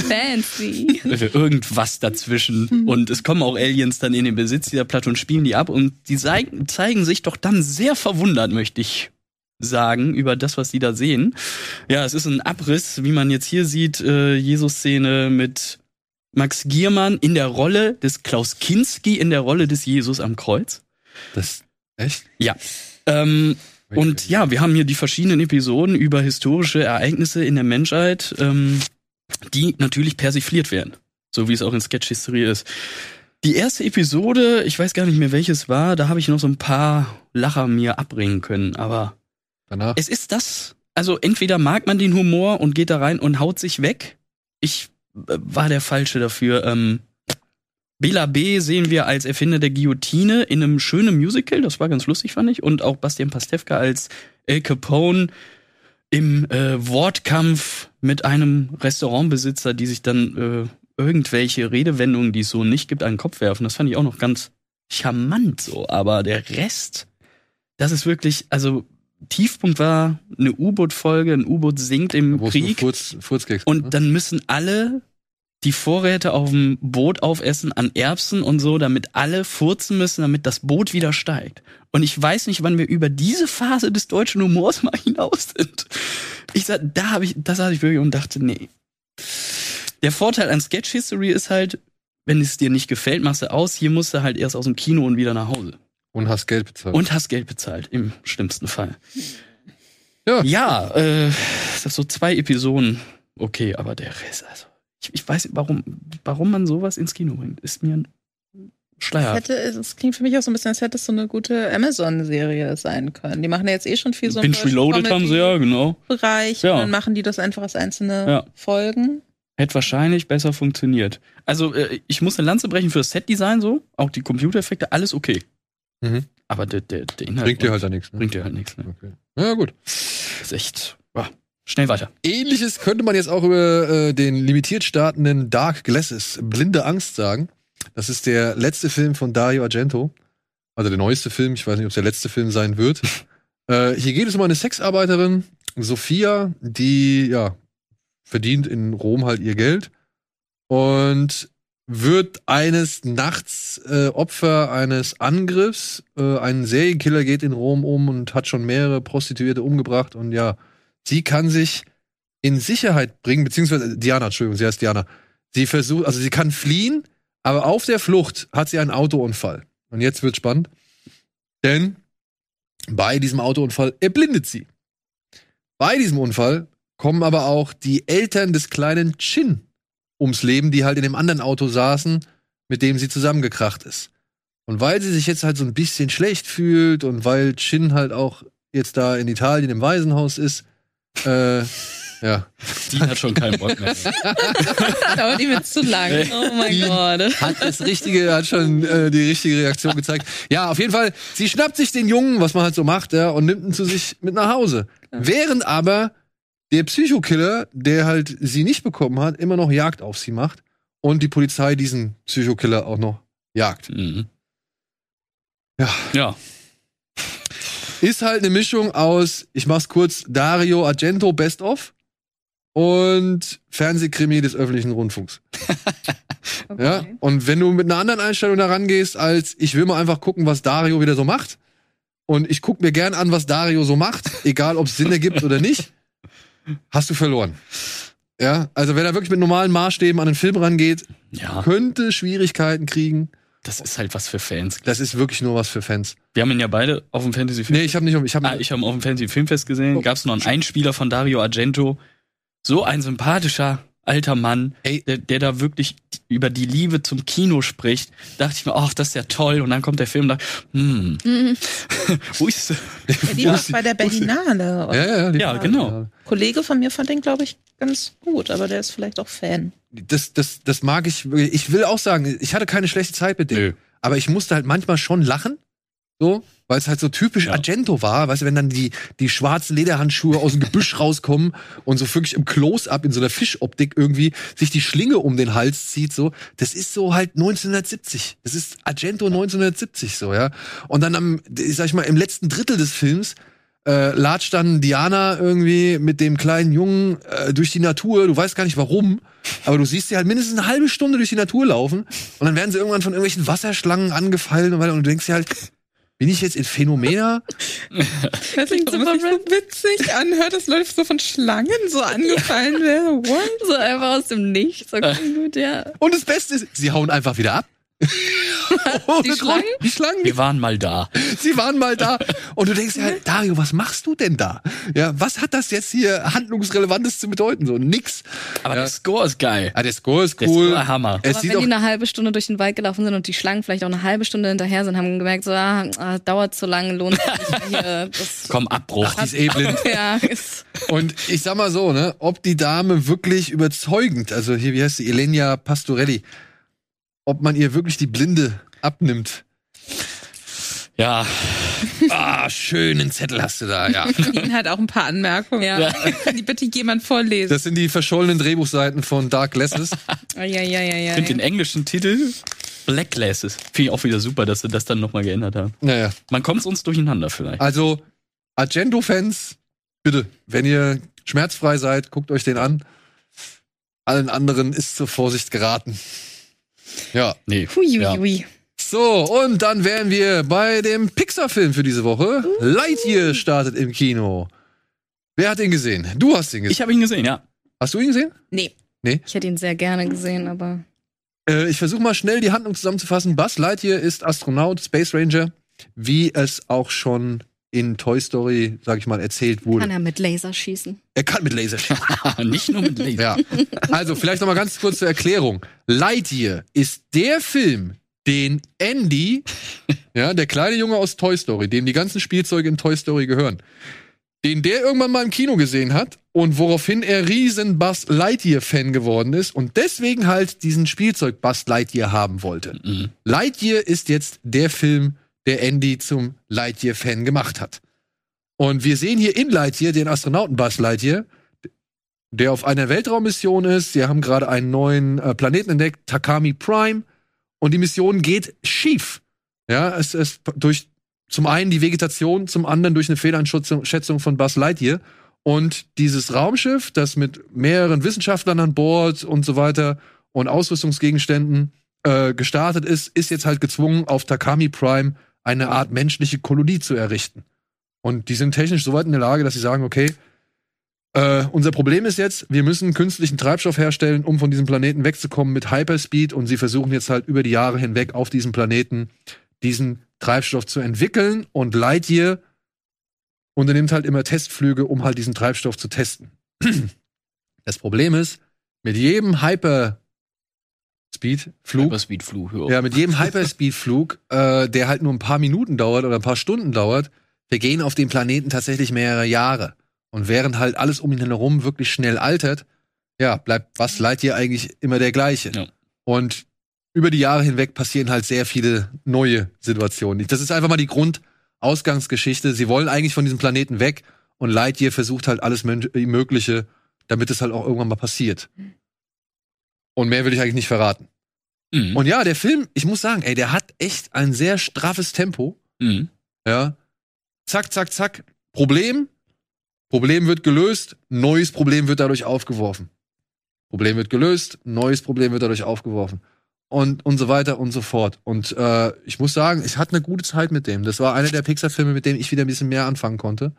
Fancy. irgendwas dazwischen. Und es kommen auch Aliens dann in den Besitz dieser Platte und spielen die ab. Und die zeigen, zeigen sich doch dann sehr verwundert, möchte ich sagen, über das, was sie da sehen. Ja, es ist ein Abriss, wie man jetzt hier sieht, äh, Jesus-Szene mit Max Giermann in der Rolle des Klaus Kinski in der Rolle des Jesus am Kreuz. Das, echt? Ja. Ähm, und ja, wir haben hier die verschiedenen Episoden über historische Ereignisse in der Menschheit, ähm, die natürlich persifliert werden. So wie es auch in Sketch History ist. Die erste Episode, ich weiß gar nicht mehr welches war, da habe ich noch so ein paar Lacher mir abbringen können, aber Danach. es ist das. Also entweder mag man den Humor und geht da rein und haut sich weg. Ich äh, war der Falsche dafür. Ähm, Bela B. sehen wir als Erfinder der Guillotine in einem schönen Musical, das war ganz lustig, fand ich. Und auch Bastian Pastewka als El Capone im äh, Wortkampf mit einem Restaurantbesitzer, die sich dann äh, irgendwelche Redewendungen, die es so nicht gibt, an den Kopf werfen. Das fand ich auch noch ganz charmant so. Aber der Rest, das ist wirklich, also Tiefpunkt war eine U-Boot-Folge, ein U-Boot sinkt im nur Krieg. Furz, gibt, Und ne? dann müssen alle die Vorräte auf dem Boot aufessen an Erbsen und so, damit alle furzen müssen, damit das Boot wieder steigt. Und ich weiß nicht, wann wir über diese Phase des deutschen Humors mal hinaus sind. Ich sag, da habe ich, das saß ich wirklich und dachte, nee. Der Vorteil an Sketch History ist halt, wenn es dir nicht gefällt, machst du aus. Hier musst du halt erst aus dem Kino und wieder nach Hause. Und hast Geld bezahlt. Und hast Geld bezahlt, im schlimmsten Fall. Ja. Ja, äh, das so zwei Episoden. Okay, aber der Rest, also. Ich, ich weiß, warum, warum man sowas ins Kino bringt, ist mir ein Schleier. Hätte, es klingt für mich auch so ein bisschen, als hätte es so eine gute Amazon-Serie sein können. Die machen ja jetzt eh schon viel so Binge Reloaded haben sie ja, genau. Bereich Ja. und dann machen die das einfach als einzelne Ja. Folgen. Hätte wahrscheinlich besser funktioniert. Also, äh, ich muss eine Lanze brechen für das Setdesign so, auch die Computereffekte, alles okay. Mhm. Aber der, der, der Inhalt Bringt dir halt da nichts. Ne? bringt dir halt nichts. Ne? Okay. Ja, gut. Das ist echt. Wow. Schnell weiter. Ähnliches könnte man jetzt auch über äh, den limitiert startenden Dark Glasses, Blinde Angst sagen. Das ist der letzte Film von Dario Argento. Also der neueste Film. Ich weiß nicht, ob es der letzte Film sein wird. äh, hier geht es um eine Sexarbeiterin, Sophia, die, ja, verdient in Rom halt ihr Geld und wird eines Nachts äh, Opfer eines Angriffs. Äh, ein Serienkiller geht in Rom um und hat schon mehrere Prostituierte umgebracht und ja, sie kann sich in Sicherheit bringen, beziehungsweise Diana, Entschuldigung, sie heißt Diana. Sie versucht, also sie kann fliehen, aber auf der Flucht hat sie einen Autounfall. Und jetzt wird spannend, denn bei diesem Autounfall erblindet sie. Bei diesem Unfall kommen aber auch die Eltern des kleinen Chin ums Leben, die halt in dem anderen Auto saßen, mit dem sie zusammengekracht ist. Und weil sie sich jetzt halt so ein bisschen schlecht fühlt und weil Chin halt auch jetzt da in Italien im Waisenhaus ist, äh, ja, Die hat schon keinen Bock mehr. Dauert ihm jetzt zu lang. Oh mein Die- Gott. hat das richtige, hat schon äh, die richtige Reaktion gezeigt. Ja, auf jeden Fall, sie schnappt sich den Jungen, was man halt so macht, ja, und nimmt ihn zu sich mit nach Hause. Während aber der Psychokiller, der halt sie nicht bekommen hat, immer noch Jagd auf sie macht und die Polizei diesen Psychokiller auch noch jagt. Mhm. Ja. Ja. Ist halt eine Mischung aus, ich mach's kurz, Dario Argento Best of und Fernsehkrimi des öffentlichen Rundfunks. Ja, und wenn du mit einer anderen Einstellung da rangehst, als ich will mal einfach gucken, was Dario wieder so macht, und ich guck mir gern an, was Dario so macht, egal ob es Sinn ergibt oder nicht, hast du verloren. Ja, also wer da wirklich mit normalen Maßstäben an den Film rangeht, Ja, könnte Schwierigkeiten kriegen. das ist halt was für Fans. Das ist wirklich nur was für Fans. Wir haben ihn ja beide auf dem Fantasy Film. Nee, ich habe nicht, ich habe ah, ich habe auf dem Fantasy Filmfest gesehen. Oh. Gab es noch einen Einspieler von Dario Argento. So ein sympathischer alter Mann, Ey. der, der da wirklich über die Liebe zum Kino spricht. Dachte ich mir, ach, das ist ja toll. Und dann kommt der Film und dachte, hm, wo ist Ja, die war bei der Berlinale. Ja, ja, Ja, genau. ein Kollege von mir fand den, glaube ich, ganz gut, aber der ist vielleicht auch Fan. das, das, das mag ich. Ich will auch sagen, ich hatte keine schlechte Zeit mit dem. Nö. Aber ich musste halt manchmal schon lachen, So, weil es halt so typisch Ja. Argento war, weißt du, wenn dann die, die schwarzen Lederhandschuhe aus dem Gebüsch rauskommen und so wirklich im Close-Up in so einer Fischoptik irgendwie sich die Schlinge um den Hals zieht, so, das ist so halt 1970. Das ist Argento 1970 so, ja. Und dann am, sag ich mal, im letzten Drittel des Films äh, latscht dann Diana irgendwie mit dem kleinen Jungen äh, durch die Natur. Du weißt gar nicht warum, aber du siehst sie halt mindestens eine halbe Stunde durch die Natur laufen und dann werden sie irgendwann von irgendwelchen Wasserschlangen angefallen und, und du denkst dir halt, bin ich jetzt in Phänomena? Es sich so witzig anhört, dass Leute so von Schlangen so angefallen werden. What? So einfach aus dem Nichts. Okay, gut, ja. Und das Beste ist, sie hauen einfach wieder ab. Die. Schlangen? Die Schlangen, Wir waren mal da. sie waren mal da. Und du denkst dir halt, Dario, was machst du denn da? Ja, was hat das jetzt hier handlungsrelevantes zu bedeuten? So nix. Aber Ja. der Score ist geil. Ah, der Score ist Der cool. Score Hammer. Es Aber sieht wenn die eine halbe Stunde durch den Wald gelaufen sind und die Schlangen vielleicht auch eine halbe Stunde hinterher sind, haben gemerkt, so, ah, ah, dauert zu lange, lohnt sich hier. Das, Komm, Abbruch. die ist eh blind. ja, ist, Und ich sag mal so, ne, ob die Dame wirklich überzeugend, also hier, wie heißt sie, Elenia Pastorelli, ob man ihr wirklich die Blinde abnimmt. Ja. Ah, schönen Zettel hast du da, ja. Ihnen hat auch ein paar Anmerkungen. ja. Kann die bitte jemand vorlesen? Das sind die verschollenen Drehbuchseiten von Dark Glasses. Ja, ja, ja, ja, Ich ja. finde den englischen Titel Black Glasses. Finde ich auch wieder super, dass sie das dann nochmal geändert haben. Naja, Man kommt uns durcheinander vielleicht. also Argento-Fans, bitte, wenn ihr schmerzfrei seid, guckt euch den an. Allen anderen ist zur Vorsicht geraten. Ja. Nee. Hui, hui, Ja. hui. So, und dann wären wir bei dem Pixar-Film für diese Woche. Lightyear startet im Kino. Wer hat ihn gesehen? Du hast ihn gesehen. Ich habe ihn gesehen, ja. Hast du ihn gesehen? Nee. Ich hätte ihn sehr gerne gesehen, aber Äh, ich versuche mal schnell die Handlung zusammenzufassen. Buzz Lightyear ist Astronaut, Space Ranger, wie es auch schon in Toy Story, sag ich mal, erzählt wurde. kann er mit Laser schießen. er kann mit Laser schießen. Nicht nur mit Laser. ja. Also, vielleicht noch mal ganz kurz zur Erklärung. Lightyear ist der Film, den Andy, ja, der kleine Junge aus Toy Story, dem die ganzen Spielzeuge in Toy Story gehören, den der irgendwann mal im Kino gesehen hat und woraufhin er riesen Buzz Lightyear-Fan geworden ist und deswegen halt diesen Spielzeug Buzz Lightyear haben wollte. Mhm. Lightyear ist jetzt der Film, der Andy zum Lightyear-Fan gemacht hat. Und wir sehen hier in Lightyear den Astronauten Buzz Lightyear, der auf einer Weltraummission ist. Sie haben gerade einen neuen äh, Planeten entdeckt, Takami Prime. Und die Mission geht schief. Ja, es ist durch zum einen die Vegetation, zum anderen durch eine Fehleinschätzung Schätzung von Buzz Lightyear. Und dieses Raumschiff, das mit mehreren Wissenschaftlern an Bord und so weiter und Ausrüstungsgegenständen äh, gestartet ist, ist jetzt halt gezwungen, auf Takami Prime eine Art menschliche Kolonie zu errichten. Und die sind technisch so weit in der Lage, dass sie sagen, okay, äh, unser Problem ist jetzt, wir müssen künstlichen Treibstoff herstellen, um von diesem Planeten wegzukommen mit Hyperspeed. Und sie versuchen jetzt halt über die Jahre hinweg auf diesem Planeten diesen Treibstoff zu entwickeln. Und Lightyear unternimmt halt immer Testflüge, um halt diesen Treibstoff zu testen. Das Problem ist, mit jedem Hyperspeed-Flug Hyperspeed-Flug. Ja. ja, mit jedem Hyperspeed-Flug, äh, der halt nur ein paar Minuten dauert oder ein paar Stunden dauert, vergehen auf dem Planeten tatsächlich mehrere Jahre. Und während halt alles um ihn herum wirklich schnell altert, ja, bleibt was Lightyear eigentlich immer der gleiche. Ja. Und über die Jahre hinweg passieren halt sehr viele neue Situationen. Das ist einfach mal die Grundausgangsgeschichte. Sie wollen eigentlich von diesem Planeten weg und Lightyear versucht halt alles Mögliche, damit es halt auch irgendwann mal passiert. Und mehr will ich eigentlich nicht verraten. Mhm. Und ja, der Film, ich muss sagen, ey, der hat echt ein sehr straffes Tempo. Mhm. Ja. Zack, zack, zack. Problem. Problem wird gelöst. Neues Problem wird dadurch aufgeworfen. Problem wird gelöst. Neues Problem wird dadurch aufgeworfen. Und, und so weiter und so fort. Und äh, ich muss sagen, ich hatte eine gute Zeit mit dem. Das war einer der Pixar-Filme, mit dem ich wieder ein bisschen mehr anfangen konnte.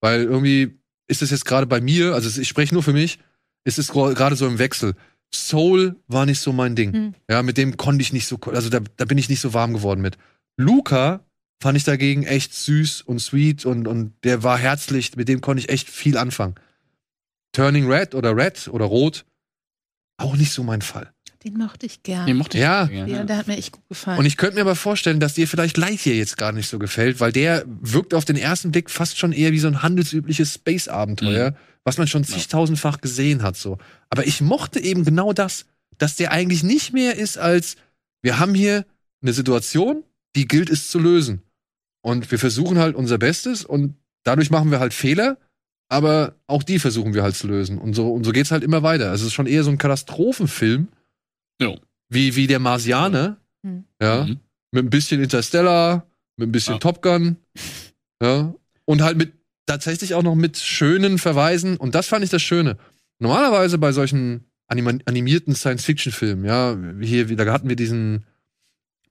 Weil irgendwie ist es jetzt gerade bei mir, also ich spreche nur für mich, ist es gerade so im Wechsel. Soul war nicht so mein Ding. Hm. Ja, mit dem konnte ich nicht so, also da, da bin ich nicht so warm geworden mit. Luca fand ich dagegen echt süß und sweet und, und der war herzlich, mit dem konnte ich echt viel anfangen. Turning Red oder Red oder Rot, auch nicht so mein Fall. Den mochte ich gern. Den mochte ich Ja. gerne. Ja, der hat mir echt gut gefallen. Und ich könnte mir aber vorstellen, dass dir vielleicht Lightyear jetzt gar nicht so gefällt, weil der wirkt auf den ersten Blick fast schon eher wie so ein handelsübliches Space-Abenteuer, was man schon zigtausendfach gesehen hat, so. Aber ich mochte eben genau das, dass der eigentlich nicht mehr ist als, wir haben hier eine Situation, die gilt es zu lösen. Und wir versuchen halt unser Bestes und dadurch machen wir halt Fehler, aber auch die versuchen wir halt zu lösen. Und so, und so geht's halt immer weiter. Also es ist schon eher so ein Katastrophenfilm. Ja. Wie, wie der Marsianer. Hm. Ja. Mhm. Mit ein bisschen Interstellar, mit ein bisschen Ja. Top Gun. Ja. Und halt mit, tatsächlich auch noch mit schönen Verweisen. Und das fand ich das Schöne. Normalerweise bei solchen anima animierten Science-Fiction-Filmen, ja, hier, da hatten wir diesen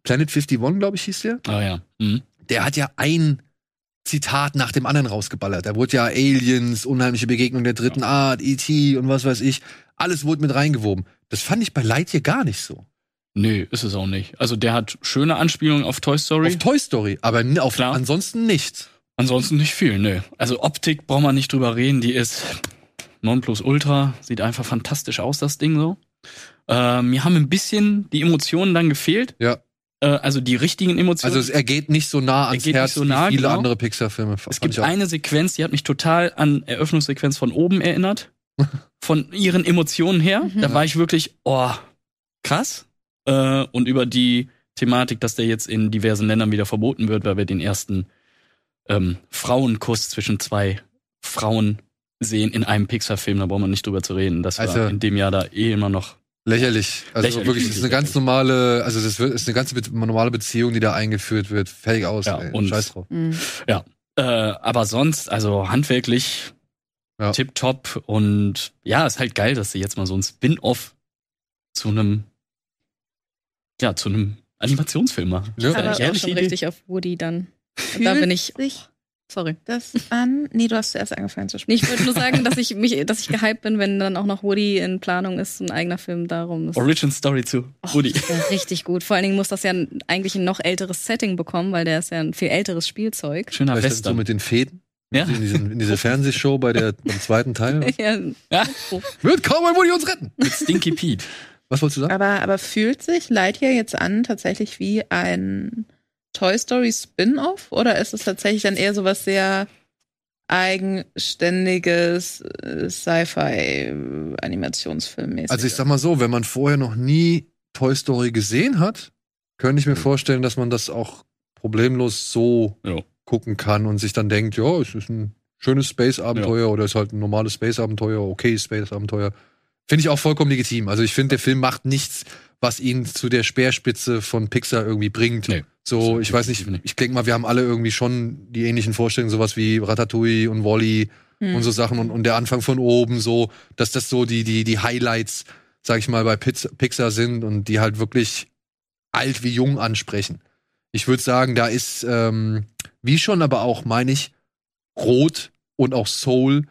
Planet 51, glaube ich, hieß der Ah ja. Mhm. der hat ja ein Zitat nach dem anderen rausgeballert. Da wurde ja Aliens, unheimliche Begegnung der dritten Art, E.T. und was weiß ich. Alles wurde mit reingewoben. Das fand ich bei Lightyear gar nicht so. Nee, ist es auch nicht. Also der hat schöne Anspielungen auf Toy Story. Auf Toy Story, aber auf Klar. ansonsten nichts. Ansonsten nicht viel, nee. Also Optik braucht man nicht drüber reden, die ist Nonplusultra, sieht einfach fantastisch aus, das Ding so. Äh, mir haben ein bisschen die Emotionen dann gefehlt. Ja. Äh, also die richtigen Emotionen. Also es, er geht nicht so nah ans geht Herz so nah, wie viele genau. andere Pixar-Filme. es gibt eine Sequenz, die hat mich total an Eröffnungssequenz von oben erinnert. von ihren Emotionen her. Mhm. Da war ich wirklich, oh, krass. Äh, und über die Thematik, dass der jetzt in diversen Ländern wieder verboten wird, weil wir den ersten ähm, Frauenkuss zwischen zwei Frauen sehen in einem Pixar-Film, da brauchen wir nicht drüber zu reden. Das war Also- in dem Jahr da eh immer noch. Lächerlich. Also Lächerlich. wirklich, das ist eine ganz normale, also das wird- ist eine ganz normale Beziehung, die da eingeführt wird. Fertig aus. Ja, ey. und- Scheiß drauf. Mhm. Äh, aber sonst, also handwerklich Ja. tipptopp und ja, ist halt geil, dass sie jetzt mal so ein Spin-off zu einem, ja, zu einem Animationsfilm machen. Ja. Aber auch schon Idee. richtig auf Woody dann. Und da bin ich. sich Sorry. das an. Nee, du hast zuerst angefangen zu sprechen. Ich wollte nur sagen, dass ich mich, dass ich gehypt bin, wenn dann auch noch Woody in Planung ist, ein eigener Film darum. ist. Origin Story zu Och, Woody. wär richtig gut. Vor allen Dingen muss das ja eigentlich ein noch älteres Setting bekommen, weil der ist ja ein viel älteres Spielzeug. Schöner Weißt du, Western. mit den Fäden. Ja. In, diesen, in dieser Fernsehshow bei der, beim zweiten Teil. Ja, Ja, Wird kaum ein Woody uns retten. mit Stinky Pete. Was wolltest du sagen? Aber, aber fühlt sich Lightyear jetzt an tatsächlich wie ein Toy Story Spin-off? Oder ist es tatsächlich dann eher sowas sehr eigenständiges äh, Sci-Fi-Animationsfilm-mäßig? Also ich sag mal so, wenn man vorher noch nie Toy Story gesehen hat, könnte ich mir vorstellen, dass man das auch problemlos so Ja. gucken kann und sich dann denkt, ja, es ist ein schönes Space-Abenteuer oder es ist halt ein normales Space-Abenteuer, okay Space-Abenteuer. Finde ich auch vollkommen legitim. Also ich finde, der Film macht nichts, was ihn zu der Speerspitze von Pixar irgendwie bringt. Nee. So, ich weiß nicht, ich denke mal, wir haben alle irgendwie schon die ähnlichen Vorstellungen, sowas wie Ratatouille und Wally Hm. und so Sachen und, und der Anfang von oben so, dass das so die, die, die Highlights, sag ich mal, bei Pixar sind und die halt wirklich alt wie jung ansprechen. Ich würde sagen, da ist, ähm, wie schon, aber auch, meine ich, Rot und auch Soul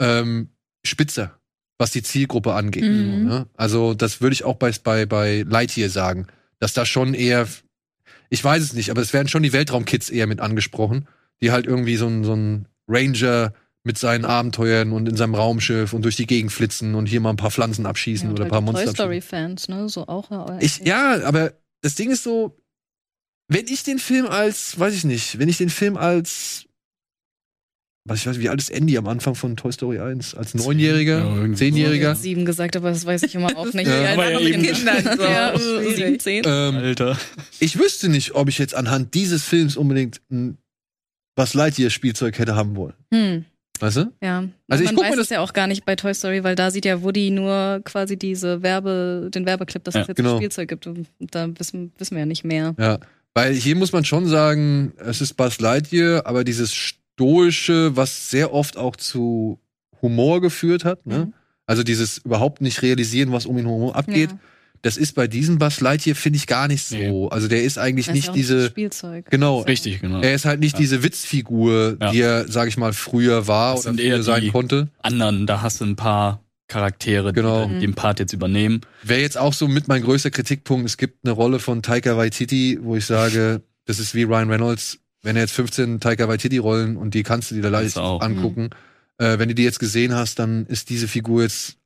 ähm, spitzer, was die Zielgruppe angeht. Mhm. Ne? Also, das würde ich auch bei, bei, bei Lightyear sagen, dass da schon eher, ich weiß es nicht, aber es werden schon die Weltraumkids eher mit angesprochen, die halt irgendwie so ein, so ein Ranger mit seinen Abenteuern und in seinem Raumschiff und durch die Gegend flitzen und hier mal ein paar Pflanzen abschießen Ja, oder ein paar Monster Toy abschießen. Story-Fans, ne? So auch. äh, Ich, ja, aber das Ding ist so, wenn ich den Film als, weiß ich nicht, wenn ich den Film als, was ich weiß, wie alt ist Andy am Anfang von Toy Story 1? Als Neunjähriger, Ja, Ich Zehnjähriger? hätte sieben gesagt, aber das weiß ich immer auch nicht. Ja, Wie alt aber ja eben. Kinder so. ja, sieben, zehn. Ähm, Alter. ich wüsste nicht, ob ich jetzt anhand dieses Films unbedingt ein was Lightyear Spielzeug hätte haben wollen. Hm. Weißt du? Ja, Also ich man guck mir weiß das- es ja auch gar nicht bei Toy Story, weil da sieht ja Woody nur quasi diese Werbe, den Werbeclip, dass Ja, es jetzt genau. ein Spielzeug gibt. Und da wissen, wissen wir ja nicht mehr. Ja. Weil hier muss man schon sagen, es ist Buzz Lightyear, aber dieses Stoische, was sehr oft auch zu Humor geführt hat, ne? Mhm. Also dieses überhaupt nicht realisieren, was um ihn herum abgeht. Ja. Das ist bei diesem Buzz Lightyear, finde ich, gar nicht so. Nee. Also der ist eigentlich Das ist nicht auch diese, Spielzeug. genau, Richtig, genau. er ist halt nicht Ja. diese Witzfigur, Ja. die er, sag ich mal, früher war Das oder sind eher sein die- konnte. Anderen, da hast du ein paar Charaktere, Genau. die den Part jetzt übernehmen. Wäre jetzt auch so mit mein größter Kritikpunkt, es gibt eine Rolle von Taika Waititi, wo ich sage, das ist wie Ryan Reynolds, wenn er jetzt 15 Taika Waititi-Rollen und die kannst du dir da leicht du angucken. Äh, wenn du die jetzt gesehen hast, dann ist diese Figur jetzt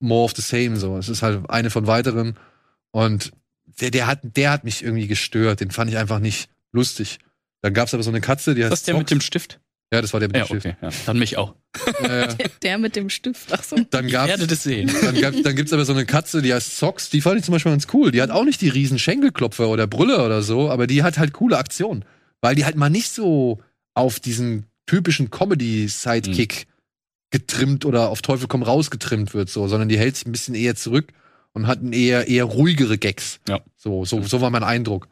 more of the same so. Es ist halt eine von weiteren und der, der hat, der hat mich irgendwie gestört. Den fand ich einfach nicht lustig. Dann gab's aber so eine Katze, die heißt Das ist der Zox. mit dem Stift? Ja, das war der mit Ja, dem Stift. okay. Ja, dann mich auch. Äh, Der mit dem Stift. Ach so. dann Ich gab's werde das sehen. dann, gab, dann gibt's aber so eine Katze, die heißt Socks, die fand ich zum Beispiel ganz cool. Die hat auch nicht die riesen Schenkelklopfer oder Brüller oder so, aber die hat halt coole Aktionen. Weil die halt mal nicht so auf diesen typischen Comedy-Sidekick getrimmt oder auf Teufel komm raus getrimmt wird, so, sondern die hält sich ein bisschen eher zurück und hat eher, eher ruhigere Gags. Ja. So, so, so war mein Eindruck.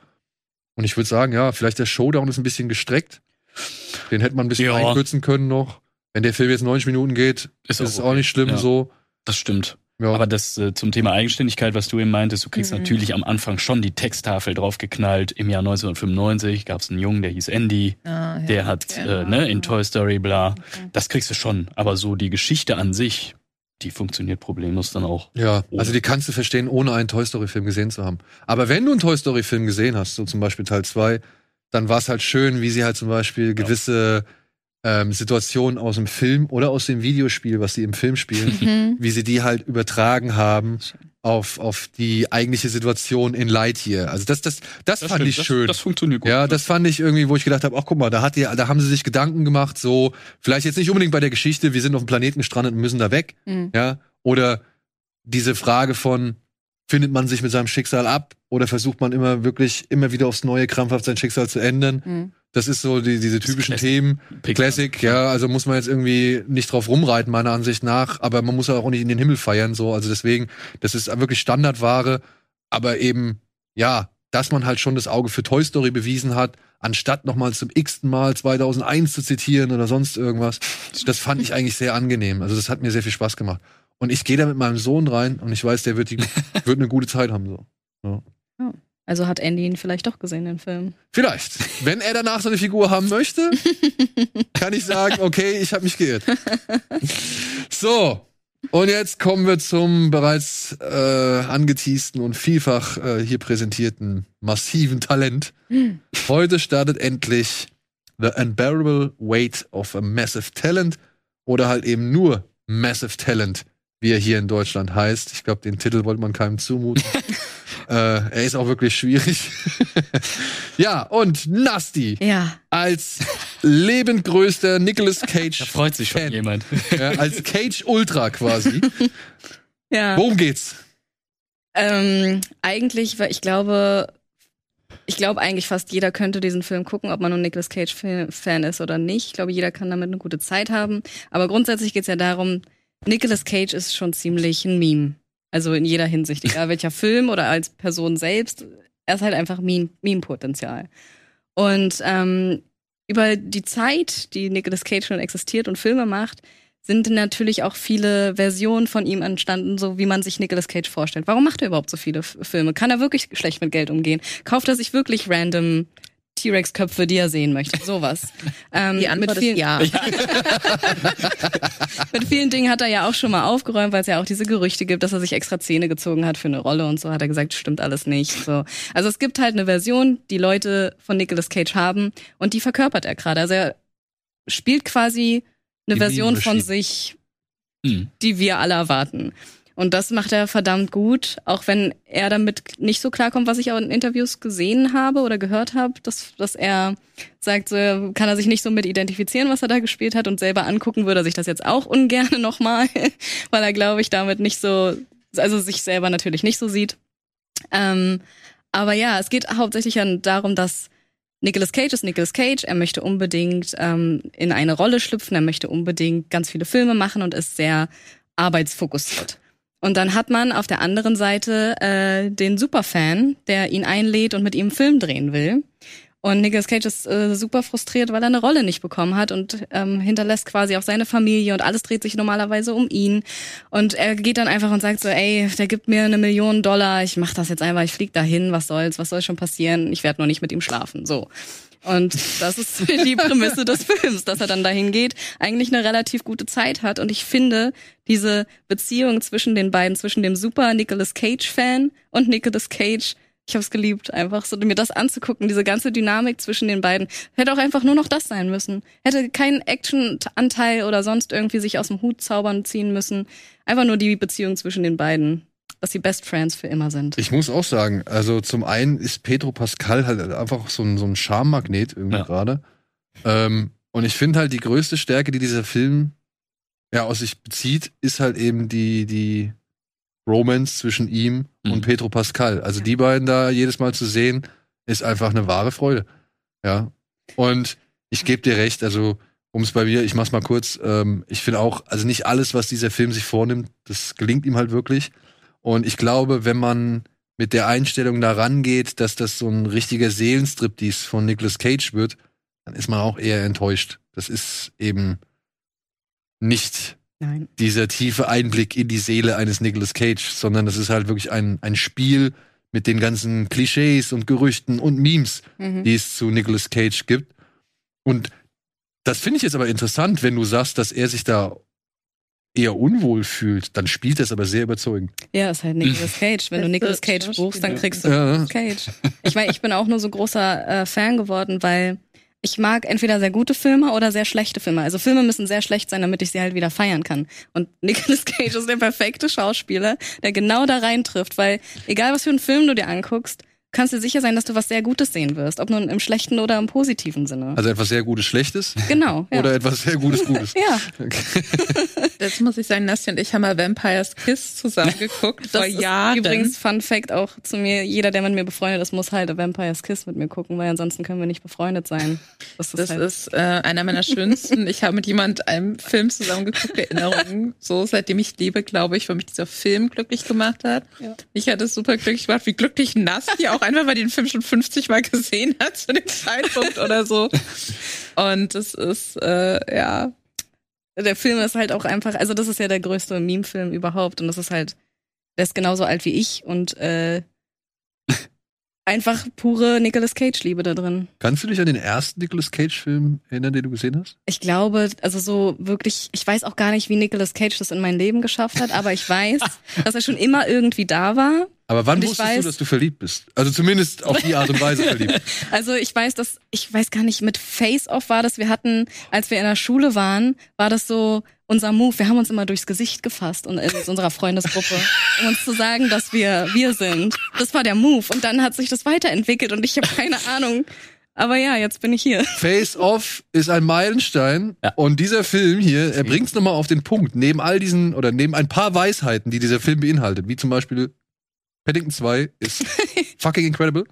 Und ich würde sagen, ja, vielleicht der Showdown ist ein bisschen gestreckt. Den hätte man ein bisschen Ja. einkürzen können noch. Wenn der Film jetzt 90 Minuten geht, ist, Ist auch es okay. auch nicht schlimm Ja. so. Das stimmt. Ja. Aber das äh, zum Thema Eigenständigkeit, was du eben meintest, du kriegst Mhm. natürlich am Anfang schon die Texttafel draufgeknallt. Im Jahr 1995 gab es einen Jungen, der hieß Andy, Ah, ja. der hat Ja. äh, ne, in Toy Story bla. Okay. Das kriegst du schon. Aber so die Geschichte an sich, die funktioniert problemlos dann auch. Ja, Oh. also die kannst du verstehen, ohne einen Toy Story-Film gesehen zu haben. Aber wenn du einen Toy Story-Film gesehen hast, so zum Beispiel Teil 2, dann war es halt schön, wie sie halt zum Beispiel gewisse ähm, Situationen aus dem Film oder aus dem Videospiel, was sie im Film spielen, Mhm. wie sie die halt übertragen haben auf, auf die eigentliche Situation in Lightyear. Also das, das, das, fand stimmt. ich das, schön. Das funktioniert gut. Ja, das fand ich irgendwie, wo ich gedacht habe, ach guck mal, da hat die, da haben sie sich Gedanken gemacht, so vielleicht jetzt nicht unbedingt bei der Geschichte, wir sind auf dem Planeten gestrandet und müssen da weg, Mhm. ja, oder diese Frage von findet man sich mit seinem Schicksal ab oder versucht man immer wirklich immer wieder aufs neue krampfhaft sein Schicksal zu ändern? Mhm. Das ist so die, diese typischen Classic. Themen. Pixar. Classic, ja, also muss man jetzt irgendwie nicht drauf rumreiten, meiner Ansicht nach, aber man muss auch nicht in den Himmel feiern, so. Also deswegen, das ist wirklich Standardware, aber eben, ja, dass man halt schon das Auge für Toy Story bewiesen hat, anstatt nochmal zum x-ten Mal 2001 zu zitieren oder sonst irgendwas. Das fand ich eigentlich sehr angenehm. Also das hat mir sehr viel Spaß gemacht. Und ich gehe da mit meinem Sohn rein und ich weiß, der wird, die, wird eine gute Zeit haben, so. Also hat Andy ihn vielleicht doch gesehen, den Film. Vielleicht. Wenn er danach so eine Figur haben möchte, kann ich sagen, okay, ich habe mich geirrt. So, und jetzt kommen wir zum bereits äh, angeteasten und vielfach äh, hier präsentierten massiven Talent. Heute startet endlich The Unbearable Weight of a Massive Talent oder halt eben nur Massive Talent, wie er hier in Deutschland heißt. Ich glaube, den Titel wollte man keinem zumuten. äh, er ist auch wirklich schwierig. ja, und Nasty Ja. als lebendgrößter Nicolas Cage. Da freut sich schon Fan. jemand. Ja, als Cage Ultra quasi. Ja. Worum geht's? Ähm, eigentlich, weil ich glaube, ich glaube eigentlich fast jeder könnte diesen Film gucken, ob man nun Nicolas Cage Fan ist oder nicht. Ich glaube, jeder kann damit eine gute Zeit haben. Aber grundsätzlich geht's ja darum, Nicolas Cage ist schon ziemlich ein Meme. Also in jeder Hinsicht, egal welcher Film oder als Person selbst, er ist halt einfach Meme- Meme-Potenzial. Und ähm, über die Zeit, die Nicolas Cage schon existiert und Filme macht, sind natürlich auch viele Versionen von ihm entstanden, so wie man sich Nicolas Cage vorstellt. Warum macht er überhaupt so viele Filme? Kann er wirklich schlecht mit Geld umgehen? Kauft er sich wirklich random T-Rex-Köpfe, die er sehen möchte? Sowas. Ähm, Die Antwort mit vielen, ist ja. mit vielen Dingen hat er ja auch schon mal aufgeräumt, weil es ja auch diese Gerüchte gibt, dass er sich extra Zähne gezogen hat für eine Rolle und so hat er gesagt, stimmt alles nicht. So. Also es gibt halt eine Version, die Leute von Nicolas Cage haben und die verkörpert er gerade. Also er spielt quasi eine Die Version von sich, Hm. die wir alle erwarten. Und das macht er verdammt gut, auch wenn er damit nicht so klarkommt, was ich auch in Interviews gesehen habe oder gehört habe, dass, dass er sagt, so kann er sich nicht so mit identifizieren, was er da gespielt hat und selber angucken würde sich das jetzt auch ungern nochmal, weil er, glaube ich, damit nicht so, also sich selber natürlich nicht so sieht. Ähm, aber ja, es geht hauptsächlich darum, dass Nicolas Cage ist Nicolas Cage. Er möchte unbedingt ähm, in eine Rolle schlüpfen. Er möchte unbedingt ganz viele Filme machen und ist sehr arbeitsfokussiert. Und dann hat man auf der anderen Seite äh, den Superfan, der ihn einlädt und mit ihm einen Film drehen will. Und Nicolas Cage ist äh, super frustriert, weil er eine Rolle nicht bekommen hat und ähm, hinterlässt quasi auch seine Familie und alles dreht sich normalerweise um ihn. Und er geht dann einfach und sagt so, ey, der gibt mir eine Million Dollar, ich mach das jetzt einfach, ich flieg dahin, was soll's, was soll schon passieren, ich werde nur nicht mit ihm schlafen. So. Und das ist die Prämisse des Films, dass er dann dahin geht, eigentlich eine relativ gute Zeit hat. Und ich finde, diese Beziehung zwischen den beiden, zwischen dem super Nicolas Cage-Fan und Nicolas Cage, ich habe es geliebt, einfach so mir das anzugucken, diese ganze Dynamik zwischen den beiden. Hätte auch einfach nur noch das sein müssen. Hätte keinen Action-Anteil oder sonst irgendwie sich aus dem Hut zaubern ziehen müssen. Einfach nur die Beziehung zwischen den beiden, dass sie Best Friends für immer sind. Ich muss auch sagen, also zum einen ist Pedro Pascal halt einfach so ein, so ein Charmmagnet irgendwie Ja. gerade. Ähm, und ich finde halt die größte Stärke, die dieser Film ja aus sich bezieht, ist halt eben die, die Romance zwischen ihm Mhm. und Pedro Pascal. Also die beiden da jedes Mal zu sehen, ist einfach eine wahre Freude. Ja. Und ich gebe dir recht, also um es bei mir, ich mach's mal kurz, ähm, ich finde auch, also nicht alles, was dieser Film sich vornimmt, das gelingt ihm halt wirklich. Und ich glaube, wenn man mit der Einstellung da rangeht, dass das so ein richtiger Seelenstriptease von Nicolas Cage wird, dann ist man auch eher enttäuscht. Das ist eben nicht Nein. dieser tiefe Einblick in die Seele eines Nicolas Cage, sondern das ist halt wirklich ein, ein Spiel mit den ganzen Klischees und Gerüchten und Memes, Mhm. die es zu Nicolas Cage gibt. Und das finde ich jetzt aber interessant, wenn du sagst, dass er sich da eher unwohl fühlt, dann spielt das aber sehr überzeugend. Ja, ist halt Nicolas Cage. Wenn du Nicolas Cage buchst, dann kriegst du Ja. Nicolas Cage. Ich meine, ich bin auch nur so großer äh, Fan geworden, weil ich mag entweder sehr gute Filme oder sehr schlechte Filme. Also Filme müssen sehr schlecht sein, damit ich sie halt wieder feiern kann. Und Nicolas Cage ist der perfekte Schauspieler, der genau da reintrifft, weil egal was für einen Film du dir anguckst, kannst du sicher sein, dass du was sehr Gutes sehen wirst. Ob nun im schlechten oder im positiven Sinne. Also etwas sehr Gutes, Schlechtes genau. Ja. oder etwas sehr Gutes, Gutes. ja, Das muss ich sagen, Nastja und ich haben mal Vampire's Kiss zusammen geguckt vor das ist Jahren. übrigens Fun Fact auch zu mir. Jeder, der mit mir befreundet ist, muss halt A Vampire's Kiss mit mir gucken, weil ansonsten können wir nicht befreundet sein. Das ist Das halt ist äh, einer meiner schönsten. Ich habe mit jemand einen Film zusammen geguckt, Erinnerungen. So, seitdem ich lebe, glaube ich, weil mich dieser Film glücklich gemacht hat. Ja. Ich hatte es super glücklich gemacht, wie glücklich Nastja auch einfach, weil die den Film schon 50 Mal gesehen hat zu dem Zeitpunkt oder so. Und es ist, äh, ja, der Film ist halt auch einfach, also das ist ja der größte Meme-Film überhaupt und das ist halt, der ist genauso alt wie ich und äh, einfach pure Nicolas Cage-Liebe da drin. Kannst du dich an den ersten Nicolas Cage-Film erinnern, den du gesehen hast? Ich glaube, also so wirklich, ich weiß auch gar nicht, wie Nicolas Cage das in mein Leben geschafft hat, aber ich weiß, dass er schon immer irgendwie da war. Aber wann wusstest weiß- du, dass du verliebt bist? Also zumindest auf die Art und Weise verliebt. Also ich weiß, dass, ich weiß gar nicht, mit Face-Off war das, wir hatten, als wir in der Schule waren, war das so unser Move. Wir haben uns immer durchs Gesicht gefasst und in unserer Freundesgruppe, um uns zu sagen, dass wir wir sind. Das war der Move. Und dann hat sich das weiterentwickelt und ich habe keine Ahnung. Aber ja, jetzt bin ich hier. Face Off ist ein Meilenstein Ja. und dieser Film hier, er bringt es nochmal auf den Punkt. Neben all diesen oder neben ein paar Weisheiten, die dieser Film beinhaltet, wie zum Beispiel Paddington 2 ist fucking incredible,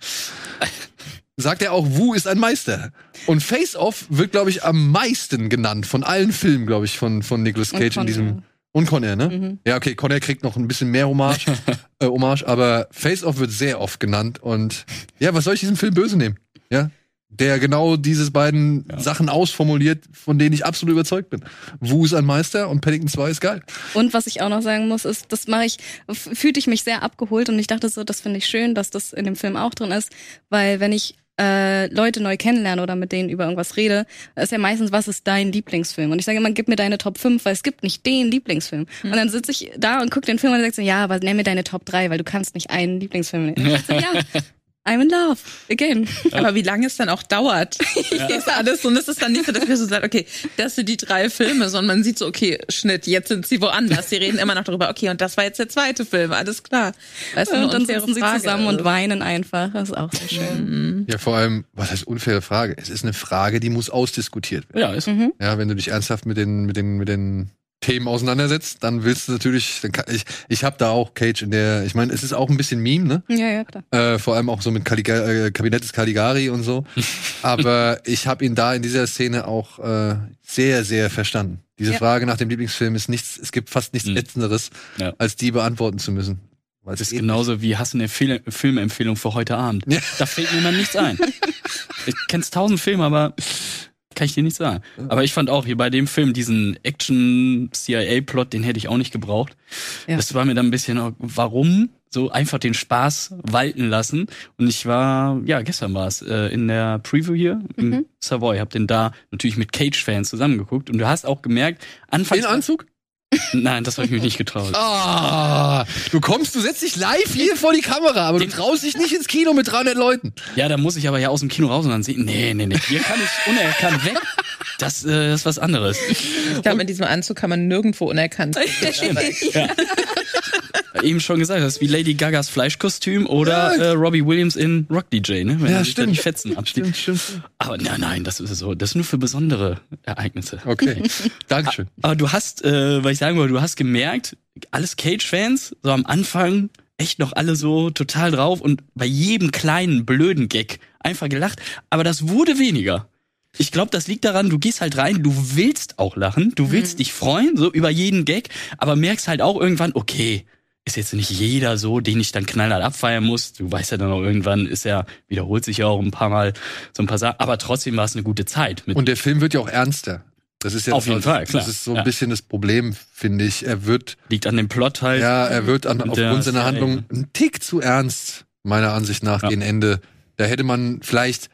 sagt er auch, Wu ist ein Meister. Und Face Off wird, glaube ich, am meisten genannt von allen Filmen, glaube ich, von, von Nicolas Cage in diesem. Und Con Air, ne? Mhm. Ja, okay, Con Air kriegt noch ein bisschen mehr Hommage, äh, Hommage aber Face Off wird sehr oft genannt und ja, was soll ich diesem Film böse nehmen? Ja, der genau dieses beiden Ja. Sachen ausformuliert, von denen ich absolut überzeugt bin. Wu ist ein Meister und Paddington 2 ist geil. Und was ich auch noch sagen muss, ist, das mache ich, fühlte ich mich sehr abgeholt und ich dachte so, das finde ich schön, dass das in dem Film auch drin ist, weil wenn ich äh, Leute neu kennenlerne oder mit denen über irgendwas rede, ist ja meistens, was ist dein Lieblingsfilm? Und ich sage immer, gib mir deine Top 5, weil es gibt nicht den Lieblingsfilm. Und dann sitze ich da und gucke den Film und sage so, ja, aber nenn mir deine Top 3, weil du kannst nicht einen Lieblingsfilm ich so, ja, I'm in love. Again. aber wie lange es dann auch dauert. Das ist alles und es ist dann nicht so, dass wir so sagen, okay, das sind die drei Filme, sondern man sieht so, okay, Schnitt, jetzt sind sie woanders. Sie reden immer noch darüber, okay, und das war jetzt der zweite Film, alles klar. Weißt du, eine Und dann sitzen sie Frage. zusammen und weinen einfach. Das ist auch sehr schön. Ja, vor allem, was heißt unfaire Frage? Es ist eine Frage, die muss ausdiskutiert werden. Ja, ist, Mhm. Ja, wenn du dich ernsthaft mit den, mit den, mit den Themen auseinandersetzt, dann willst du natürlich, dann kann, ich, ich habe da auch Cage in der, ich meine, es ist auch ein bisschen Meme, ne? Ja, ja, klar. Äh, vor allem auch so mit Caliga äh, Kabinett des Caligari und so. Aber ich habe ihn da in dieser Szene auch äh, sehr, sehr verstanden. Diese Ja. Frage nach dem Lieblingsfilm ist nichts, es gibt fast nichts Mhm. Ätzenderes, Ja. als die beantworten zu müssen. Weil es Das ist genauso wie hast du eine Fil Filmempfehlung für heute Abend. Ja. Da fällt mir immer nichts ein. Ich kenn's tausend Filme, aber kann ich dir nicht sagen. Aber ich fand auch hier bei dem Film diesen Action-CIA-Plot, den hätte ich auch nicht gebraucht. Ja. Das war mir dann ein bisschen, auch, warum so einfach den Spaß walten lassen? Und ich war, ja, gestern war es, äh, in der Preview hier im Mhm. Savoy, hab den da natürlich mit Cage-Fans zusammengeguckt und du hast auch gemerkt, anfangs... In Anzug? Nein, das habe ich mich nicht getraut. Ah, du kommst, du setzt dich live hier vor die Kamera, aber du traust dich nicht ins Kino mit 300 Leuten. Ja, da muss ich aber ja aus dem Kino raus und dann sehen, nee, nee, nee, hier kann ich unerkannt weg. Das, äh, ist was anderes. Ich glaube, in diesem Anzug kann man nirgendwo unerkannt werden. Eben schon gesagt, das ist wie Lady Gagas Fleischkostüm oder äh, Robbie Williams in Rock DJ, ne? Wenn Ja, er stimmt. die Fetzen abschneidet. Stimmt, stimmt. Aber nein, nein, das ist so, das ist nur für besondere Ereignisse. Okay, Dankeschön. Aber du hast, äh, was ich sagen wollte, du hast gemerkt, alles Cage-Fans, so am Anfang echt noch alle so total drauf und bei jedem kleinen blöden Gag einfach gelacht. Aber das wurde weniger. Ich glaube, das liegt daran, du gehst halt rein, du willst auch lachen, du willst dich freuen, so über jeden Gag, aber merkst halt auch irgendwann, okay, ist jetzt nicht jeder so, den ich dann knallhart abfeiern muss. Du weißt ja dann auch irgendwann, ist ja, wiederholt sich ja auch ein paar Mal so ein paar Sachen, aber trotzdem war es eine gute Zeit. Und der Film wird ja auch ernster. Das ist ja Auf das, jeden Fall, klar. Das ist so ein Ja. bisschen das Problem, finde ich. Er wird, liegt an dem Plot halt. ja, er wird an, Und aufgrund seiner Serie. Handlung ein Tick zu ernst, meiner Ansicht nach, Ja. gegen Ende. Da hätte man vielleicht,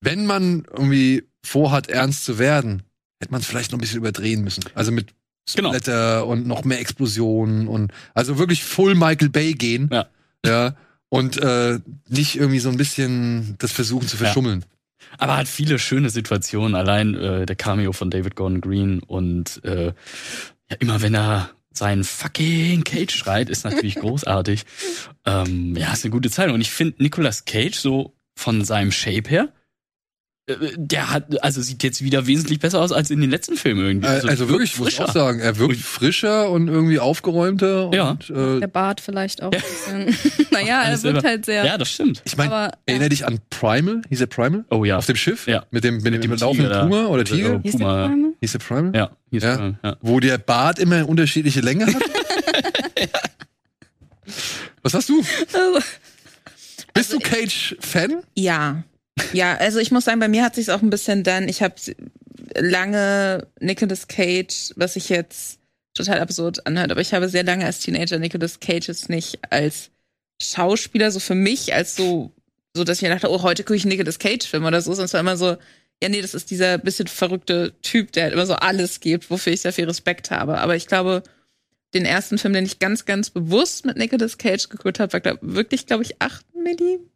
wenn man irgendwie vorhat, ernst zu werden, hätte man es vielleicht noch ein bisschen überdrehen müssen. Also mit Genau. Splatter und noch mehr Explosionen und also wirklich full Michael Bay gehen. Ja. Ja. Und äh, nicht irgendwie so ein bisschen das versuchen zu verschummeln. Aber hat viele schöne Situationen. Allein äh, der Cameo von David Gordon Green und äh, ja, immer wenn er seinen fucking Cage schreit, ist natürlich großartig. Ähm, ja, ist eine gute Zeit. Und ich finde Nicolas Cage so von seinem Shape her, der hat, also sieht jetzt wieder wesentlich besser aus als in den letzten Filmen irgendwie. Also, also wirklich, ich muss auch sagen, er wirkt frischer und irgendwie aufgeräumter. Ja. Und, äh, Der Bart vielleicht auch ein bisschen. naja, er Alles wird selber. halt sehr. Ja, das stimmt. ich meine, erinnere dich an Primal? Hieß er Primal? Oh ja. Auf dem Schiff? Ja. Mit dem, mit dem, dem laufenden Tiger. Puma oder Also, Tiger? oh, Hieß der Puma. Primal? Hieß er Primal? Ja, hieß Ja. ja. ja. Wo der Bart immer unterschiedliche Länge hat? Was hast du? Also, Bist du Cage-Fan? Ja. Ja, also ich muss sagen, bei mir hat sich auch ein bisschen dann, ich habe lange Nicolas Cage, was sich jetzt total absurd anhört, aber ich habe sehr lange als Teenager Nicolas Cage jetzt nicht als Schauspieler, so für mich, als so, so dass ich mir dachte, oh, heute gucke ich Nicolas Cage-Film oder so, sonst war immer so, ja, nee, das ist dieser bisschen verrückte Typ, der halt immer so alles gibt, wofür ich sehr viel Respekt habe. Aber ich glaube, den ersten Film, den ich ganz, ganz bewusst mit Nicolas Cage geguckt habe, war glaub, wirklich, glaube ich, 8 Millimeter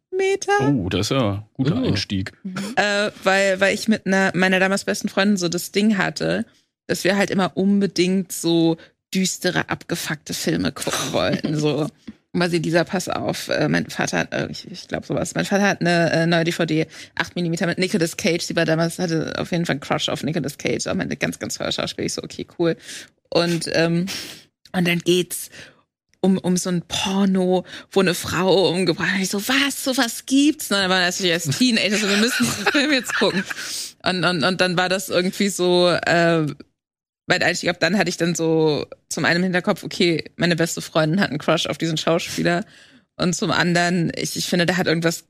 Oh, das ist ja ein guter Oh. Einstieg. äh, weil, weil ich mit einer meiner damals besten Freundin so das Ding hatte, dass wir halt immer unbedingt so düstere, abgefuckte Filme gucken wollten. So. Weil sie dieser Pass auf, äh, mein Vater hat, äh, ich, ich glaube sowas, mein Vater hat eine äh, neue DVD, 8 mm mit Nicolas Cage, die war damals, hatte auf jeden Fall einen Crush auf Nicolas Cage, aber eine ganz, ganz toller Schauspieler. Ich so, okay, cool. Und, ähm, und dann geht's um, um so ein Porno, wo eine Frau umgebracht wird. Ich so, was, so was gibt's? Und dann war natürlich als Teenager, so, wir müssen diesen Film jetzt gucken. Und, und, und dann war das irgendwie so, äh, weil eigentlich, ich glaube, dann hatte ich dann so zum einen im Hinterkopf, okay, meine beste Freundin hat einen Crush auf diesen Schauspieler. Und zum anderen, ich, ich finde, der hat irgendwas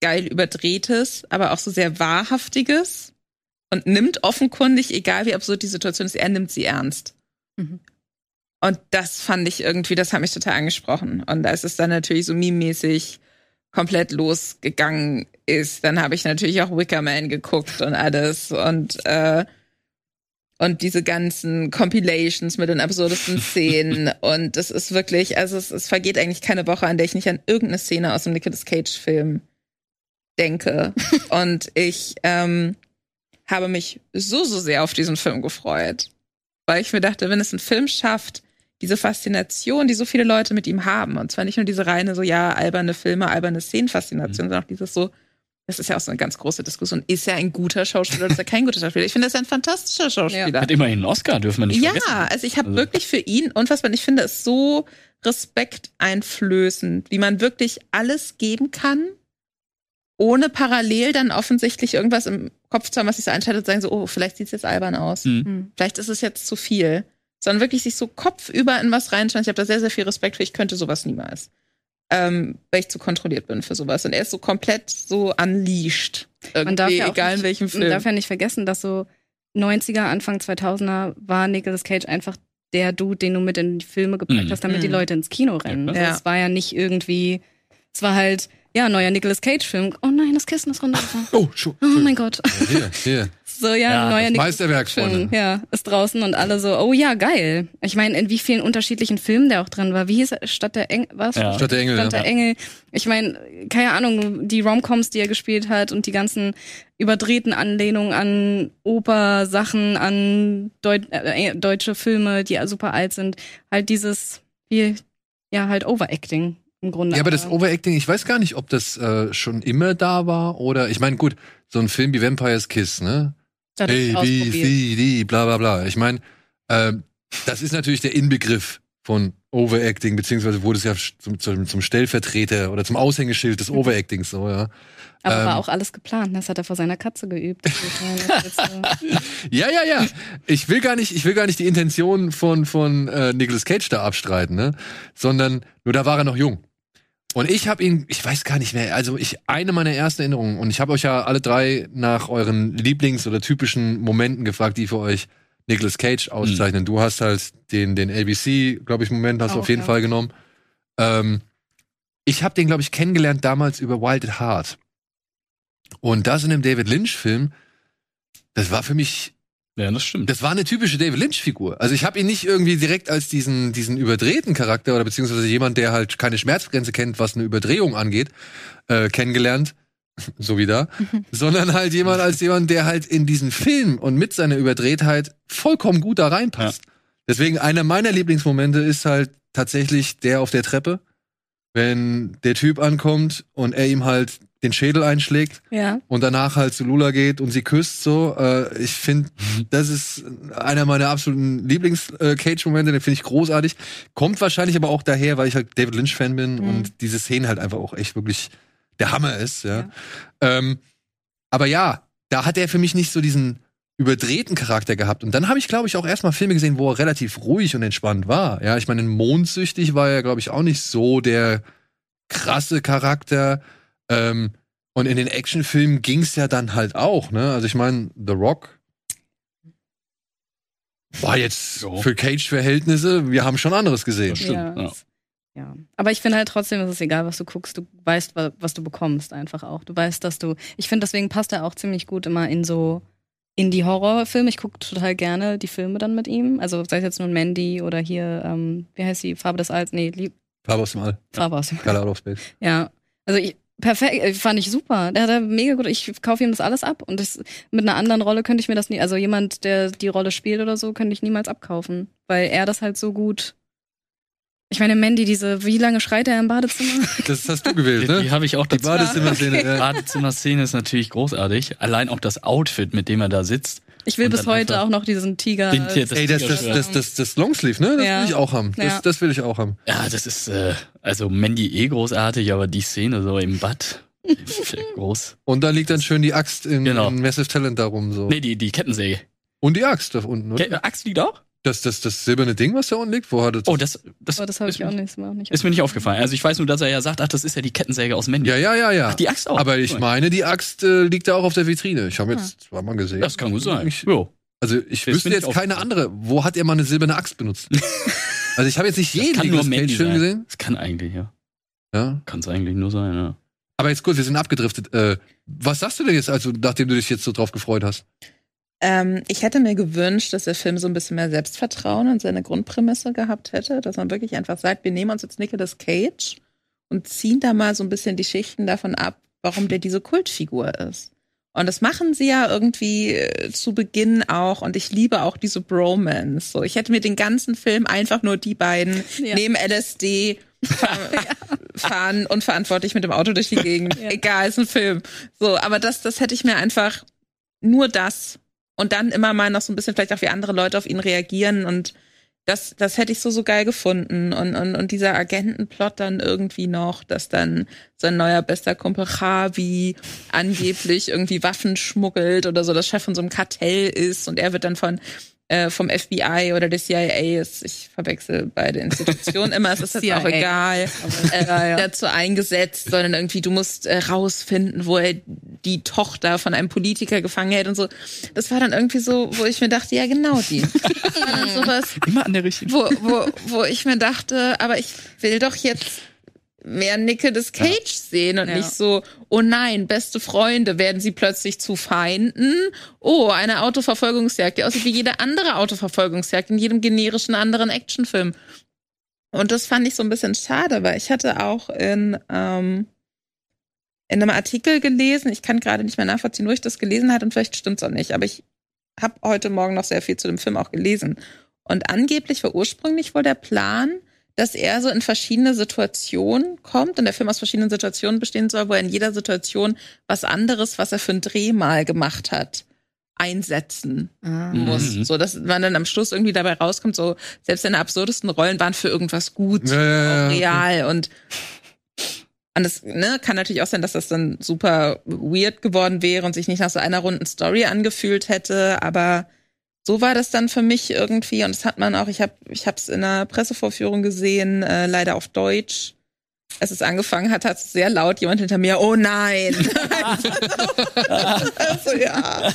geil überdrehtes, aber auch so sehr wahrhaftiges und nimmt offenkundig, egal wie absurd die Situation ist, er nimmt sie ernst. Mhm. Und das fand ich irgendwie, das hat mich total angesprochen. Und als es dann natürlich so meme-mäßig komplett losgegangen ist, dann habe ich natürlich auch Wicker Man geguckt und alles und äh, und diese ganzen Compilations mit den absurdesten Szenen und es ist wirklich, also es, es vergeht eigentlich keine Woche, an der ich nicht an irgendeine Szene aus dem Nicolas Cage Film denke und ich ähm, habe mich so so sehr auf diesen Film gefreut, weil ich mir dachte, wenn es ein Film schafft, diese Faszination, die so viele Leute mit ihm haben. Und zwar nicht nur diese reine, so ja, alberne Filme, alberne Szenenfaszination, sondern auch dieses so, das ist ja auch so eine ganz große Diskussion. Ist er ein guter Schauspieler oder ist er kein guter Schauspieler? Ich finde, er ist ein fantastischer Schauspieler. Hat immerhin einen Oscar, dürfen wir nicht Ja, vergessen. also ich habe Also- wirklich für ihn unfassbar, und ich finde es so respekteinflößend, wie man wirklich alles geben kann, ohne parallel dann offensichtlich irgendwas im Kopf zu haben, was sich so einschaltet und sagen so, oh, vielleicht sieht es jetzt albern aus. Hm. Hm. Vielleicht ist es jetzt zu viel. Sondern wirklich sich so kopfüber in was reinschauen. Ich habe da sehr, sehr viel Respekt für. Ich könnte sowas niemals. Ähm, weil ich zu kontrolliert bin für sowas. Und er ist so komplett so unleashed. Man darf Irgendwie, ja egal nicht, in welchem Man Film. darf ja nicht vergessen, dass so 90er, Anfang 2000er war Nicolas Cage einfach der Dude, den du mit in die Filme gepackt Mhm. hast, damit die Mhm. Leute ins Kino rennen. Ja, Also klar. Es war ja nicht irgendwie, es war halt, ja, neuer Nicolas Cage-Film. Oh nein, das Kissen ist runtergefallen. Oh, schon. Oh mein Gott. Hier, hier. So, ja, Ja, neuer das Nicolas Meisterwerk, Film, Freunde. ja, ist draußen und alle so, oh ja, geil. Ich meine, in wie vielen unterschiedlichen Filmen der auch drin war. Wie hieß er? Stadt der Engel, was? Ja. Stadt der Engel, Stadt ja. der Engel. Ich meine, keine Ahnung, die Romcoms, die er gespielt hat und die ganzen überdrehten Anlehnungen an Oper-Sachen, an Deu äh, deutsche Filme, die super alt sind. Halt dieses, wie, ja, halt Overacting im Grunde. Ja, aber das Overacting, ich weiß gar nicht, ob das äh, schon immer da war oder, ich meine, gut, so ein Film wie Vampire's Kiss, ne? A, B. C, D, bla bla bla. Ich meine, ähm, das ist natürlich der Inbegriff von Overacting, beziehungsweise wurde es ja zum, zum, zum Stellvertreter oder zum Aushängeschild des Overactings so, ja. Aber Ähm, war auch alles geplant. Das hat er vor seiner Katze geübt. Ja, ja, ja. Ich will gar nicht, ich will gar nicht die Intention von von äh, Nicolas Cage da abstreiten, ne? Sondern nur da war er noch jung. Und ich habe ihn, ich weiß gar nicht mehr, also ich eine meiner ersten Erinnerungen und ich habe euch ja alle drei nach euren Lieblings- oder typischen Momenten gefragt, die für euch Nicolas Cage auszeichnen. Du hast halt den den ABC, glaube ich, Moment hast du Auch, auf jeden ja. Fall genommen. Ähm, ich habe den glaube ich kennengelernt damals über Wild at Heart. Und das in dem David Lynch Film, das war für mich Ja, das stimmt. das war eine typische David Lynch-Figur. Also ich habe ihn nicht irgendwie direkt als diesen, diesen überdrehten Charakter oder beziehungsweise jemand, der halt keine Schmerzgrenze kennt, was eine Überdrehung angeht, äh, kennengelernt, so wie da, sondern halt jemand als jemand, der halt in diesen Film und mit seiner Überdrehtheit vollkommen gut da reinpasst. Deswegen einer meiner Lieblingsmomente ist halt tatsächlich der auf der Treppe, wenn der Typ ankommt und er ihm halt den Schädel einschlägt ja. und danach halt zu Lula geht und sie küsst so. Äh, ich finde, das ist einer meiner absoluten Lieblings-Cage-Momente, den finde ich großartig. Kommt wahrscheinlich aber auch daher, weil ich halt David Lynch-Fan bin Mhm. und diese Szene halt einfach auch echt wirklich der Hammer ist, ja. Ja. Ähm, aber ja, da hat er für mich nicht so diesen überdrehten Charakter gehabt. Und dann habe ich, glaube ich, auch erstmal Filme gesehen, wo er relativ ruhig und entspannt war. Ja, ich meine, in Mondsüchtig war er, glaube ich, auch nicht so der krasse Charakter. Ähm, und in den Actionfilmen ging's ja dann halt auch, ne? Also ich meine, The Rock war jetzt Jo. für Cage-Verhältnisse, wir haben schon anderes gesehen. Das stimmt, ja. ja. ja. Aber ich finde halt trotzdem, es ist egal, was du guckst. Du weißt, wa- was du bekommst einfach auch. Du weißt, dass du. Ich finde, deswegen passt er auch ziemlich gut immer in so Indie-Horror-Filme. Ich gucke total gerne die Filme dann mit ihm. Also sei es jetzt nun Mandy oder hier, ähm, wie heißt die? Farbe des Alls? Nee, Lieb Farbe aus dem All, Farbe aus dem Color Out of Space. Ja. Also ich, perfekt, äh, fand ich super. Der hat da mega gut. Ich kaufe ihm das alles ab und das, mit einer anderen Rolle könnte ich mir das nie, also jemand, der die Rolle spielt oder so, könnte ich niemals abkaufen, weil er das halt so gut. Ich meine, Mandy, diese, wie lange schreit er im Badezimmer? Das hast du gewählt, Die, die ne? habe ich auch Die dazu. Badezimmer-Szene. Die ja. Badezimmer-Szene ist natürlich großartig. Allein auch das Outfit, mit dem er da sitzt. Ich will bis heute auch noch diesen Tiger. den Tier- Ey, das, das, das, das, das Longsleeve, ne? Das Ja. will ich auch haben. Das, Ja. das will ich auch haben. Ja, das ist, äh, also Mandy eh großartig, aber die Szene so im Bad, groß. Und da liegt dann schön die Axt in, Genau. in Massive Talent darum so. Nee, die, die Kettensäge. Und die Axt da unten, oder? Ke Axt liegt auch? Das, das, das silberne Ding, was da unten liegt, wo hat es? Oh, das, das, das habe ich auch nicht, ist mir auch nicht. ist mir nicht aufgefallen. Also ich weiß nur, dass er ja sagt, ach, das ist ja die Kettensäge aus Mandy. Ja, ja, ja, ja. Ach, die Axt auch. Aber ich Cool. meine, die Axt äh, liegt da auch auf der Vitrine. Ich habe jetzt zweimal gesehen. Das kann gut sein. Ich, Jo. also ich Das wüsste jetzt keine andere. Wo hat er mal eine silberne Axt benutzt? also ich habe jetzt nicht Das jeden sein. gesehen. Das kann eigentlich, ja. Ja. Kann es eigentlich nur sein, ja. Aber jetzt kurz, wir sind abgedriftet. Äh, was sagst du denn jetzt, also nachdem du dich jetzt so drauf gefreut hast? Ähm, ich hätte mir gewünscht, dass der Film so ein bisschen mehr Selbstvertrauen und seine Grundprämisse gehabt hätte, dass man wirklich einfach sagt, wir nehmen uns jetzt Nicolas Cage und ziehen da mal so ein bisschen die Schichten davon ab, warum der diese Kultfigur ist. Und das machen sie ja irgendwie äh, zu Beginn auch. Und ich liebe auch diese Bromance. So, ich hätte mir den ganzen Film einfach nur die beiden Ja. neben LSD fahren, fahren unverantwortlich mit dem Auto durch die Gegend. Ja. Egal, ist ein Film. So, aber das, das hätte ich mir einfach nur das und dann immer mal noch so ein bisschen vielleicht auch wie andere Leute auf ihn reagieren und das, das hätte ich so, so geil gefunden. Und, und, und dieser Agentenplot dann irgendwie noch, dass dann sein neuer bester Kumpel Javi angeblich irgendwie Waffen schmuggelt oder so, das Chef von so einem Kartell ist und er wird dann von äh, vom FBI oder der CIA ist, ich verwechsel beide Institutionen immer, es ist jetzt auch egal, äh, dazu eingesetzt, sondern irgendwie du musst äh, rausfinden, wo er die Tochter von einem Politiker gefangen hält und so. Das war dann irgendwie so, wo ich mir dachte, ja genau die. Das war dann sowas, Immer an der richtigen wo, wo, wo ich mir dachte, aber ich will doch jetzt mehr Nicolas Cage sehen und Ja. nicht so, oh nein, beste Freunde, werden sie plötzlich zu Feinden? Oh, eine Autoverfolgungsjagd, die aussieht wie jede andere Autoverfolgungsjagd in jedem generischen anderen Actionfilm. Und das fand ich so ein bisschen schade, weil ich hatte auch in, ähm, in einem Artikel gelesen, ich kann gerade nicht mehr nachvollziehen, wo ich das gelesen hatte und vielleicht stimmt's auch nicht, aber ich habe heute Morgen noch sehr viel zu dem Film auch gelesen. Und angeblich war ursprünglich wohl der Plan, dass er so in verschiedene Situationen kommt und der Film aus verschiedenen Situationen bestehen soll, wo er in jeder Situation was anderes, was er für einen Dreh mal gemacht hat, einsetzen Ah. muss. Mhm. So, dass man dann am Schluss irgendwie dabei rauskommt, so selbst seine absurdesten Rollen waren für irgendwas gut, Ja, ja, ja, auch okay. real und Und das ne, kann natürlich auch sein, dass das dann super weird geworden wäre und sich nicht nach so einer runden Story angefühlt hätte, aber so war das dann für mich irgendwie und das hat man auch, ich habe ich es in einer Pressevorführung gesehen, äh, leider auf Deutsch. Als es angefangen hat, hat sehr laut jemand hinter mir, oh nein. also ja.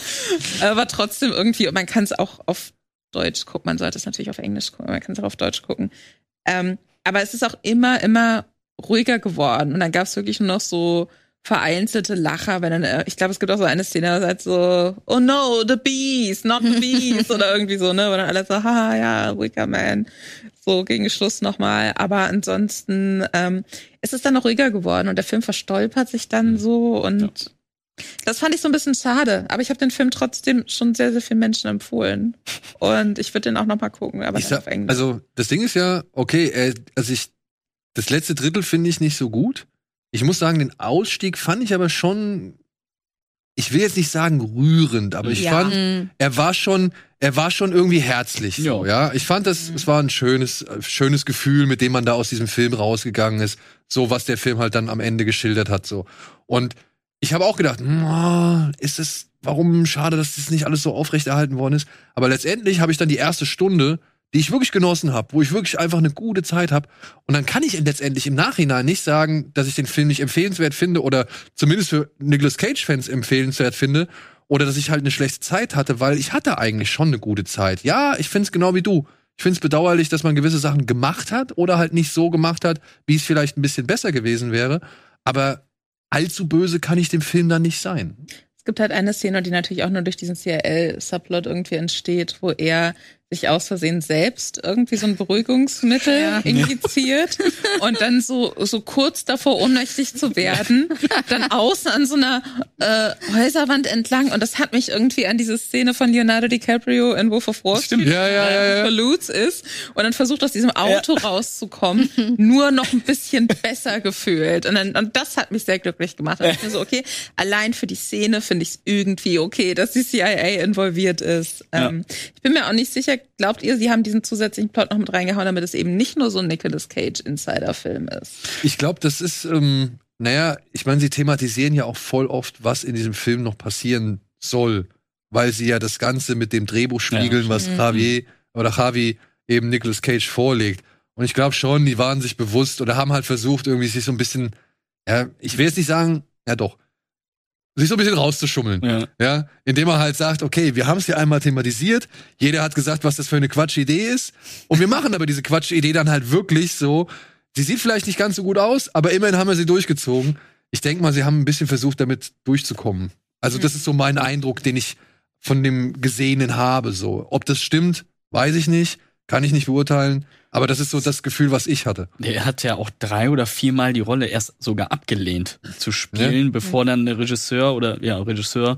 Aber trotzdem irgendwie, man kann es auch auf Deutsch gucken, man sollte es natürlich auf Englisch gucken, man kann es auch auf Deutsch gucken. Ähm, aber es ist auch immer, immer ruhiger geworden. Und dann gab es wirklich nur noch so vereinzelte Lacher, wenn dann, äh, ich glaube, es gibt auch so eine Szene, da ist so, oh no, the bees, not the bees, oder irgendwie so, ne, wo dann alle so, haha, ja, ruhiger Man, so gegen Schluss nochmal, aber ansonsten ähm, ist es dann noch ruhiger geworden und der Film verstolpert sich dann so und ja. das fand ich so ein bisschen schade, aber ich habe den Film trotzdem schon sehr, sehr vielen Menschen empfohlen. Und ich würde den auch nochmal gucken, aber ich sag, auf Englisch. Also, das Ding ist ja, okay, äh, also ich, das letzte Drittel finde ich nicht so gut, ich muss sagen, den Ausstieg fand ich aber schon, ich will jetzt nicht sagen rührend, aber ich ja. fand, mhm. er war schon, er war schon irgendwie herzlich. So, ja. Ich fand das, mhm. es war ein schönes, schönes Gefühl, mit dem man da aus diesem Film rausgegangen ist. So, was der Film halt dann am Ende geschildert hat, so. Und ich habe auch gedacht, ist es, warum schade, dass das nicht alles so aufrechterhalten worden ist. Aber letztendlich habe ich dann die erste Stunde die ich wirklich genossen habe, wo ich wirklich einfach eine gute Zeit habe. Und dann kann ich letztendlich im Nachhinein nicht sagen, dass ich den Film nicht empfehlenswert finde oder zumindest für Nicolas Cage-Fans empfehlenswert finde oder dass ich halt eine schlechte Zeit hatte, weil ich hatte eigentlich schon eine gute Zeit. Ja, ich finde es genau wie du. Ich finde es bedauerlich, dass man gewisse Sachen gemacht hat oder halt nicht so gemacht hat, wie es vielleicht ein bisschen besser gewesen wäre. Aber allzu böse kann ich dem Film dann nicht sein. Es gibt halt eine Szene, die natürlich auch nur durch diesen CRL-Subplot irgendwie entsteht, wo er sich aus Versehen selbst irgendwie so ein Beruhigungsmittel ja. injiziert und dann so, so kurz davor ohnmächtig zu werden, dann außen an so einer äh, Häuserwand entlang und das hat mich irgendwie an diese Szene von Leonardo DiCaprio in Wolf of Wall Street ja, ja, ja, ja. Verlutz ist und dann versucht aus diesem Auto ja. rauszukommen, nur noch ein bisschen besser gefühlt und, dann, und das hat mich sehr glücklich gemacht. Und ich mir so, okay, allein für die Szene finde ich es irgendwie okay, dass die CIA involviert ist. Ähm, ich bin mir auch nicht sicher, glaubt ihr, sie haben diesen zusätzlichen Plot noch mit reingehauen, damit es eben nicht nur so ein Nicolas Cage Insider-Film ist? Ich glaube, das ist, ähm, naja, ich meine, sie thematisieren ja auch voll oft, was in diesem Film noch passieren soll, weil sie ja das Ganze mit dem Drehbuch spiegeln, ja. was mhm. Javier oder Javi eben Nicolas Cage vorlegt. Und ich glaube schon, die waren sich bewusst oder haben halt versucht, irgendwie sich so ein bisschen, ja, ich will jetzt nicht sagen, ja doch, sich so ein bisschen rauszuschummeln. Ja. ja. Indem er halt sagt, okay, wir haben es ja einmal thematisiert, jeder hat gesagt, was das für eine Quatschidee ist. Und wir machen aber diese Quatschidee dann halt wirklich so. Sie sieht vielleicht nicht ganz so gut aus, aber immerhin haben wir sie durchgezogen. Ich denke mal, sie haben ein bisschen versucht, damit durchzukommen. Also, das ist so mein Eindruck, den ich von dem Gesehenen habe. So, ob das stimmt, weiß ich nicht, kann ich nicht beurteilen. Aber das ist so das Gefühl, was ich hatte. Er hat ja auch drei oder viermal die Rolle erst sogar abgelehnt zu spielen, ja. bevor dann der Regisseur oder ja, Regisseur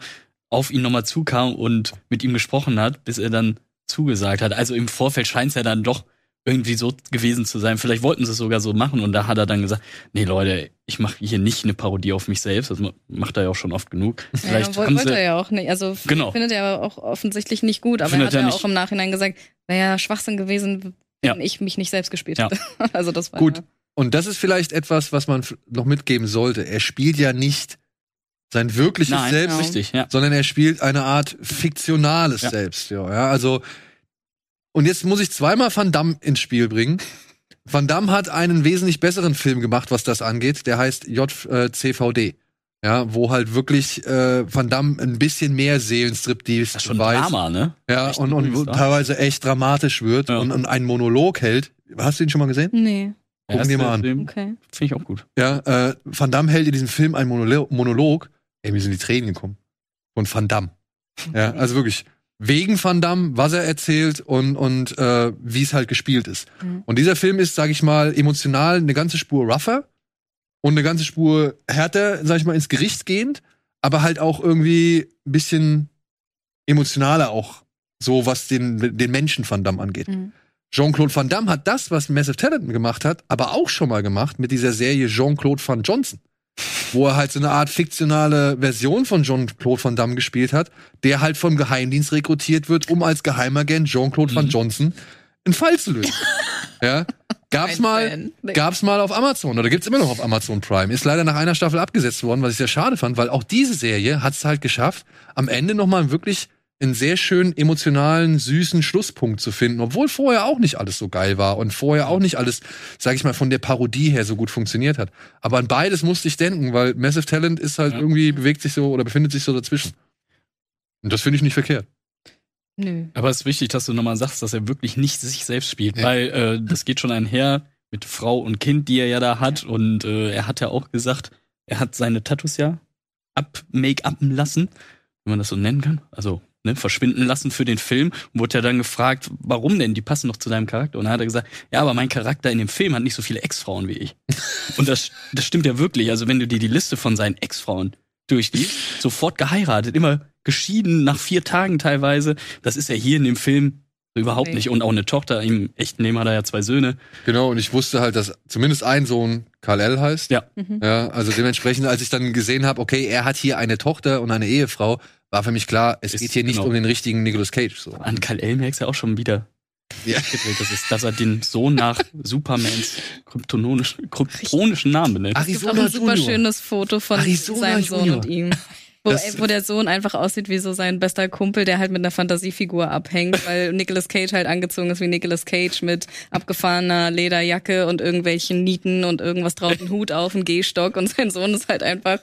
auf ihn nochmal zukam und mit ihm gesprochen hat, bis er dann zugesagt hat. Also im Vorfeld scheint es ja dann doch irgendwie so gewesen zu sein. Vielleicht wollten sie es sogar so machen und da hat er dann gesagt, nee Leute, ich mache hier nicht eine Parodie auf mich selbst, das macht er ja auch schon oft genug. Vielleicht ja, wollte er ja auch nicht. Also genau. findet er auch offensichtlich nicht gut, aber findet er hat ja auch im Nachhinein gesagt, wäre ja Schwachsinn gewesen, wenn ich mich nicht selbst gespielt ja. hätte. also das war gut. Ja. Und das ist vielleicht etwas, was man noch mitgeben sollte. Er spielt ja nicht sein wirkliches Nein, Selbst, richtig, ja. sondern er spielt eine Art fiktionales ja. Selbst. Ja, ja, also und jetzt muss ich zweimal Van Damme ins Spiel bringen. Van Damme hat einen wesentlich besseren Film gemacht, was das angeht. Der heißt JCVD. Ja, wo halt wirklich äh, Van Damme ein bisschen mehr Seelenstriptease das ist schon weiß. Drama, ne? Ja, echt und, und teilweise echt dramatisch wird ja. und, und einen Monolog hält. Hast du ihn schon mal gesehen? Nee. Gucken dir mal an. Okay. Finde ich auch gut. Ja, äh, Van Damme hält in diesem Film einen Monolo Monolog. Ey, mir sind die Tränen gekommen. Von Van Damme. Ja, also wirklich wegen Van Damme, was er erzählt und, und äh, wie es halt gespielt ist. Mhm. Und dieser Film ist, sag ich mal, emotional eine ganze Spur rougher und eine ganze Spur härter, sag ich mal, ins Gericht gehend, aber halt auch irgendwie ein bisschen emotionaler auch, so was den, den Menschen Van Damme angeht. Mhm. Jean-Claude Van Damme hat das, was Massive Talent gemacht hat, aber auch schon mal gemacht mit dieser Serie Jean-Claude Van Johnson. wo er halt so eine Art fiktionale Version von Jean-Claude Van Damme gespielt hat, der halt vom Geheimdienst rekrutiert wird, um als Geheimagent Jean-Claude mhm. Van Johnson einen Fall zu lösen. ja, Gab's mal. Nee. gab's mal auf Amazon oder gibt's immer noch auf Amazon Prime. Ist leider nach einer Staffel abgesetzt worden, was ich sehr schade fand, weil auch diese Serie hat es halt geschafft, am Ende nochmal wirklich einen sehr schönen emotionalen, süßen Schlusspunkt zu finden, obwohl vorher auch nicht alles so geil war und vorher auch nicht alles, sag ich mal, von der Parodie her so gut funktioniert hat. Aber an beides musste ich denken, weil Massive Talent ist halt Ja. irgendwie, bewegt sich so oder befindet sich so dazwischen. Und das finde ich nicht verkehrt. Nö. Aber es ist wichtig, dass du nochmal sagst, dass er wirklich nicht sich selbst spielt, Ja. weil äh, das geht schon einher mit Frau und Kind, die er ja da hat. Und äh, er hat ja auch gesagt, er hat seine Tattoos ja ab make-upen lassen, wenn man das so nennen kann. Also ne, verschwinden lassen für den Film. Und wurde ja dann gefragt, warum denn? Die passen doch zu deinem Charakter. Und dann hat er gesagt, ja, aber mein Charakter in dem Film hat nicht so viele Ex-Frauen wie ich. und das, das stimmt ja wirklich. Also wenn du dir die Liste von seinen Ex-Frauen durchliest, sofort geheiratet, immer geschieden nach vier Tagen teilweise. Das ist ja hier in dem Film überhaupt Nee. nicht. Und auch eine Tochter, im echten Leben hat er ja zwei Söhne. Genau, und ich wusste halt, dass zumindest ein Sohn Karl L. heißt. Ja. Mhm. Ja, also dementsprechend, als ich dann gesehen habe, okay, er hat hier eine Tochter und eine Ehefrau, war für mich klar, es Ist- geht hier nicht genau. um den richtigen Nicolas Cage. So. An Kal El merkst du ja auch schon wieder Ja. Das ist, dass er den Sohn nach Supermans kryptonischen Namen benennt. Es gibt auch Arizona ein super schönes Foto von Arizona seinem Sohn Junior. und ihm. Wo, Das- wo der Sohn einfach aussieht wie so sein bester Kumpel, der halt mit einer Fantasiefigur abhängt, weil Nicolas Cage halt angezogen ist wie Nicolas Cage mit abgefahrener Lederjacke und irgendwelchen Nieten und irgendwas drauf, einen Hut auf, einen Gehstock und sein Sohn ist halt einfach,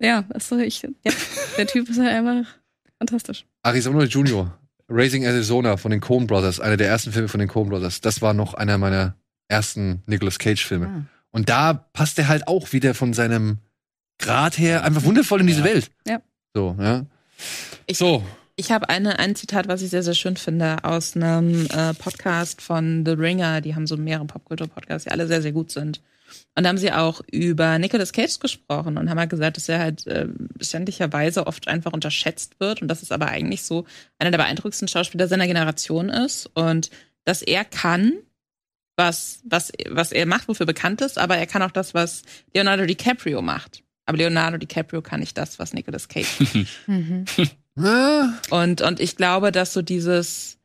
ja, also ich, ja, der Typ ist halt einfach fantastisch. Arizona Junior, Raising Arizona von den Coen Brothers, einer der ersten Filme von den Coen Brothers. Das war noch einer meiner ersten Nicolas Cage-Filme. Ah. Und da passt er halt auch wieder von seinem Grad her einfach wundervoll in diese Ja. Welt. Ja. So, ja. Ich- so, Ich habe eine, ein Zitat, was ich sehr, sehr schön finde, aus einem äh, Podcast von The Ringer. Die haben so mehrere Popkultur-Podcasts, die alle sehr, sehr gut sind. Und da haben sie auch über Nicolas Cage gesprochen und haben halt gesagt, dass er halt äh, ständigerweise oft einfach unterschätzt wird und dass es aber eigentlich so einer der beeindruckendsten Schauspieler seiner Generation ist und dass er kann, was, was, was er macht, wofür bekannt ist, aber er kann auch das, was Leonardo DiCaprio macht. Aber Leonardo DiCaprio kann nicht das, was Nicolas Cage ah, und, und ich glaube, dass so dieses,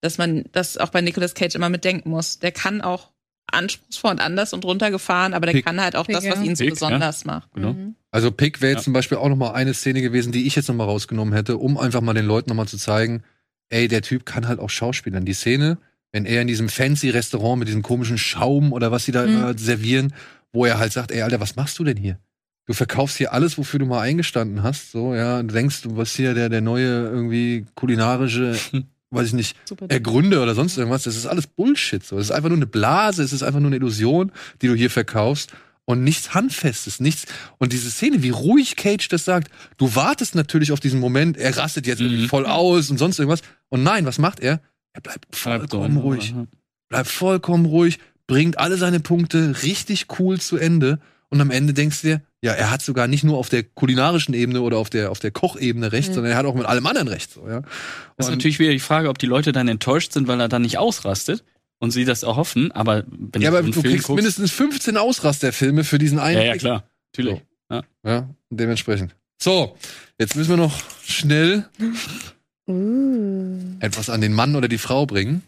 dass man das auch bei Nicolas Cage immer mitdenken muss. Der kann auch anspruchsvoll und anders und runtergefahren, aber der Pick. kann halt auch das, Pick, was ja. ihn so Pick, besonders macht. Genau. Mhm. Also Pick wäre jetzt Ja. zum Beispiel auch noch mal eine Szene gewesen, die ich jetzt noch mal rausgenommen hätte, um einfach mal den Leuten noch mal zu zeigen, ey, der Typ kann halt auch Schauspielern. Die Szene, wenn er in diesem fancy Restaurant mit diesem komischen Schaum oder was sie da Mhm. immer servieren, wo er halt sagt, ey, Alter, was machst du denn hier? Du verkaufst hier alles, wofür du mal eingestanden hast, so, ja, du denkst, du bist hier der, der neue irgendwie kulinarische, weiß ich nicht, Super. Ergründe oder sonst irgendwas. Das ist alles Bullshit. So. Es ist einfach nur eine Blase, es ist einfach nur eine Illusion, die du hier verkaufst und nichts Handfestes, nichts. Und diese Szene, wie ruhig Cage das sagt, du wartest natürlich auf diesen Moment, er rastet jetzt Mhm. voll aus und sonst irgendwas. Und nein, was macht er? Er bleibt Bleibt vollkommen ne? ruhig. Bleibt vollkommen ruhig, bringt alle seine Punkte richtig cool zu Ende. Und am Ende denkst du dir, ja, er hat sogar nicht nur auf der kulinarischen Ebene oder auf der, auf der Kochebene recht, Mhm. sondern er hat auch mit allem anderen recht. So, ja. Das ist natürlich wieder die Frage, ob die Leute dann enttäuscht sind, weil er dann nicht ausrastet und sie das auch hoffen. Aber wenn Ja, du aber so du Film kriegst guckst, mindestens 15 Ausrasterfilme für diesen einen. ja, ja klar, natürlich. Ja, dementsprechend. So, jetzt müssen wir noch schnell Uh. etwas an den Mann oder die Frau bringen.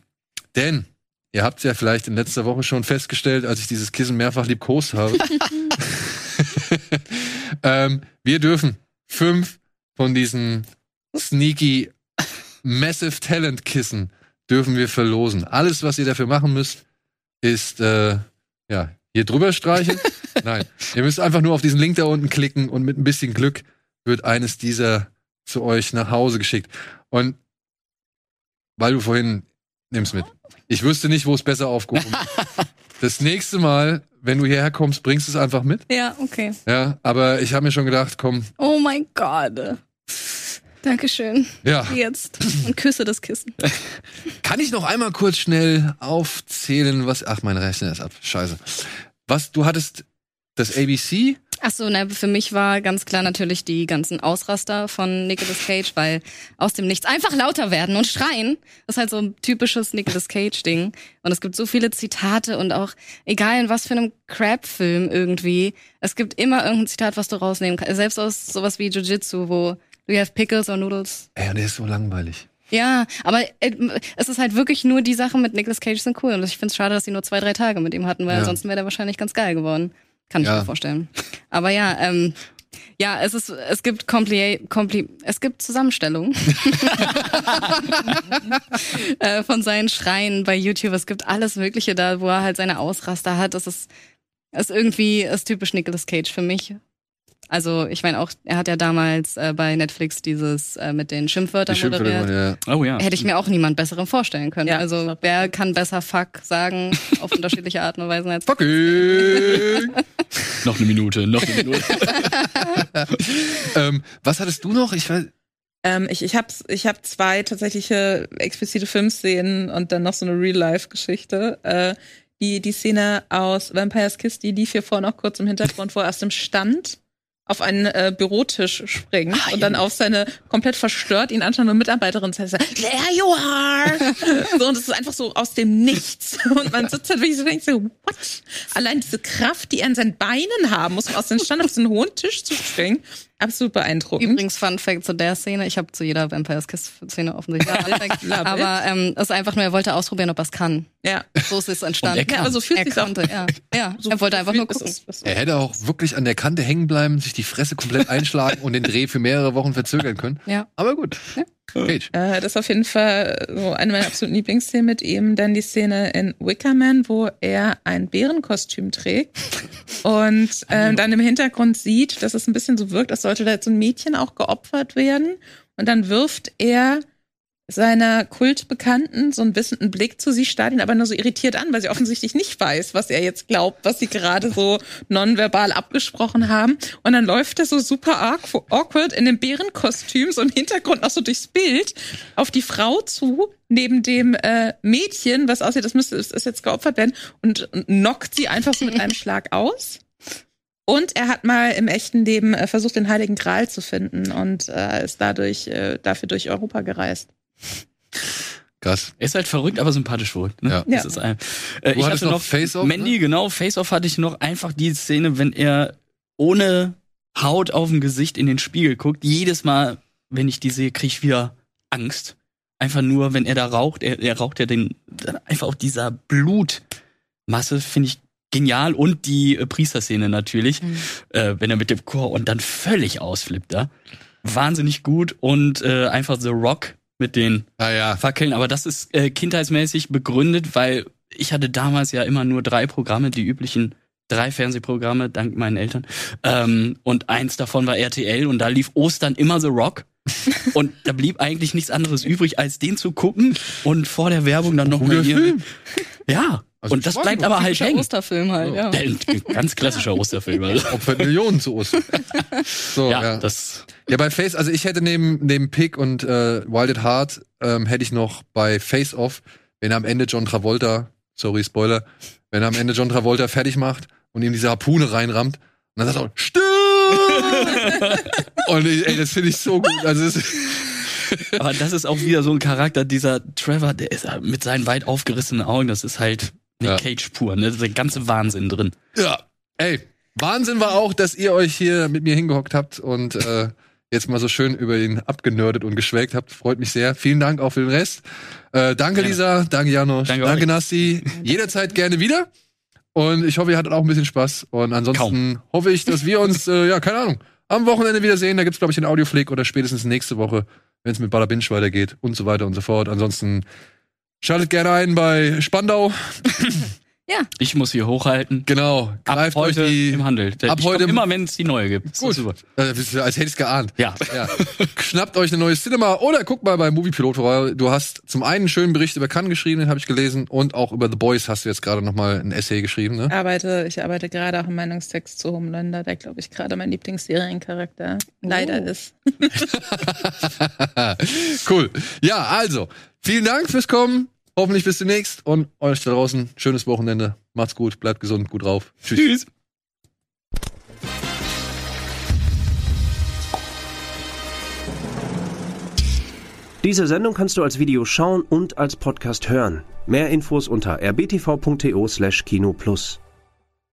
Denn, ihr habt es ja vielleicht in letzter Woche schon festgestellt, als ich dieses Kissen mehrfach liebkost habe. ähm, wir dürfen fünf von diesen sneaky Massive Talent Kissen dürfen wir verlosen. Alles, was ihr dafür machen müsst, ist äh, ja hier drüber streichen. Nein, ihr müsst einfach nur auf diesen Link da unten klicken und mit ein bisschen Glück wird eines dieser zu euch nach Hause geschickt. Und weil du vorhin nimm's mit. Ich wüsste nicht, wo es besser aufgehoben ist. Das nächste Mal, wenn du hierher kommst, bringst du es einfach mit. Ja, okay. Ja, aber ich habe mir schon gedacht, komm, Oh mein Gott. Dankeschön. ja. Jetzt. Und küsse das Kissen. Kann ich noch einmal kurz schnell aufzählen, was. Ach, mein Rechner ist ab. Scheiße. Was, du hattest das ABC? Ach so, na, für mich war ganz klar natürlich die ganzen Ausraster von Nicolas Cage, weil aus dem Nichts einfach lauter werden und schreien. Das ist halt so ein typisches Nicolas Cage-Ding. Und es gibt so viele Zitate und auch, egal in was für einem Crap-Film irgendwie, es gibt immer irgendein Zitat, was du rausnehmen kannst. Selbst aus sowas wie Jiu-Jitsu, wo do you have pickles or noodles? Ey, und der ist so langweilig. Ja, aber äh, es ist halt wirklich nur die Sachen mit Nicolas Cage sind cool. Und ich finde es schade, dass sie nur zwei, drei Tage mit ihm hatten, weil Ja. ansonsten wäre der wahrscheinlich ganz geil geworden. Kann ich Ja. mir vorstellen. Aber ja, ähm, ja, es ist, es gibt Kompli, Kompli es gibt Zusammenstellungen äh, von seinen Schreien bei YouTube. Es gibt alles Mögliche da, wo er halt seine Ausraster hat. Das ist, ist irgendwie, ist typisch Nicolas Cage für mich. Also, ich meine auch, er hat ja damals äh, bei Netflix dieses äh, mit den Schimpfwörtern Die Schimpfwörter, moderiert. ja. Oh ja. Hätte ich mir auch niemand besseren vorstellen können. Ja. Also wer kann besser Fuck sagen auf unterschiedliche Arten und Weisen als Fucking! Noch eine Minute, noch eine Minute. ähm, was hattest du noch? Ich weiß. Ähm, ich ich habe ich hab zwei tatsächliche explizite Filmszenen und dann noch so eine Real-Life-Geschichte. Äh, die, die Szene aus Vampire's Kiss, die lief hier vor noch kurz im Hintergrund, wo er aus dem Stand auf einen äh, Bürotisch springt und dann auf seine komplett verstört ihn anscheinende Mitarbeiterin sagt, there you are! so, und es ist einfach so aus dem Nichts. Und man sitzt halt wirklich so denkt so, what? Allein diese Kraft, die er an seinen Beinen haben muss, um aus dem Stand auf so einen hohen Tisch zu springen, absolut beeindruckend. Übrigens Fun Fact zu der Szene. Ich habe zu jeder Vampires Kiss Szene offensichtlich. Aber ähm, es ist einfach nur, er wollte ausprobieren, ob er es kann. Ja. So ist es entstanden. Und er kann. Ja, aber so fühlt er sich's auch. konnte, ja. ja. So er wollte einfach nur gucken. Er hätte auch wirklich an der Kante hängen bleiben, sich die Fresse komplett einschlagen und den Dreh für mehrere Wochen verzögern können. Ja. Aber gut. Cage. Äh, das ist auf jeden Fall so eine meiner absoluten Lieblingsszenen mit ihm. Dann die Szene in Wickerman, wo er ein Bärenkostüm trägt und äh, dann im Hintergrund sieht, dass es ein bisschen so wirkt, als sollte da jetzt so ein Mädchen auch geopfert werden. Und dann wirft er seiner Kultbekannten so einen wissenden Blick zu sie, starrt ihn aber nur so irritiert an, weil sie offensichtlich nicht weiß, was er jetzt glaubt, was sie gerade so nonverbal abgesprochen haben. Und dann läuft er so super awk- awkward in dem Bärenkostüm, so im Hintergrund noch so durchs Bild, auf die Frau zu, neben dem äh, Mädchen, was aussieht, das müsste das ist jetzt geopfert werden, und, und knockt sie einfach so mit einem Schlag aus. Und er hat mal im echten Leben äh, versucht, den Heiligen Gral zu finden und äh, ist dadurch äh, dafür durch Europa gereist. Krass. Er ist halt verrückt, aber sympathisch verrückt. Ne? Ja. Das ist ein, äh, ich hatte noch noch Face-Off, Mandy, ne? genau. Face-Off hatte ich noch einfach die Szene, wenn er ohne Haut auf dem Gesicht in den Spiegel guckt. Jedes Mal, wenn ich die sehe, kriege ich wieder Angst. Einfach nur, wenn er da raucht, er, er raucht ja den, einfach auf dieser Blutmasse, finde ich genial. Und die äh, Priesterszene natürlich, Mhm. äh, wenn er mit dem Chor und dann völlig ausflippt da. Wahnsinnig gut und äh, einfach The Rock mit den Ah ja. Fackeln, aber das ist äh, kindheitsmäßig begründet, weil ich hatte damals ja immer nur drei Programme, die üblichen drei Fernsehprogramme, dank meinen Eltern. Ähm, und eins davon war RTL und da lief Ostern immer The Rock. und da blieb eigentlich nichts anderes übrig, als den zu gucken und vor der Werbung dann noch Guter mal hier. Film. Ja. Also und das bleibt aber halt hängen. Osterfilm halt, ja. Ein ganz klassischer Osterfilm. Also. Opfert Millionen zu Ostern. So, Ja, ja. das Ja, bei Face, also ich hätte neben, neben Pick und äh, Wild at Heart ähm, hätte ich noch bei Face Off, wenn am Ende John Travolta, sorry, Spoiler, wenn er am Ende John Travolta fertig macht und ihm diese Harpune reinrammt und dann sagt er, stimmt! und ich, ey, das finde ich so gut. Also es ist, Aber das ist auch wieder so ein Charakter, dieser Trevor, der ist ja mit seinen weit aufgerissenen Augen, das ist halt Nick Ja. Cage pur, ne? Der ganze Wahnsinn drin. ja, ey, Wahnsinn war auch, dass ihr euch hier mit mir hingehockt habt und äh, jetzt mal so schön über ihn abgenördet und geschwelgt habt. Freut mich sehr. Vielen Dank auch für den Rest. Äh, danke, Gerne. Lisa. Danke, Janosch. Danke Danke. Nasti. Jederzeit gerne wieder. Und ich hoffe, ihr hattet auch ein bisschen Spaß. Und ansonsten hoffe ich, dass wir uns, äh, ja, keine Ahnung, am Wochenende wiedersehen. Da gibt's, glaube ich, den Audioflick oder spätestens nächste Woche, wenn es mit Bada Binge weitergeht und so weiter und so fort. Ansonsten schaltet gerne ein bei Spandau. Ich muss hier hochhalten. Genau. Ab Greift heute euch die. im Handel. ab ich heute immer, wenn es die neue gibt. Gut. super. Äh, als hätte ich's geahnt. Ja. Ja. Schnappt euch eine neue Cinema oder guckt mal bei Movie Pilot vorbei. Du hast zum einen einen schönen Bericht über Cannes geschrieben, den habe ich gelesen, und auch über The Boys hast du jetzt gerade noch mal ein Essay geschrieben, ne? Ich arbeite, ich arbeite gerade auch im Meinungstext zu Homelander, der, glaube ich, gerade mein Lieblingsseriencharakter leider Oh. ist. cool. Ja, also, vielen Dank fürs Kommen. Hoffentlich bis demnächst und euch da draußen schönes Wochenende. Macht's gut, bleibt gesund, gut drauf. Tschüss. Tschüss. Diese Sendung kannst du als Video schauen und als Podcast hören. Mehr Infos unter rbtv.to/kinoplus.